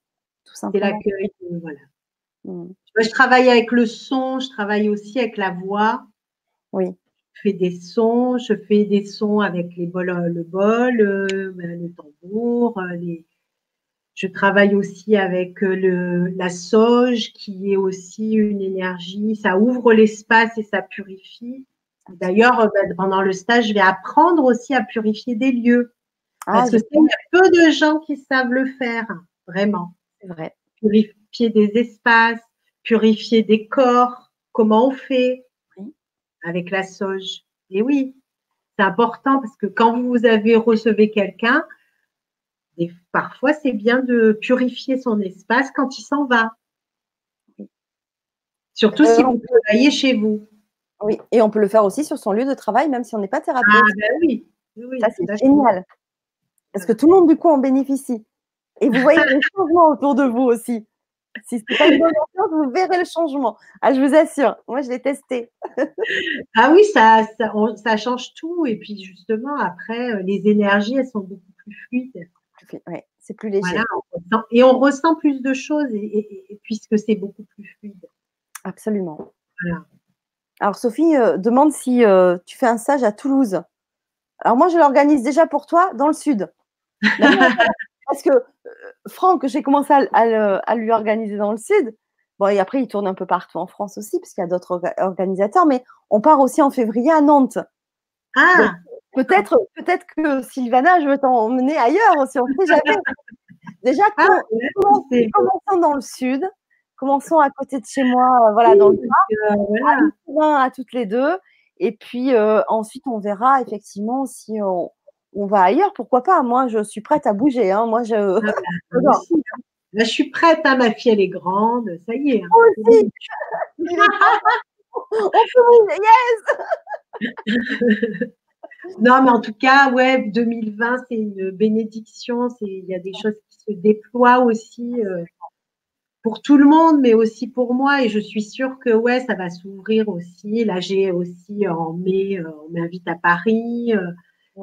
tout simplement. C'est l'accueil, voilà. Mmh. Je travaille avec le son, je travaille aussi avec la voix. Oui. Je fais des sons, je fais des sons avec les bols, le bol, euh, ben, le tambour. Euh, les... Je travaille aussi avec euh, le, la sauge, qui est aussi une énergie. Ça ouvre l'espace et ça purifie. D'ailleurs, ben, pendant le stage, je vais apprendre aussi à purifier des lieux. Ah, parce que il y a peu de gens qui savent le faire, vraiment. C'est vrai. Purifier des espaces, purifier des corps, comment on fait, avec la sauge. Et oui, c'est important parce que quand vous avez recevez quelqu'un, parfois c'est bien de purifier son espace quand il s'en va. Surtout si euh, vous travaillez chez vous. Oui, et on peut le faire aussi sur son lieu de travail, même si on n'est pas thérapeute. Ah ben oui, oui ça c'est génial. Parce que tout le monde du coup en bénéficie. Et vous voyez les changements autour de vous aussi. Si c'est pas une bonne ambiance, vous verrez le changement. Ah, je vous assure, moi je l'ai testé. ah oui, ça, ça, change tout. Et puis justement, après, euh, les énergies, elles sont beaucoup plus fluides. Oui, c'est plus léger. et on ressent plus de choses et, puisque c'est beaucoup plus fluide. Absolument. Alors Sophie euh, demande si euh, tu fais un stage à Toulouse. Alors moi, je l'organise déjà pour toi dans le sud. Parce que Franck, j'ai commencé à, lui organiser dans le sud. Bon, et après, il tourne un peu partout en France aussi, parce qu'il y a d'autres organisateurs, mais on part aussi en février à Nantes. Ah Peut-être peut que Sylvana, je veux t'emmener ailleurs, si on sait jamais. Déjà, ah, commençons dans le sud, commençons à côté de chez moi, voilà, dans le parc, à, toutes les deux, et puis euh, ensuite, on verra effectivement si on, on va ailleurs, pourquoi pas? Moi, je suis prête à bouger. Hein. Moi, je. Ah bah, je suis prête, hein, ma fille, elle est grande, ça y est. Hein. aussi. on peut yes Non, mais en tout cas, ouais, 2020, c'est une bénédiction. Il y a des choses qui se déploient aussi euh, pour tout le monde, mais aussi pour moi. Et je suis sûre que ouais, ça va s'ouvrir aussi. Là, j'ai aussi en mai, euh, on m'invite à Paris. Euh,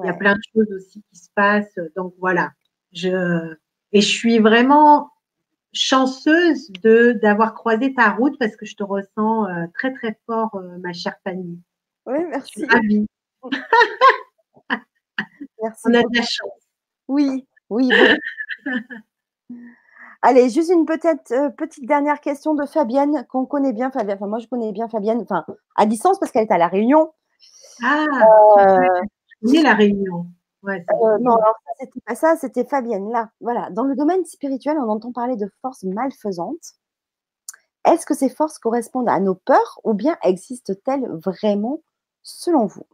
il y a plein de choses aussi qui se passent. Donc voilà. Je, et je suis vraiment chanceuse de d'avoir croisé ta route parce que je te ressens euh, très très fort, euh, ma chère Fanny. Oui, merci. merci. On a de la chance. Oui, oui. Allez, juste une petite, euh, petite dernière question de Fabienne, qu'on connaît bien, Fabienne. Enfin, moi, je connais bien Fabienne, enfin, à distance parce qu'elle est à La Réunion. Ah, la réunion. Euh, non, alors ça, c'était pas ça, c'était Fabienne. Là, voilà. Dans le domaine spirituel, on entend parler de forces malfaisantes. Est-ce que ces forces correspondent à nos peurs ou bien existent-elles vraiment selon vous?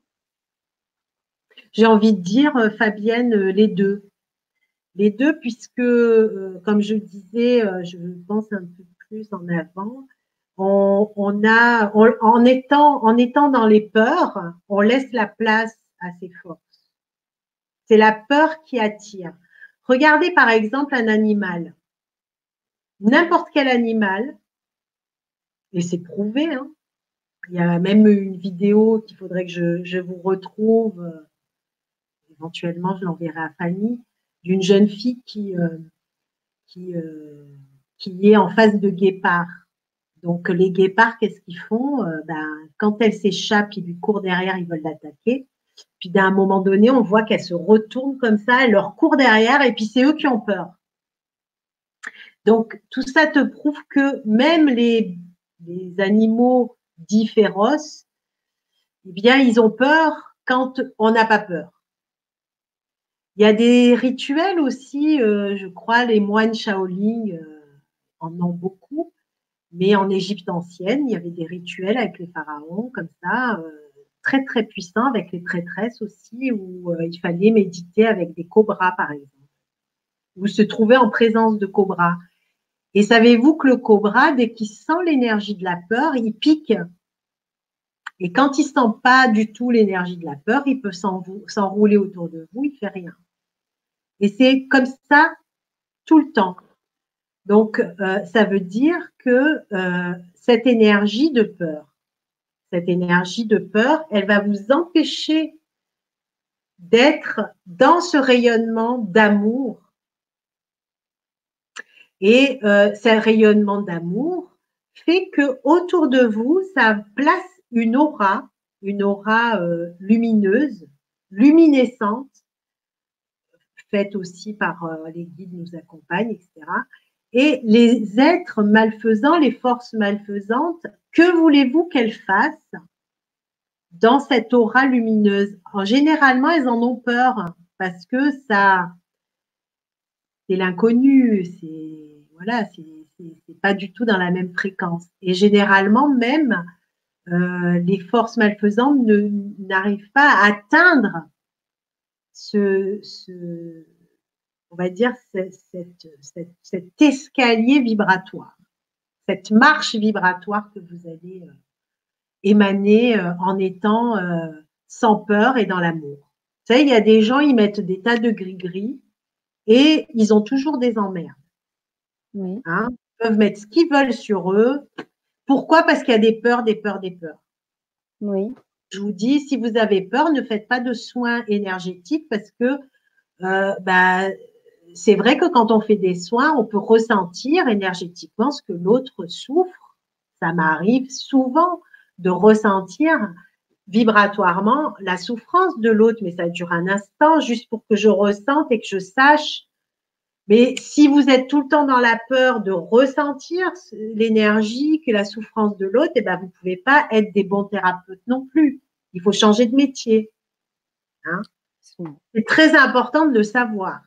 J'ai envie de dire, euh, Fabienne, euh, les deux. Les deux, puisque, comme je disais, je pense un peu plus en avant, on, a, en, étant, en étant dans les peurs, on laisse la place à ses forces. C'est la peur qui attire. Regardez par exemple un animal. N'importe quel animal, et c'est prouvé, hein. il y a même une vidéo qu'il faudrait que je, vous retrouve, euh, éventuellement je l'enverrai à Fanny, d'une jeune fille qui, euh, euh, est en face de guépard. Donc les guépards, qu'est-ce qu'ils font? Ben, Quand elles s'échappent, ils lui courent derrière, ils veulent l'attaquer. Puis d'un moment donné, on voit qu'elles se retournent comme ça, elles leur courent derrière et puis c'est eux qui ont peur. Donc, tout ça te prouve que même les, animaux dits féroces, eh bien, ils ont peur quand on n'a pas peur. Il y a des rituels aussi, euh, je crois, les moines Shaolin euh, en ont beaucoup, mais en Égypte ancienne, il y avait des rituels avec les pharaons comme ça, euh, très puissants, avec les traîtresses aussi, où il fallait méditer avec des cobras, par exemple, ou se trouver en présence de cobras. Et savez-vous que le cobra, dès qu'il sent l'énergie de la peur, il pique. Et quand il sent pas du tout l'énergie de la peur, il peut s'enrouler autour de vous, il fait rien. Et c'est comme ça tout le temps. Donc, euh, ça veut dire que euh, cette énergie de peur, cette énergie de peur, elle va vous empêcher d'être dans ce rayonnement d'amour. Et euh, ce rayonnement d'amour fait que autour de vous, ça place une aura, une aura lumineuse, luminescente, faites aussi par euh, les guides nous accompagnent, etc. Et les êtres malfaisants, les forces malfaisantes, que voulez-vous qu'elles fassent dans cette aura lumineuse? En, Généralement, elles en ont peur parce que ça, c'est l'inconnu, c'est voilà, c'est pas du tout dans la même fréquence. Et généralement, même euh, les forces malfaisantes n'arrivent pas à atteindre ce, on va dire, cet escalier vibratoire, cette marche vibratoire que vous allez euh, émaner euh, en étant euh, sans peur et dans l'amour. Vous savez, il y a des gens, ils mettent des tas de gris-gris et ils ont toujours des emmerdes. Hein, ils peuvent mettre ce qu'ils veulent sur eux. Pourquoi? Parce qu'il y a des peurs, des peurs, des peurs. Oui je vous dis, si vous avez peur, ne faites pas de soins énergétiques parce que euh, bah, c'est vrai que quand on fait des soins, on peut ressentir énergétiquement ce que l'autre souffre. Ça m'arrive souvent de ressentir vibratoirement la souffrance de l'autre, mais ça dure un instant juste pour que je ressente et que je sache. Mais si vous êtes tout le temps dans la peur de ressentir l'énergie, que la souffrance de l'autre, eh ben vous pouvez pas être des bons thérapeutes non plus. Il faut changer de métier. Hein. C'est très important de le savoir.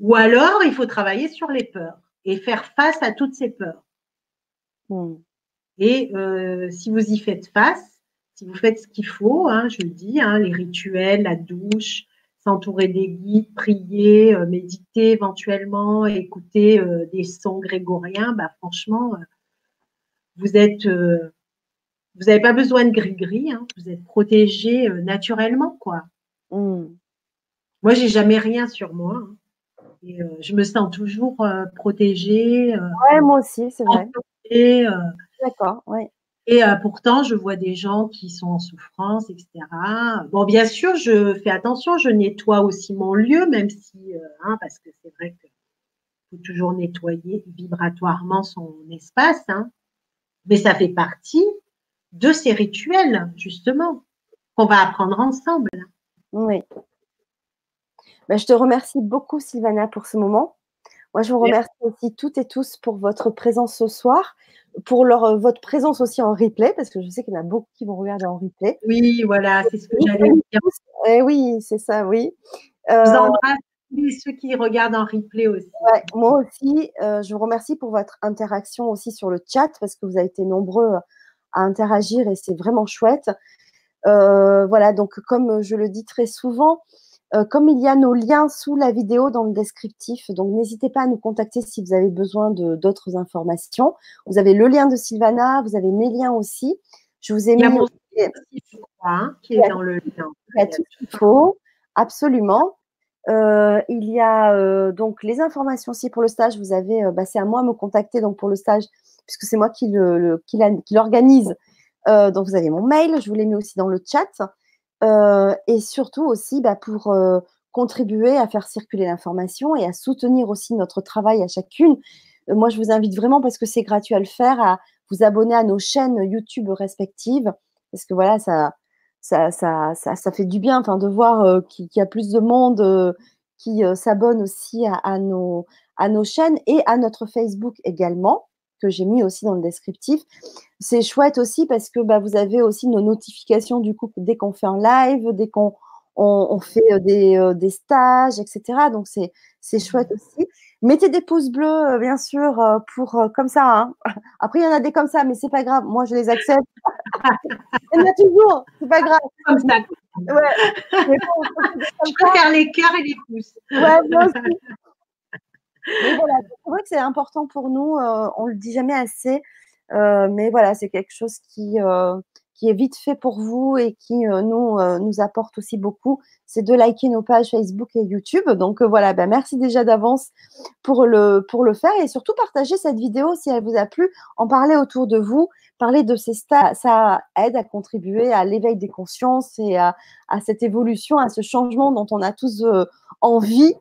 Ou alors, il faut travailler sur les peurs et faire face à toutes ces peurs. Hmm. Et euh, si vous y faites face, si vous faites ce qu'il faut, hein, je le dis, hein, les rituels, la douche, s'entourer des guides, prier, euh, méditer éventuellement, écouter euh, des sons grégoriens, bah, franchement, vous êtes vous n'avez pas besoin de gris-gris, hein. vous êtes protégé euh, naturellement, quoi. Mmh. Moi, j'ai jamais rien sur moi. Hein. Et, euh, je me sens toujours euh, protégée. ouais, moi aussi, c'est vrai. D'accord, oui. Et pourtant, je vois des gens qui sont en souffrance, etc. Bon, bien sûr, je fais attention, je nettoie aussi mon lieu, même si, hein, parce que c'est vrai qu'il faut toujours nettoyer vibratoirement son espace, hein. mais ça fait partie de ces rituels, justement, qu'on va apprendre ensemble. Oui. Ben, je te remercie beaucoup, Sylvana, pour ce moment. Moi, je vous remercie aussi toutes et tous pour votre présence ce soir, pour leur, euh, votre présence aussi en replay, parce que je sais qu'il y en a beaucoup qui vont regarder en replay. Oui, voilà, c'est ce que j'allais dire. Eh oui, c'est ça, oui. je vous euh, embrasse ceux qui regardent en replay aussi. moi aussi, euh, je vous remercie pour votre interaction aussi sur le chat, parce que vous avez été nombreux à interagir et c'est vraiment chouette. Euh, voilà, donc comme je le dis très souvent, euh, comme il y a nos liens sous la vidéo dans le descriptif, donc n'hésitez pas à nous contacter si vous avez besoin de d'autres informations. Vous avez le lien de Sylvana, vous avez mes liens aussi. Je vous ai mis. Hein, qui est dans le lien. Il y a tout ce qu'il faut, absolument. Euh, il y a donc les informations aussi pour le stage. Vous avez, bah, c'est à moi de me contacter donc pour le stage puisque c'est moi qui l'organise. Le, euh, donc, vous avez mon mail, je vous l'ai mis aussi dans le chat. Euh, et surtout aussi bah, pour euh, contribuer à faire circuler l'information et à soutenir aussi notre travail à chacune. moi, je vous invite vraiment, parce que c'est gratuit à le faire, à vous abonner à nos chaînes YouTube respectives, parce que voilà, ça, ça, ça, ça, fait du bien de voir qu'il y a plus de monde qui s'abonne aussi à, nos, à nos chaînes et à notre Facebook également, que j'ai mis aussi dans le descriptif. C'est chouette aussi parce que bah, vous avez aussi nos notifications du coup dès qu'on fait un live, dès qu'on on, fait euh, des, euh, des, stages, etc. Donc c'est chouette aussi. Mettez des pouces bleus, bien sûr, pour comme ça. Hein. Après, il y en a des comme ça, mais c'est pas grave. Moi, je les accepte. il y en a toujours, c'est pas grave. Comme ça. Ouais. je faire les cœurs et les pouces. Ouais, moi aussi. Voilà, c'est que c'est important pour nous. Euh, on le dit jamais assez, euh, mais voilà, c'est quelque chose qui euh, qui est vite fait pour vous et qui nous nous apporte aussi beaucoup. C'est de liker nos pages Facebook et YouTube. Donc voilà, ben, merci déjà d'avance pour le pour le faire et surtout partager cette vidéo si elle vous a plu. En parler autour de vous, parler de ces stages, ça aide à contribuer à l'éveil des consciences et à, à, cette évolution, à ce changement dont on a tous envie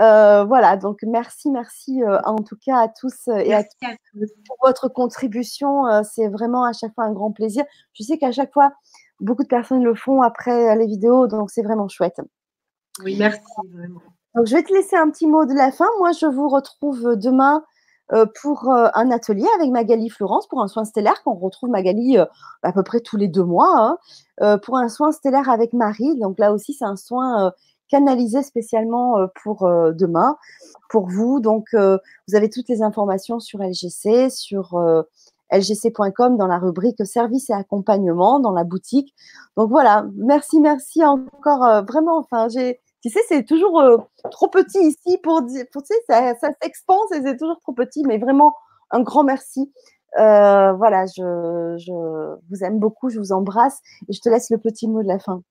euh, voilà, donc merci, merci euh, en tout cas à tous euh, et à, tous pour votre contribution. c'est vraiment à chaque fois un grand plaisir. Je sais qu'à chaque fois, beaucoup de personnes le font après les vidéos, donc c'est vraiment chouette. Oui, merci. Donc, je vais te laisser un petit mot de la fin. Moi, je vous retrouve demain pour un atelier avec Magali Florence pour un soin stellaire qu'on retrouve Magali à peu près tous les deux mois hein. pour un soin stellaire avec Marie. Donc là aussi, c'est un soin canalisé spécialement euh, pour euh, demain, pour vous. Donc, euh, vous avez toutes les informations sur LGC, sur lgc.com dans la rubrique service et accompagnement dans la boutique. Donc voilà, merci, merci encore. vraiment, enfin, j'ai, tu sais, c'est toujours trop petit ici pour dire, ça, ça s'expanse et c'est toujours trop petit, mais vraiment un grand merci. voilà, je, je vous aime beaucoup, je vous embrasse et je te laisse le petit mot de la fin.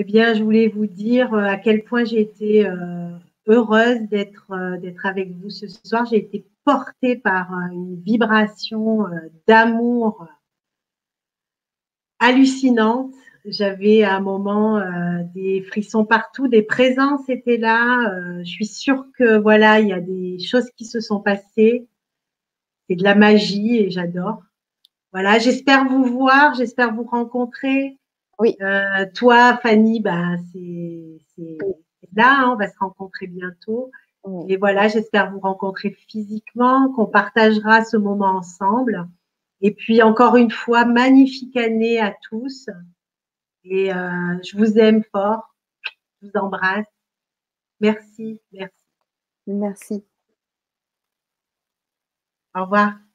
Eh bien, je voulais vous dire euh, à quel point j'ai été euh, heureuse d'être euh, d'être avec vous ce soir. J'ai été portée par une vibration d'amour hallucinante. J'avais à un moment des frissons partout, des présences étaient là. je suis sûre que voilà, il y a des choses qui se sont passées. C'est de la magie et j'adore. Voilà, j'espère vous voir, j'espère vous rencontrer. Oui. Euh, toi, Fanny, bah, c'est là, hein, on va se rencontrer bientôt. Et voilà, j'espère vous rencontrer physiquement, qu'on partagera ce moment ensemble. Et puis encore une fois, magnifique année à tous. Et euh, je vous aime fort. Je vous embrasse. Merci, merci. Merci. Au revoir.